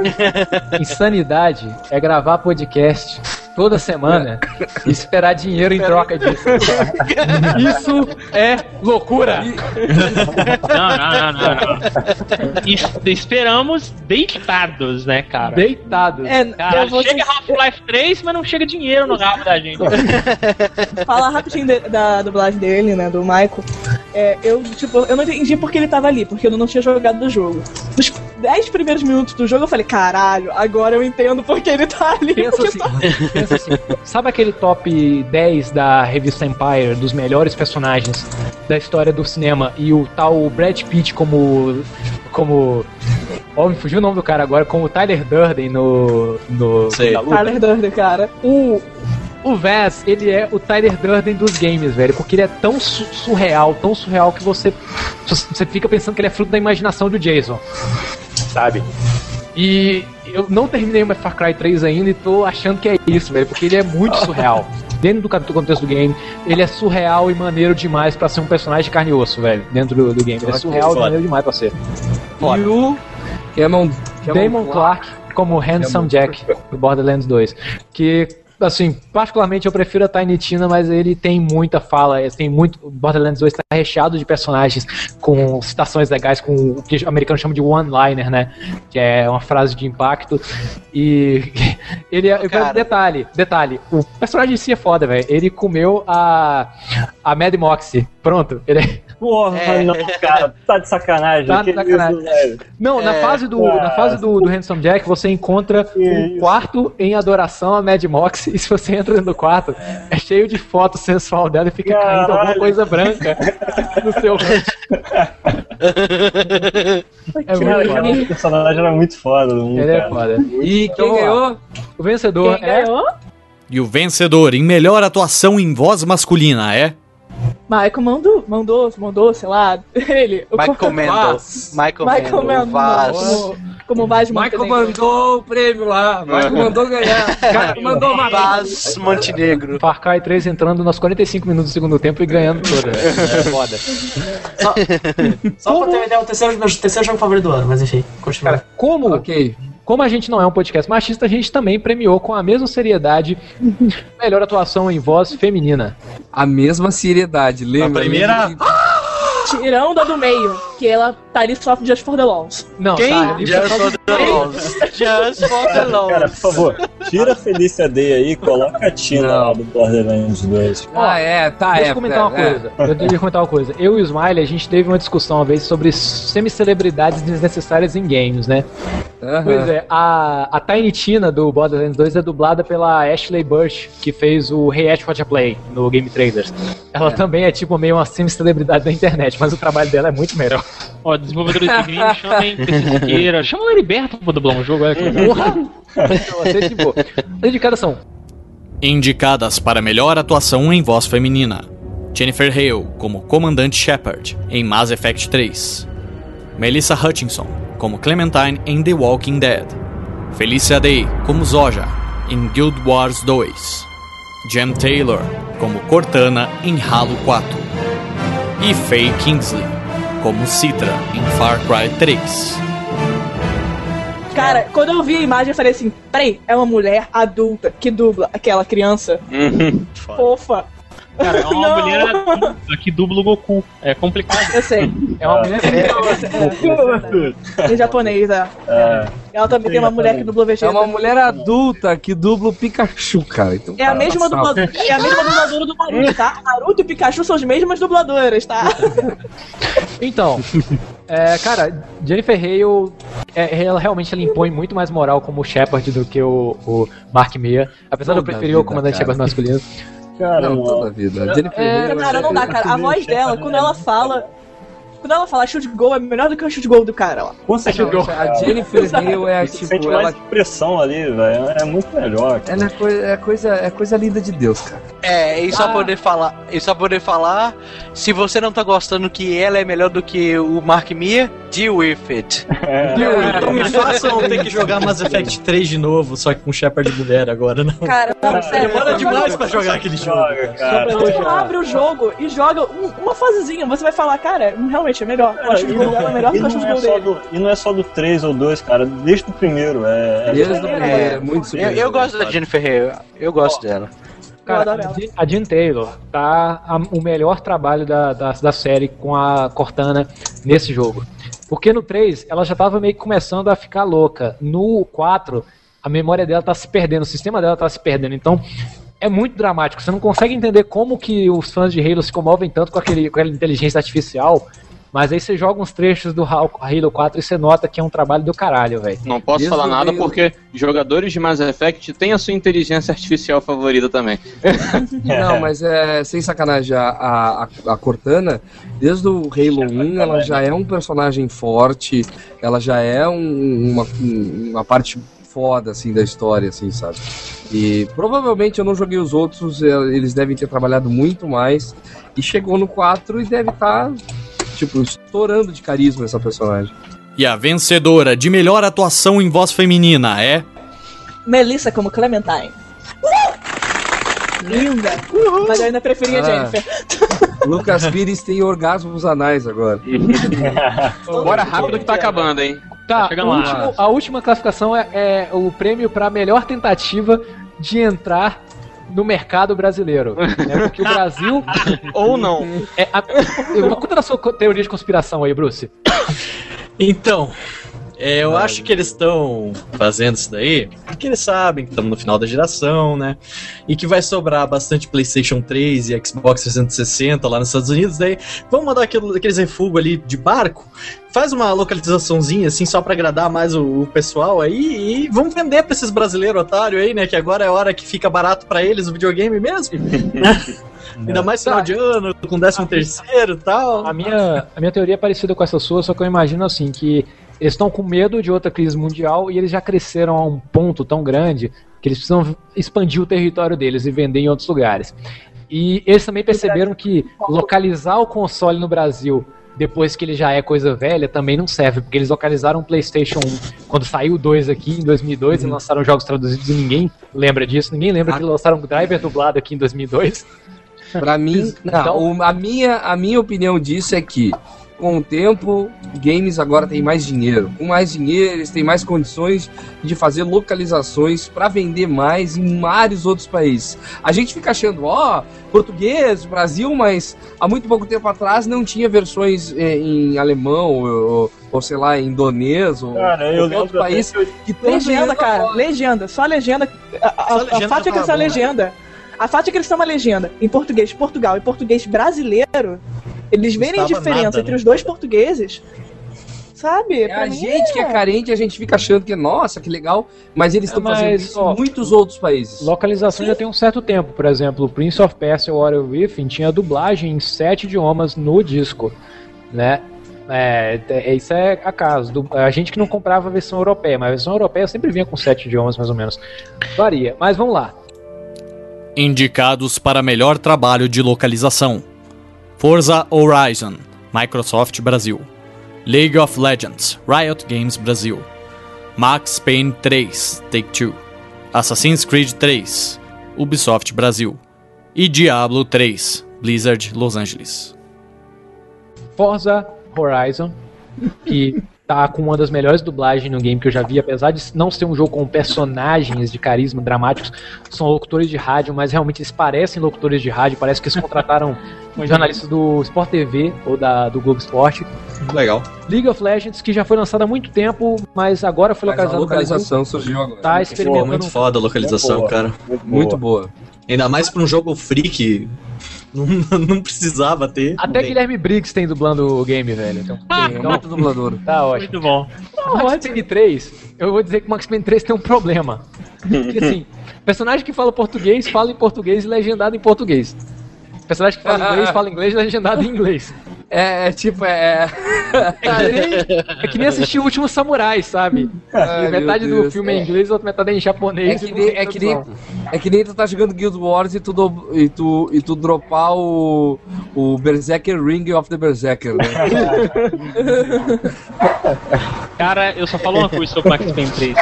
insanidade é gravar podcast toda semana e esperar dinheiro em troca disso. Isso é loucura! Não, não, não, não. não. Es- esperamos deitados, né, cara? Deitado. É, Cara, chega te- Half-Life 3, mas não chega dinheiro no rabo da gente. falar rapidinho de- da dublagem dele, né, do Michael. É, eu, tipo, eu não entendi porque ele tava ali, porque eu não tinha jogado o jogo. Nos 10 primeiros minutos do jogo eu falei, caralho, agora eu entendo porque ele tá ali. Pensa assim, tá- pensa assim, sabe aquele top 10 da revista Empire, dos melhores personagens da história do cinema, e o tal Brad Pitt como. como. Ó, me fugiu o nome do cara agora, como Tyler Durden no. no Sei. Tyler Durden, cara. O. O Vaz, ele é o Tyler Durden dos games, velho, porque ele é tão su- surreal, tão surreal que você você fica pensando que ele é fruto da imaginação do Jason, sabe? E eu não terminei o Far Cry 3 ainda e tô achando que é isso, velho, porque ele é muito surreal. Dentro do contexto do game, ele é surreal e maneiro demais pra ser um personagem de carne e osso, velho, dentro do, do game. Ele é surreal e foda. maneiro demais pra ser. E o Cameron, Damon Clark como Handsome Jack do Borderlands 2. Que, assim, particularmente eu prefiro a Tiny Tina, mas ele tem muita fala, tem muito. o Borderlands 2 está recheado de personagens com citações legais, com o que o americano chama de one-liner, né? Que é uma frase de impacto. E Ele é. Detalhe, detalhe. O personagem em si é foda, velho. Ele comeu a. A Mad Moxie. Pronto. Ele é. Porra, É. não, cara, tá de sacanagem. Tá de sacanagem. isso? Não, na É, fase do, cara. na fase do, do Handsome Jack, você encontra um quarto em adoração a Mad Mox, e se você entra dentro do quarto, é cheio de foto sensual dela e fica caindo alguma Caralho. coisa branca no seu rosto. É Cara, muito cara, foda. o personagem era muito foda. do mundo, Ele é cara. foda. E Então, quem ganhou? O vencedor Quem é. ganhou? E o vencedor em melhor atuação em voz masculina é. Michael mandou, mandou, mandou, sei lá. Ele. o Michael Mendel. Michael Michael Mendel. Como, como Vaz Michael Montenegro. mandou o prêmio lá. Michael mandou ganhar. Michael mandou uma Vaz Montenegro. Far Cry 3 entrando nos 45 minutos do segundo tempo e ganhando toda. velho. É foda. Só pra ter uma ideia, é o terceiro, meu terceiro jogo favorito do ano, mas enfim, continua. Cara, como, como a gente não é um podcast machista, a gente também premiou com a mesma seriedade melhor atuação em voz feminina. A mesma seriedade, lembra? primeira- Tirando a do meio, que ela tá ali só Just for the Lols. Não, Quem? tá, Just for the Lols. Just for the Cara, Lols. por favor, tira a Felícia Day aí e coloca a Tina lá do Borderlands 2. Ah, é, tá, Deixa é. eu comentar uma é, coisa. Eu tenho que comentar uma coisa. Eu e o Smiley, a gente teve uma discussão uma vez sobre semi-celebridades desnecessárias em games, né? Pois é, a, a Tiny Tina do Borderlands 2 é dublada pela Ashley Burch, que fez o Hey Ash What You Play no Game Trailers. Ela também é tipo meio uma semi-celebridade da internet, mas o trabalho dela é muito melhor. Ó, desenvolvedores de game, chamem PC Siqueira, chama o Heriberto pra dublar um jogo, olha que legal. As indicadas são Indicadas para melhor atuação em voz feminina: Jennifer Hale como Comandante Shepard em Mass Effect 3, Melissa Hutchinson como Clementine em The Walking Dead, Felicia Day como Zoja em Guild Wars 2, Jem Taylor como Cortana em Halo 4 e Faye Kingsley como Citra em Far Cry 3. Cara, quando eu vi a imagem, eu falei assim: peraí, é uma mulher adulta que dubla aquela criança fofa. Cara, é uma Não. mulher adulta que dubla o Goku. É complicado. Eu sei. É uma mulher Em japonês, é. Ela também tem uma mulher que dubla o É Vegeta. uma mulher adulta que dubla o Pikachu, cara. Então, É a cara, mesma tá dubladora, é a mesma dubladora do Naruto, tá? Naruto e Pikachu são as mesmas dubladoras, tá? Então, é, cara, Jennifer Hale, é, ela realmente ela impõe muito mais moral como Shepard do que o, o Mark Meia. Apesar de eu Toda preferir o vida, comandante cara. Shepard masculino. Cara, Não, toda a vida. Jennifer É, Hale cara, não dá, cara. A voz dela, quando ela fala. Quando ela fala chute gol, é melhor do que o chute gol do cara lá. Com certeza. A Jennifer Hale é Você sente tipo, mais ela, pressão ali, velho. É muito melhor. cara. ela é, coisa, é, coisa, é coisa linda de Deus, cara. É, e só poder falar, e só poder falar, se você não tá gostando que ela é melhor do que o Mark Mia, deal with it. Não me façam ter que jogar Mass Effect 3 de novo, só que com Shepard de mulher agora, não. Cara, não, sério. Demora demais pra jogar aquele jogo. cara. Você abre o jogo e joga um- uma fasezinha, você vai falar, cara, realmente é melhor. O E gol dela é melhor do e que o é gol dele. E não é só do 3 ou 2, cara. Desde o primeiro. É, é Desde o primeiro, é muito Eu, superior. eu gosto da Jennifer Hale, eu gosto dela. Cara, a Jean Taylor tá a- o melhor trabalho da, da, da série com a Cortana nesse jogo. Porque no 3 ela já tava meio que começando a ficar louca. No 4, a memória dela tá se perdendo, o sistema dela tá se perdendo. Então é muito dramático. Você não consegue entender como que os fãs de Halo se comovem tanto com, aquele, com aquela inteligência artificial. Mas aí você joga uns trechos do Halo Halo 4 e você nota que é um trabalho do caralho, velho. Não posso Desde falar nada meio- porque jogadores de Mass Effect têm a sua inteligência artificial favorita também. Não, mas é sem sacanagem. A, a, a Cortana, desde o Halo 1, ela já é um personagem forte, ela já é um- uma, um- uma parte foda, assim, da história, assim, sabe? E provavelmente eu não joguei os outros, eles devem ter trabalhado muito mais. E chegou no 4 e deve estar, tipo, estourando de carisma essa personagem. E a vencedora de melhor atuação em voz feminina é. Melissa como Clementine. Linda! Mas eu ainda preferia a Ah. Jennifer. Lucas Pires tem orgasmos anais agora. Bora rápido que tá acabando, hein? Tá, lá. último- a última classificação é, é o prêmio para melhor tentativa de entrar no mercado brasileiro. né? Porque o Brasil. Ou não. É, a, conta da sua teoria de conspiração aí, Bruce. Então, É, eu acho que eles estão fazendo isso daí porque eles sabem que estamos no final da geração, né? E que vai sobrar bastante PlayStation 3 e Xbox 360 lá nos Estados Unidos. Daí vamos mandar aquilo, aqueles refugos ali de barco. Faz uma localizaçãozinha assim só pra agradar mais o, o pessoal aí e vamos vender pra esses brasileiros otários aí, né? Que agora é a hora que fica barato pra eles o videogame mesmo. Ainda mais final de ano, com 13 terceiro e tal. A minha, a minha teoria é parecida com essa sua, só que eu imagino assim, que eles estão com medo de outra crise mundial e eles já cresceram a um ponto tão grande que eles precisam expandir o território deles e vender em outros lugares. E eles também perceberam que localizar o console no Brasil depois que ele já é coisa velha também não serve, porque eles localizaram o PlayStation 1 quando saiu o 2 aqui em 2002 e lançaram jogos traduzidos e ninguém lembra disso, ninguém lembra que lançaram um driver dublado aqui em 2002. Pra mim, não, Então- o- a, minha, a minha opinião disso é que, com o tempo, games agora têm mais dinheiro. Com mais dinheiro, eles têm mais condições de fazer localizações pra vender mais em vários outros países. A gente fica achando, ó, português, Brasil, mas há muito pouco tempo atrás não tinha versões eh, em alemão ou, ou, sei lá, em indonês ou Cara, eu qualquer outro lembro país que tem Legenda, cara, legenda, só legenda. A, a, Só a legenda fato é que essa bom, né? legenda. A fato é que eles têm uma legenda em português de Portugal e português brasileiro. Eles verem a diferença nada, entre né? os dois portugueses. Sabe? É a mim gente que é carente, a gente fica achando que, nossa, que legal, mas eles É, estão fazendo mas, isso ó, em muitos outros países. Localização já tem um certo tempo. Por exemplo, o Prince of Persia Warrior Within tinha dublagem em sete idiomas no disco, né? É, é- isso é acaso. A gente que não comprava a versão europeia, mas a versão europeia sempre vinha com sete idiomas, mais ou menos. Varia. Mas vamos lá. Indicados para melhor trabalho de localização: Forza Horizon, Microsoft Brasil. League of Legends, Riot Games Brasil. Max Payne 3, Take-Two. Assassin's Creed 3, Ubisoft Brasil. E Diablo 3, Blizzard Los Angeles. Forza Horizon, que tá com uma das melhores dublagens no game que eu já vi, apesar de não ser um jogo com personagens de carisma dramáticos, são locutores de rádio, mas realmente eles parecem locutores de rádio, parece que eles contrataram jornalistas do Sport TV ou da, do Globo Esporte. Legal. League of Legends, que já foi lançado há muito tempo, mas agora foi Mas a localizado no Brasil. localização surgiu agora. Tá Pô, experimentando. muito foda a localização, Boa. cara. Muito boa. Ainda mais pra um jogo free que não, não precisava ter. Até Guilherme Briggs tem dublando o game, velho. Então, Tem, é muito dublador. Tá ótimo. Muito bom. O Max Payne 3, eu vou dizer que o Max Payne 3 tem um problema. Porque assim, personagem que fala português, fala em português e legendado em português. Personagem que fala inglês, fala inglês e legendado em inglês. É, é tipo, é. É que, nem, é que nem assistir o último samurai, sabe? Ai, metade do filme é em inglês, a outra metade é em É japonês. que, e nem, é, que nem, é que nem tu tá jogando Guild Wars e tu, do- e tu, e tu dropar o, o Berserker Ring of the Berserker, né? Cara, eu só falo uma coisa sobre Max Payne 3.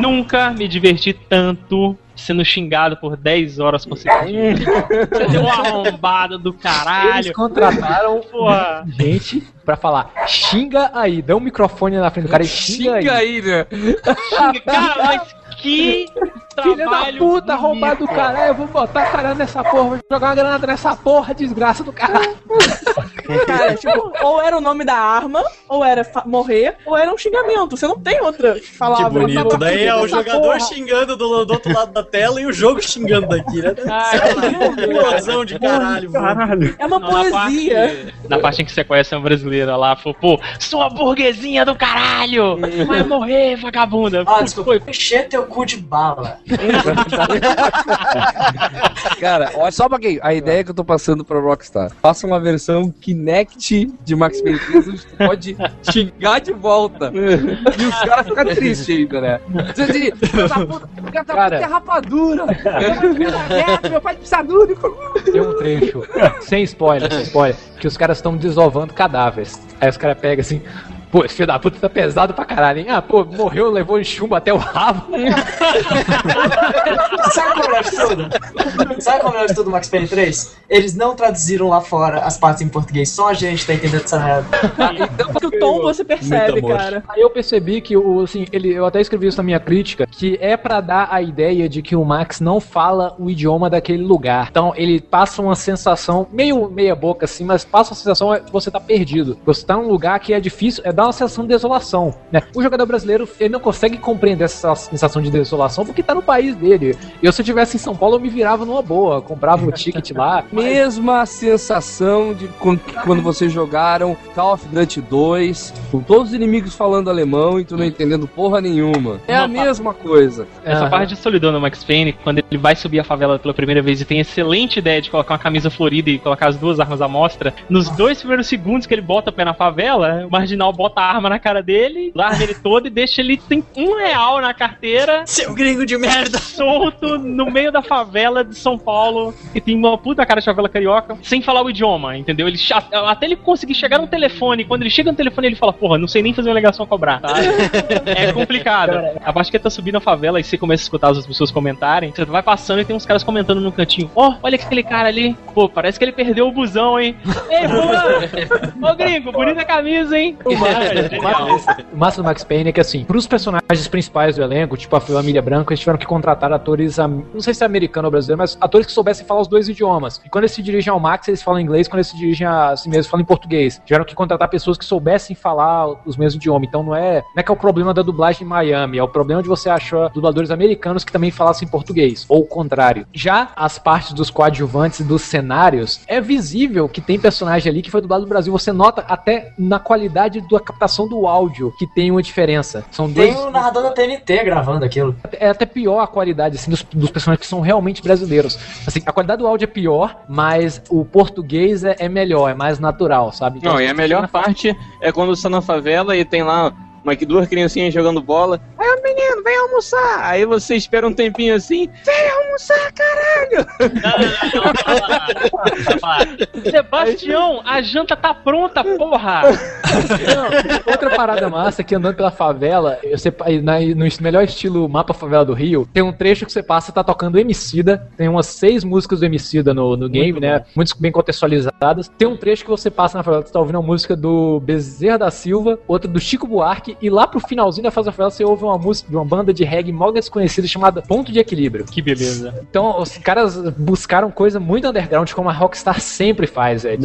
Nunca me diverti tanto sendo xingado por 10 horas consecutivas. Você deu uma arrombada do caralho. Eles contrataram Porra. gente pra falar, xinga aí, dá um microfone na frente do cara e xinga, Xinga aí. aí, né? Xinga, cara, mas que Filha da trabalho puta, arrombado do caralho, eu vou botar caralho nessa porra, vou jogar uma granada nessa porra, desgraça do caralho. Cara, tipo, ou era o nome da arma, ou era morrer, ou era um xingamento. Você não tem outra Que palavra. bonito. Daí é o jogador porra. xingando do, do outro lado da tela e o jogo xingando daqui, né? Explosão de caralho, mano. É uma Não, na poesia. parte, na parte em que você conhece uma brasileira lá, falou, pô, sua burguesinha do caralho! Vai morrer, vagabunda! Ah, desculpa. Encher teu cu de bala. Cara, olha só pra quem. A ideia que eu tô passando pra Rockstar. Faça uma versão Kinect de Max Payne 3, onde tu pode xingar de volta. E os caras ficam tristes ainda, né? Puta, o cara tá puta rapadura. Meu pai precisa duro. Tem um trecho, sem spoiler, sem spoiler, que os caras estão desovando cadáveres. Aí os caras pegam assim, pô, esse filho da puta tá pesado pra caralho, hein? Ah, pô, morreu, levou em chumbo até o rabo. Sabe qual é o melhor de tudo? Sabe qual é o melhor de tudo do Max Payne 3? Eles não traduziram lá fora as partes em português, só a gente tá entendendo essa merda. Porque o tom você percebe, cara. Aí eu percebi que o assim, ele, eu até escrevi isso na minha crítica, que é pra dar a ideia de que o Max não fala o idioma daquele lugar. Então ele passa uma sensação meio meia boca assim, mas passa a sensação de que você tá perdido. Você tá num lugar que é difícil, é dá dá uma sensação de desolação. Né? O jogador brasileiro ele não consegue compreender essa sensação de desolação porque tá no país dele. Eu, se eu tivesse em São Paulo, eu me virava numa boa, comprava o ticket lá. Mesma sensação de quando, vocês jogaram Call of Duty 2, com todos os inimigos falando alemão e tu não entendendo porra nenhuma. É a mesma coisa. Essa parte de solidão no Max Payne, quando ele vai subir a favela pela primeira vez e tem a excelente ideia de colocar uma camisa florida e colocar as duas armas à mostra, nos dois primeiros segundos que ele bota o pé na favela, o marginal bota a arma na cara dele, larga ele todo e deixa ele tem um real na carteira. Seu gringo de merda! Solto no meio da favela de São Paulo e tem uma puta cara de favela carioca, sem falar o idioma, entendeu? Ele até ele conseguir chegar no telefone, quando ele chega no telefone ele fala, porra, não sei nem fazer uma ligação a cobrar, tá? É complicado. A parte que ele tá subindo a favela e você começa a escutar as pessoas comentarem, você vai passando e tem uns caras comentando no cantinho, ó, olha aquele cara ali, pô, parece que ele perdeu o busão, hein? Ei, pô, ô gringo, bonita camisa, hein? Massa, o massa do Max Payne é que, assim, pros personagens principais do elenco, tipo a família Branco, eles tiveram que contratar atores, não sei se é americano ou brasileiro, mas atores que soubessem falar os dois idiomas. E quando eles se dirigem ao Max, eles falam inglês, quando eles se dirigem a si mesmos, falam em português. Tiveram que contratar pessoas que soubessem falar os mesmos idiomas. Então não é, não é que é o problema da dublagem em Miami, é o problema de você achar dubladores americanos que também falassem português, ou o contrário. Já as partes dos coadjuvantes e dos cenários, é visível que tem personagem ali que foi dublado no Brasil. Você nota até na qualidade da captação do áudio que tem uma diferença. São Tem dois. um narrador da TNT gravando aquilo. É até pior a qualidade assim, dos, dos personagens que são realmente brasileiros. Assim, a qualidade do áudio é pior, mas o português é, é melhor, é mais natural, sabe? Então, Não, e a melhor parte é quando você tá na favela e tem lá uma, duas criancinhas jogando bola. Vem almoçar. Aí você espera um tempinho assim, vem almoçar, caralho. Sebastião, a janta tá pronta, porra! Não, outra parada massa é que andando pela favela, você, na- no melhor estilo mapa favela do Rio, tem um trecho que você passa tá tocando Emicida, tem umas seis músicas do Emicida no, no game, né? Muito bem contextualizadas. Tem um trecho que você passa na favela, você tá ouvindo uma música do Bezerra da Silva, outra do Chico Buarque, e lá pro finalzinho da fase da favela você ouve uma música de uma banda de reggae mó desconhecida chamada Ponto de Equilíbrio. Que beleza. Então, os caras buscaram coisa muito underground, como a Rockstar sempre faz, velho.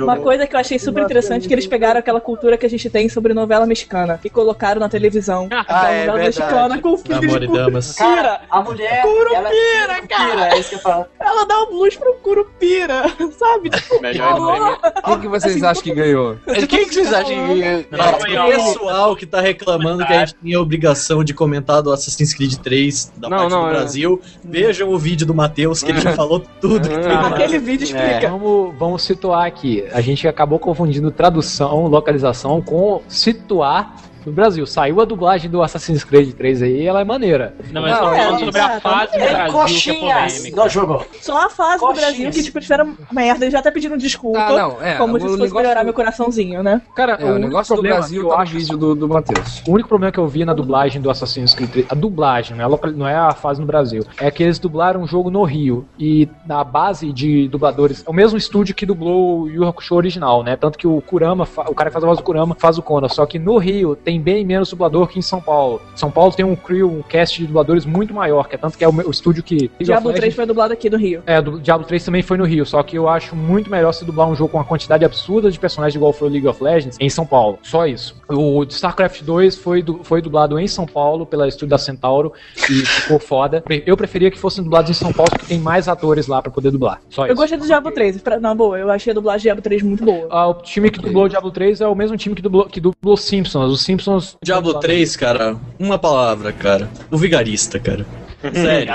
Uma coisa que eu achei super interessante é que eles pegaram aquela cultura que a gente tem sobre novela mexicana e colocaram na televisão. Ah, Aquela é novela verdade. mexicana com filhos Amor de e damas. Cara, a mulher, Curupira, ela é cara. É isso que eu falo. Ela dá um blues pro curupira, sabe? Tipo, Melhor Quem que vocês acham que ganhou? Quem que vocês acham que... O pessoal que tá reclamando que a gente tinha a obrigação de comentar do Assassin's Creed 3 da Não, parte não, do é. Brasil, vejam o vídeo do Matheus, que ele já falou tudo. Aquele vídeo explica. É, vamos, vamos situar aqui. A gente acabou confundindo tradução, localização com situar no Brasil. Saiu a dublagem do Assassin's Creed 3 aí, ela é maneira. Não, mas estamos falando sobre a fase do é, Brasil que é coxinhas polêmica. do jogo. Só a fase do Brasil que, tipo, fizeram merda. Eles já até pediram desculpa. Ah, não, é, como o se fosse negócio- melhorar meu coraçãozinho, né? Cara, É, o único negócio do problema Brasil que eu tá no acho- vídeo do, do Matheus. O único problema que eu vi na dublagem do Assassin's Creed 3, a dublagem, não é, a local- não é a fase no Brasil, é que eles dublaram um jogo no Rio e na base de dubladores, é o mesmo estúdio que dublou o Yu Hakusho original, né? Tanto que o Kurama, o cara que faz a voz do Kurama, faz o Conan, só que no Rio tem bem menos dublador que em São Paulo. São Paulo tem um crew, um cast de dubladores muito maior, que é tanto que é o, me- o estúdio que Diablo Legends- 3 foi dublado aqui do Rio. é, do Diablo 3 também foi no Rio, só que eu acho muito melhor se dublar um jogo com uma quantidade absurda de personagens igual foi o League of Legends em São Paulo. Só isso. O StarCraft 2 foi, du- foi dublado em São Paulo pela estúdio da Centauro e ficou foda. Eu preferia que fossem dublados em São Paulo porque tem mais atores lá pra poder dublar. Só Eu isso. gostei do Diablo 3. Pra, na boa, eu achei a dublagem de Diablo 3 muito boa. Ah, o time que dublou o Diablo 3 é o mesmo time que dublou, que dublou Simpsons. Os Simpsons. Diablo 3, cara, uma palavra, cara. O vigarista, cara. Sério.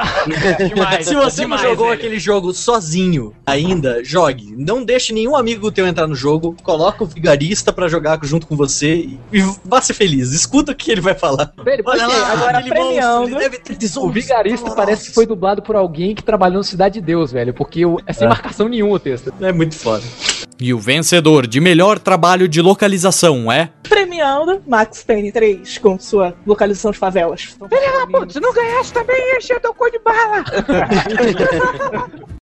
Demais, Se você demais, não jogou velho. aquele jogo sozinho ainda, jogue. Não deixe nenhum amigo teu entrar no jogo. Coloca o vigarista pra jogar junto com você e, e vá ser feliz. Escuta o que ele vai falar. Velho, porque lá, agora premiando. monstro, ele deve ter O Vigarista parece que foi dublado por alguém que trabalhou no Cidade de Deus, velho. Porque é sem É. marcação nenhuma o texto. É muito foda. E o vencedor de melhor trabalho de localização é. Premiando Max Payne 3 com sua localização de favelas. Filha da puta, se não ganhasse também, encheu teu cu de bala.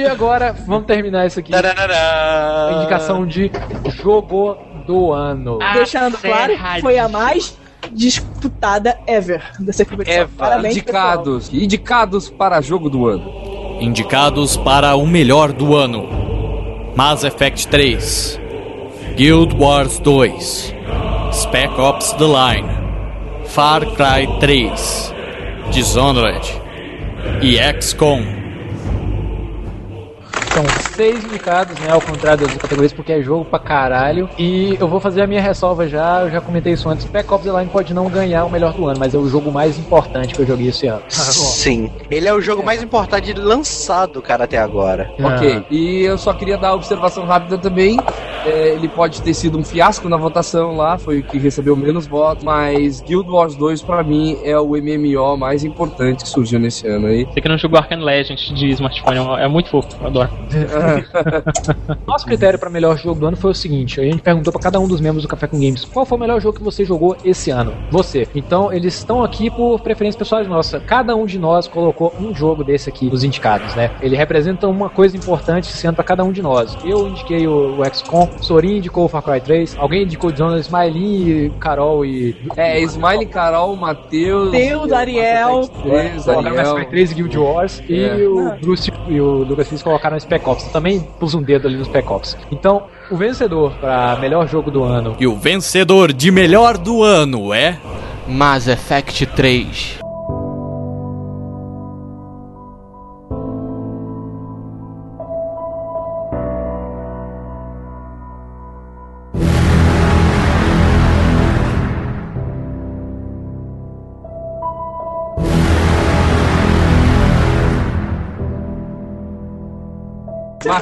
E agora, vamos terminar isso aqui. A indicação de jogo do ano. Deixando claro, foi a mais disputada ever dessa competição. Parabéns, Indicados. Indicados para jogo do ano. Indicados para o melhor do ano: Mass Effect 3, Guild Wars 2, Spec Ops The Line, Far Cry 3, Dishonored e XCOM. São seis indicados, né? Ao contrário das categorias, porque é jogo pra caralho. E eu vou fazer a minha ressalva já, eu já comentei isso antes. Spec Ops The Line pode não ganhar o melhor do ano, mas é o jogo mais importante que eu joguei esse ano. Sim. Ele é o jogo mais importante lançado, cara, até agora. Ok. E eu só queria dar uma observação rápida também. É, ele pode ter sido um fiasco na votação lá, foi o que recebeu menos votos, mas Guild Wars 2 pra mim é o MMO mais importante que surgiu nesse ano aí. Você que não jogou Arcane Legends de smartphone, é muito fofo, eu adoro. Nosso critério para melhor jogo do ano foi o seguinte: a gente perguntou para cada um dos membros do Café com Games qual foi o melhor jogo que você jogou esse ano. Você. Então eles estão aqui por preferência pessoais nossa. Cada um de nós colocou um jogo desse aqui, os indicados, né? Ele representa uma coisa importante sendo para cada um de nós. Eu indiquei o, o XCOM, Sorin indicou o Far Cry 3, alguém indicou o Dishonored, Smiley, Carol e. É, Smiley, Carol, Matheus. Deus, Ariel. Mass Effect 3 e Guild Wars. É. E o Bruce e o Lucas Fils colocaram Spec Ops. Eu também pus um dedo ali no Spec Ops. Então, o vencedor para melhor jogo do ano E o vencedor de melhor do ano é. Mass Effect 3.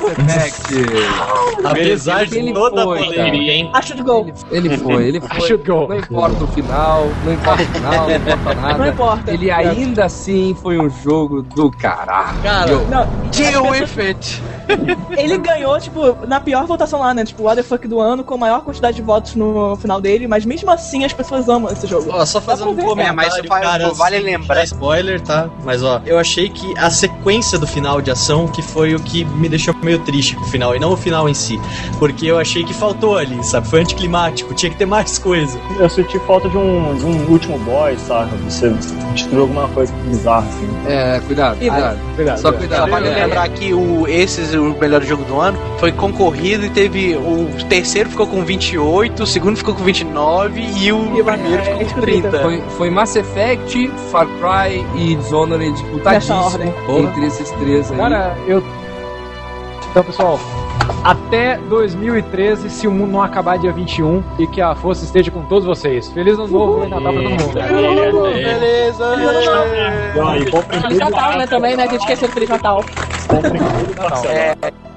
Mass Effect. Apesar de Ele toda a foi, polêmica, cara. hein? Acho de gol. Ele foi, ele foi. Acho gol. Não importa o final, não importa o final, não importa nada. Não importa. Ele ainda assim foi um jogo do caralho. Cara, Não, Deal with it. ele ganhou, tipo, na pior votação lá, né? Tipo, o What the Fuck do ano, com a maior quantidade de votos no final dele, mas mesmo assim as pessoas amam esse jogo. Ó, só fazendo um ver. É, mas comentário, vai- cara, vale lembrar- spoiler, tá? Mas ó, eu achei que a sequência do final de ação que foi o que me deixou meio triste com o final, e não o final em si. Porque eu achei que faltou ali, sabe? Foi anticlimático, tinha que ter mais coisa. Eu senti falta de um, de um último boss, sabe? Você destruiu alguma coisa bizarra, assim. É, cuidado, cuidado. Cuidado. Só Só cuidado. vale galera. lembrar que o, esses, o melhor jogo do ano, foi concorrido e teve. O terceiro ficou com 28, o segundo ficou com 29 e o E primeiro ficou é, com 30. Foi, foi Mass Effect, Far Cry e Dishonored Nessa disputadíssimo ordem. entre esses três aí. Cara, eu. Então, pessoal, até 2013, se o mundo não acabar dia 21 e que a força esteja com todos vocês. Feliz ano novo e Natal pra todo mundo. Comprem Feliz Natal, né, também, né? A gente esqueceu do Feliz Natal. tudo parcelado. É,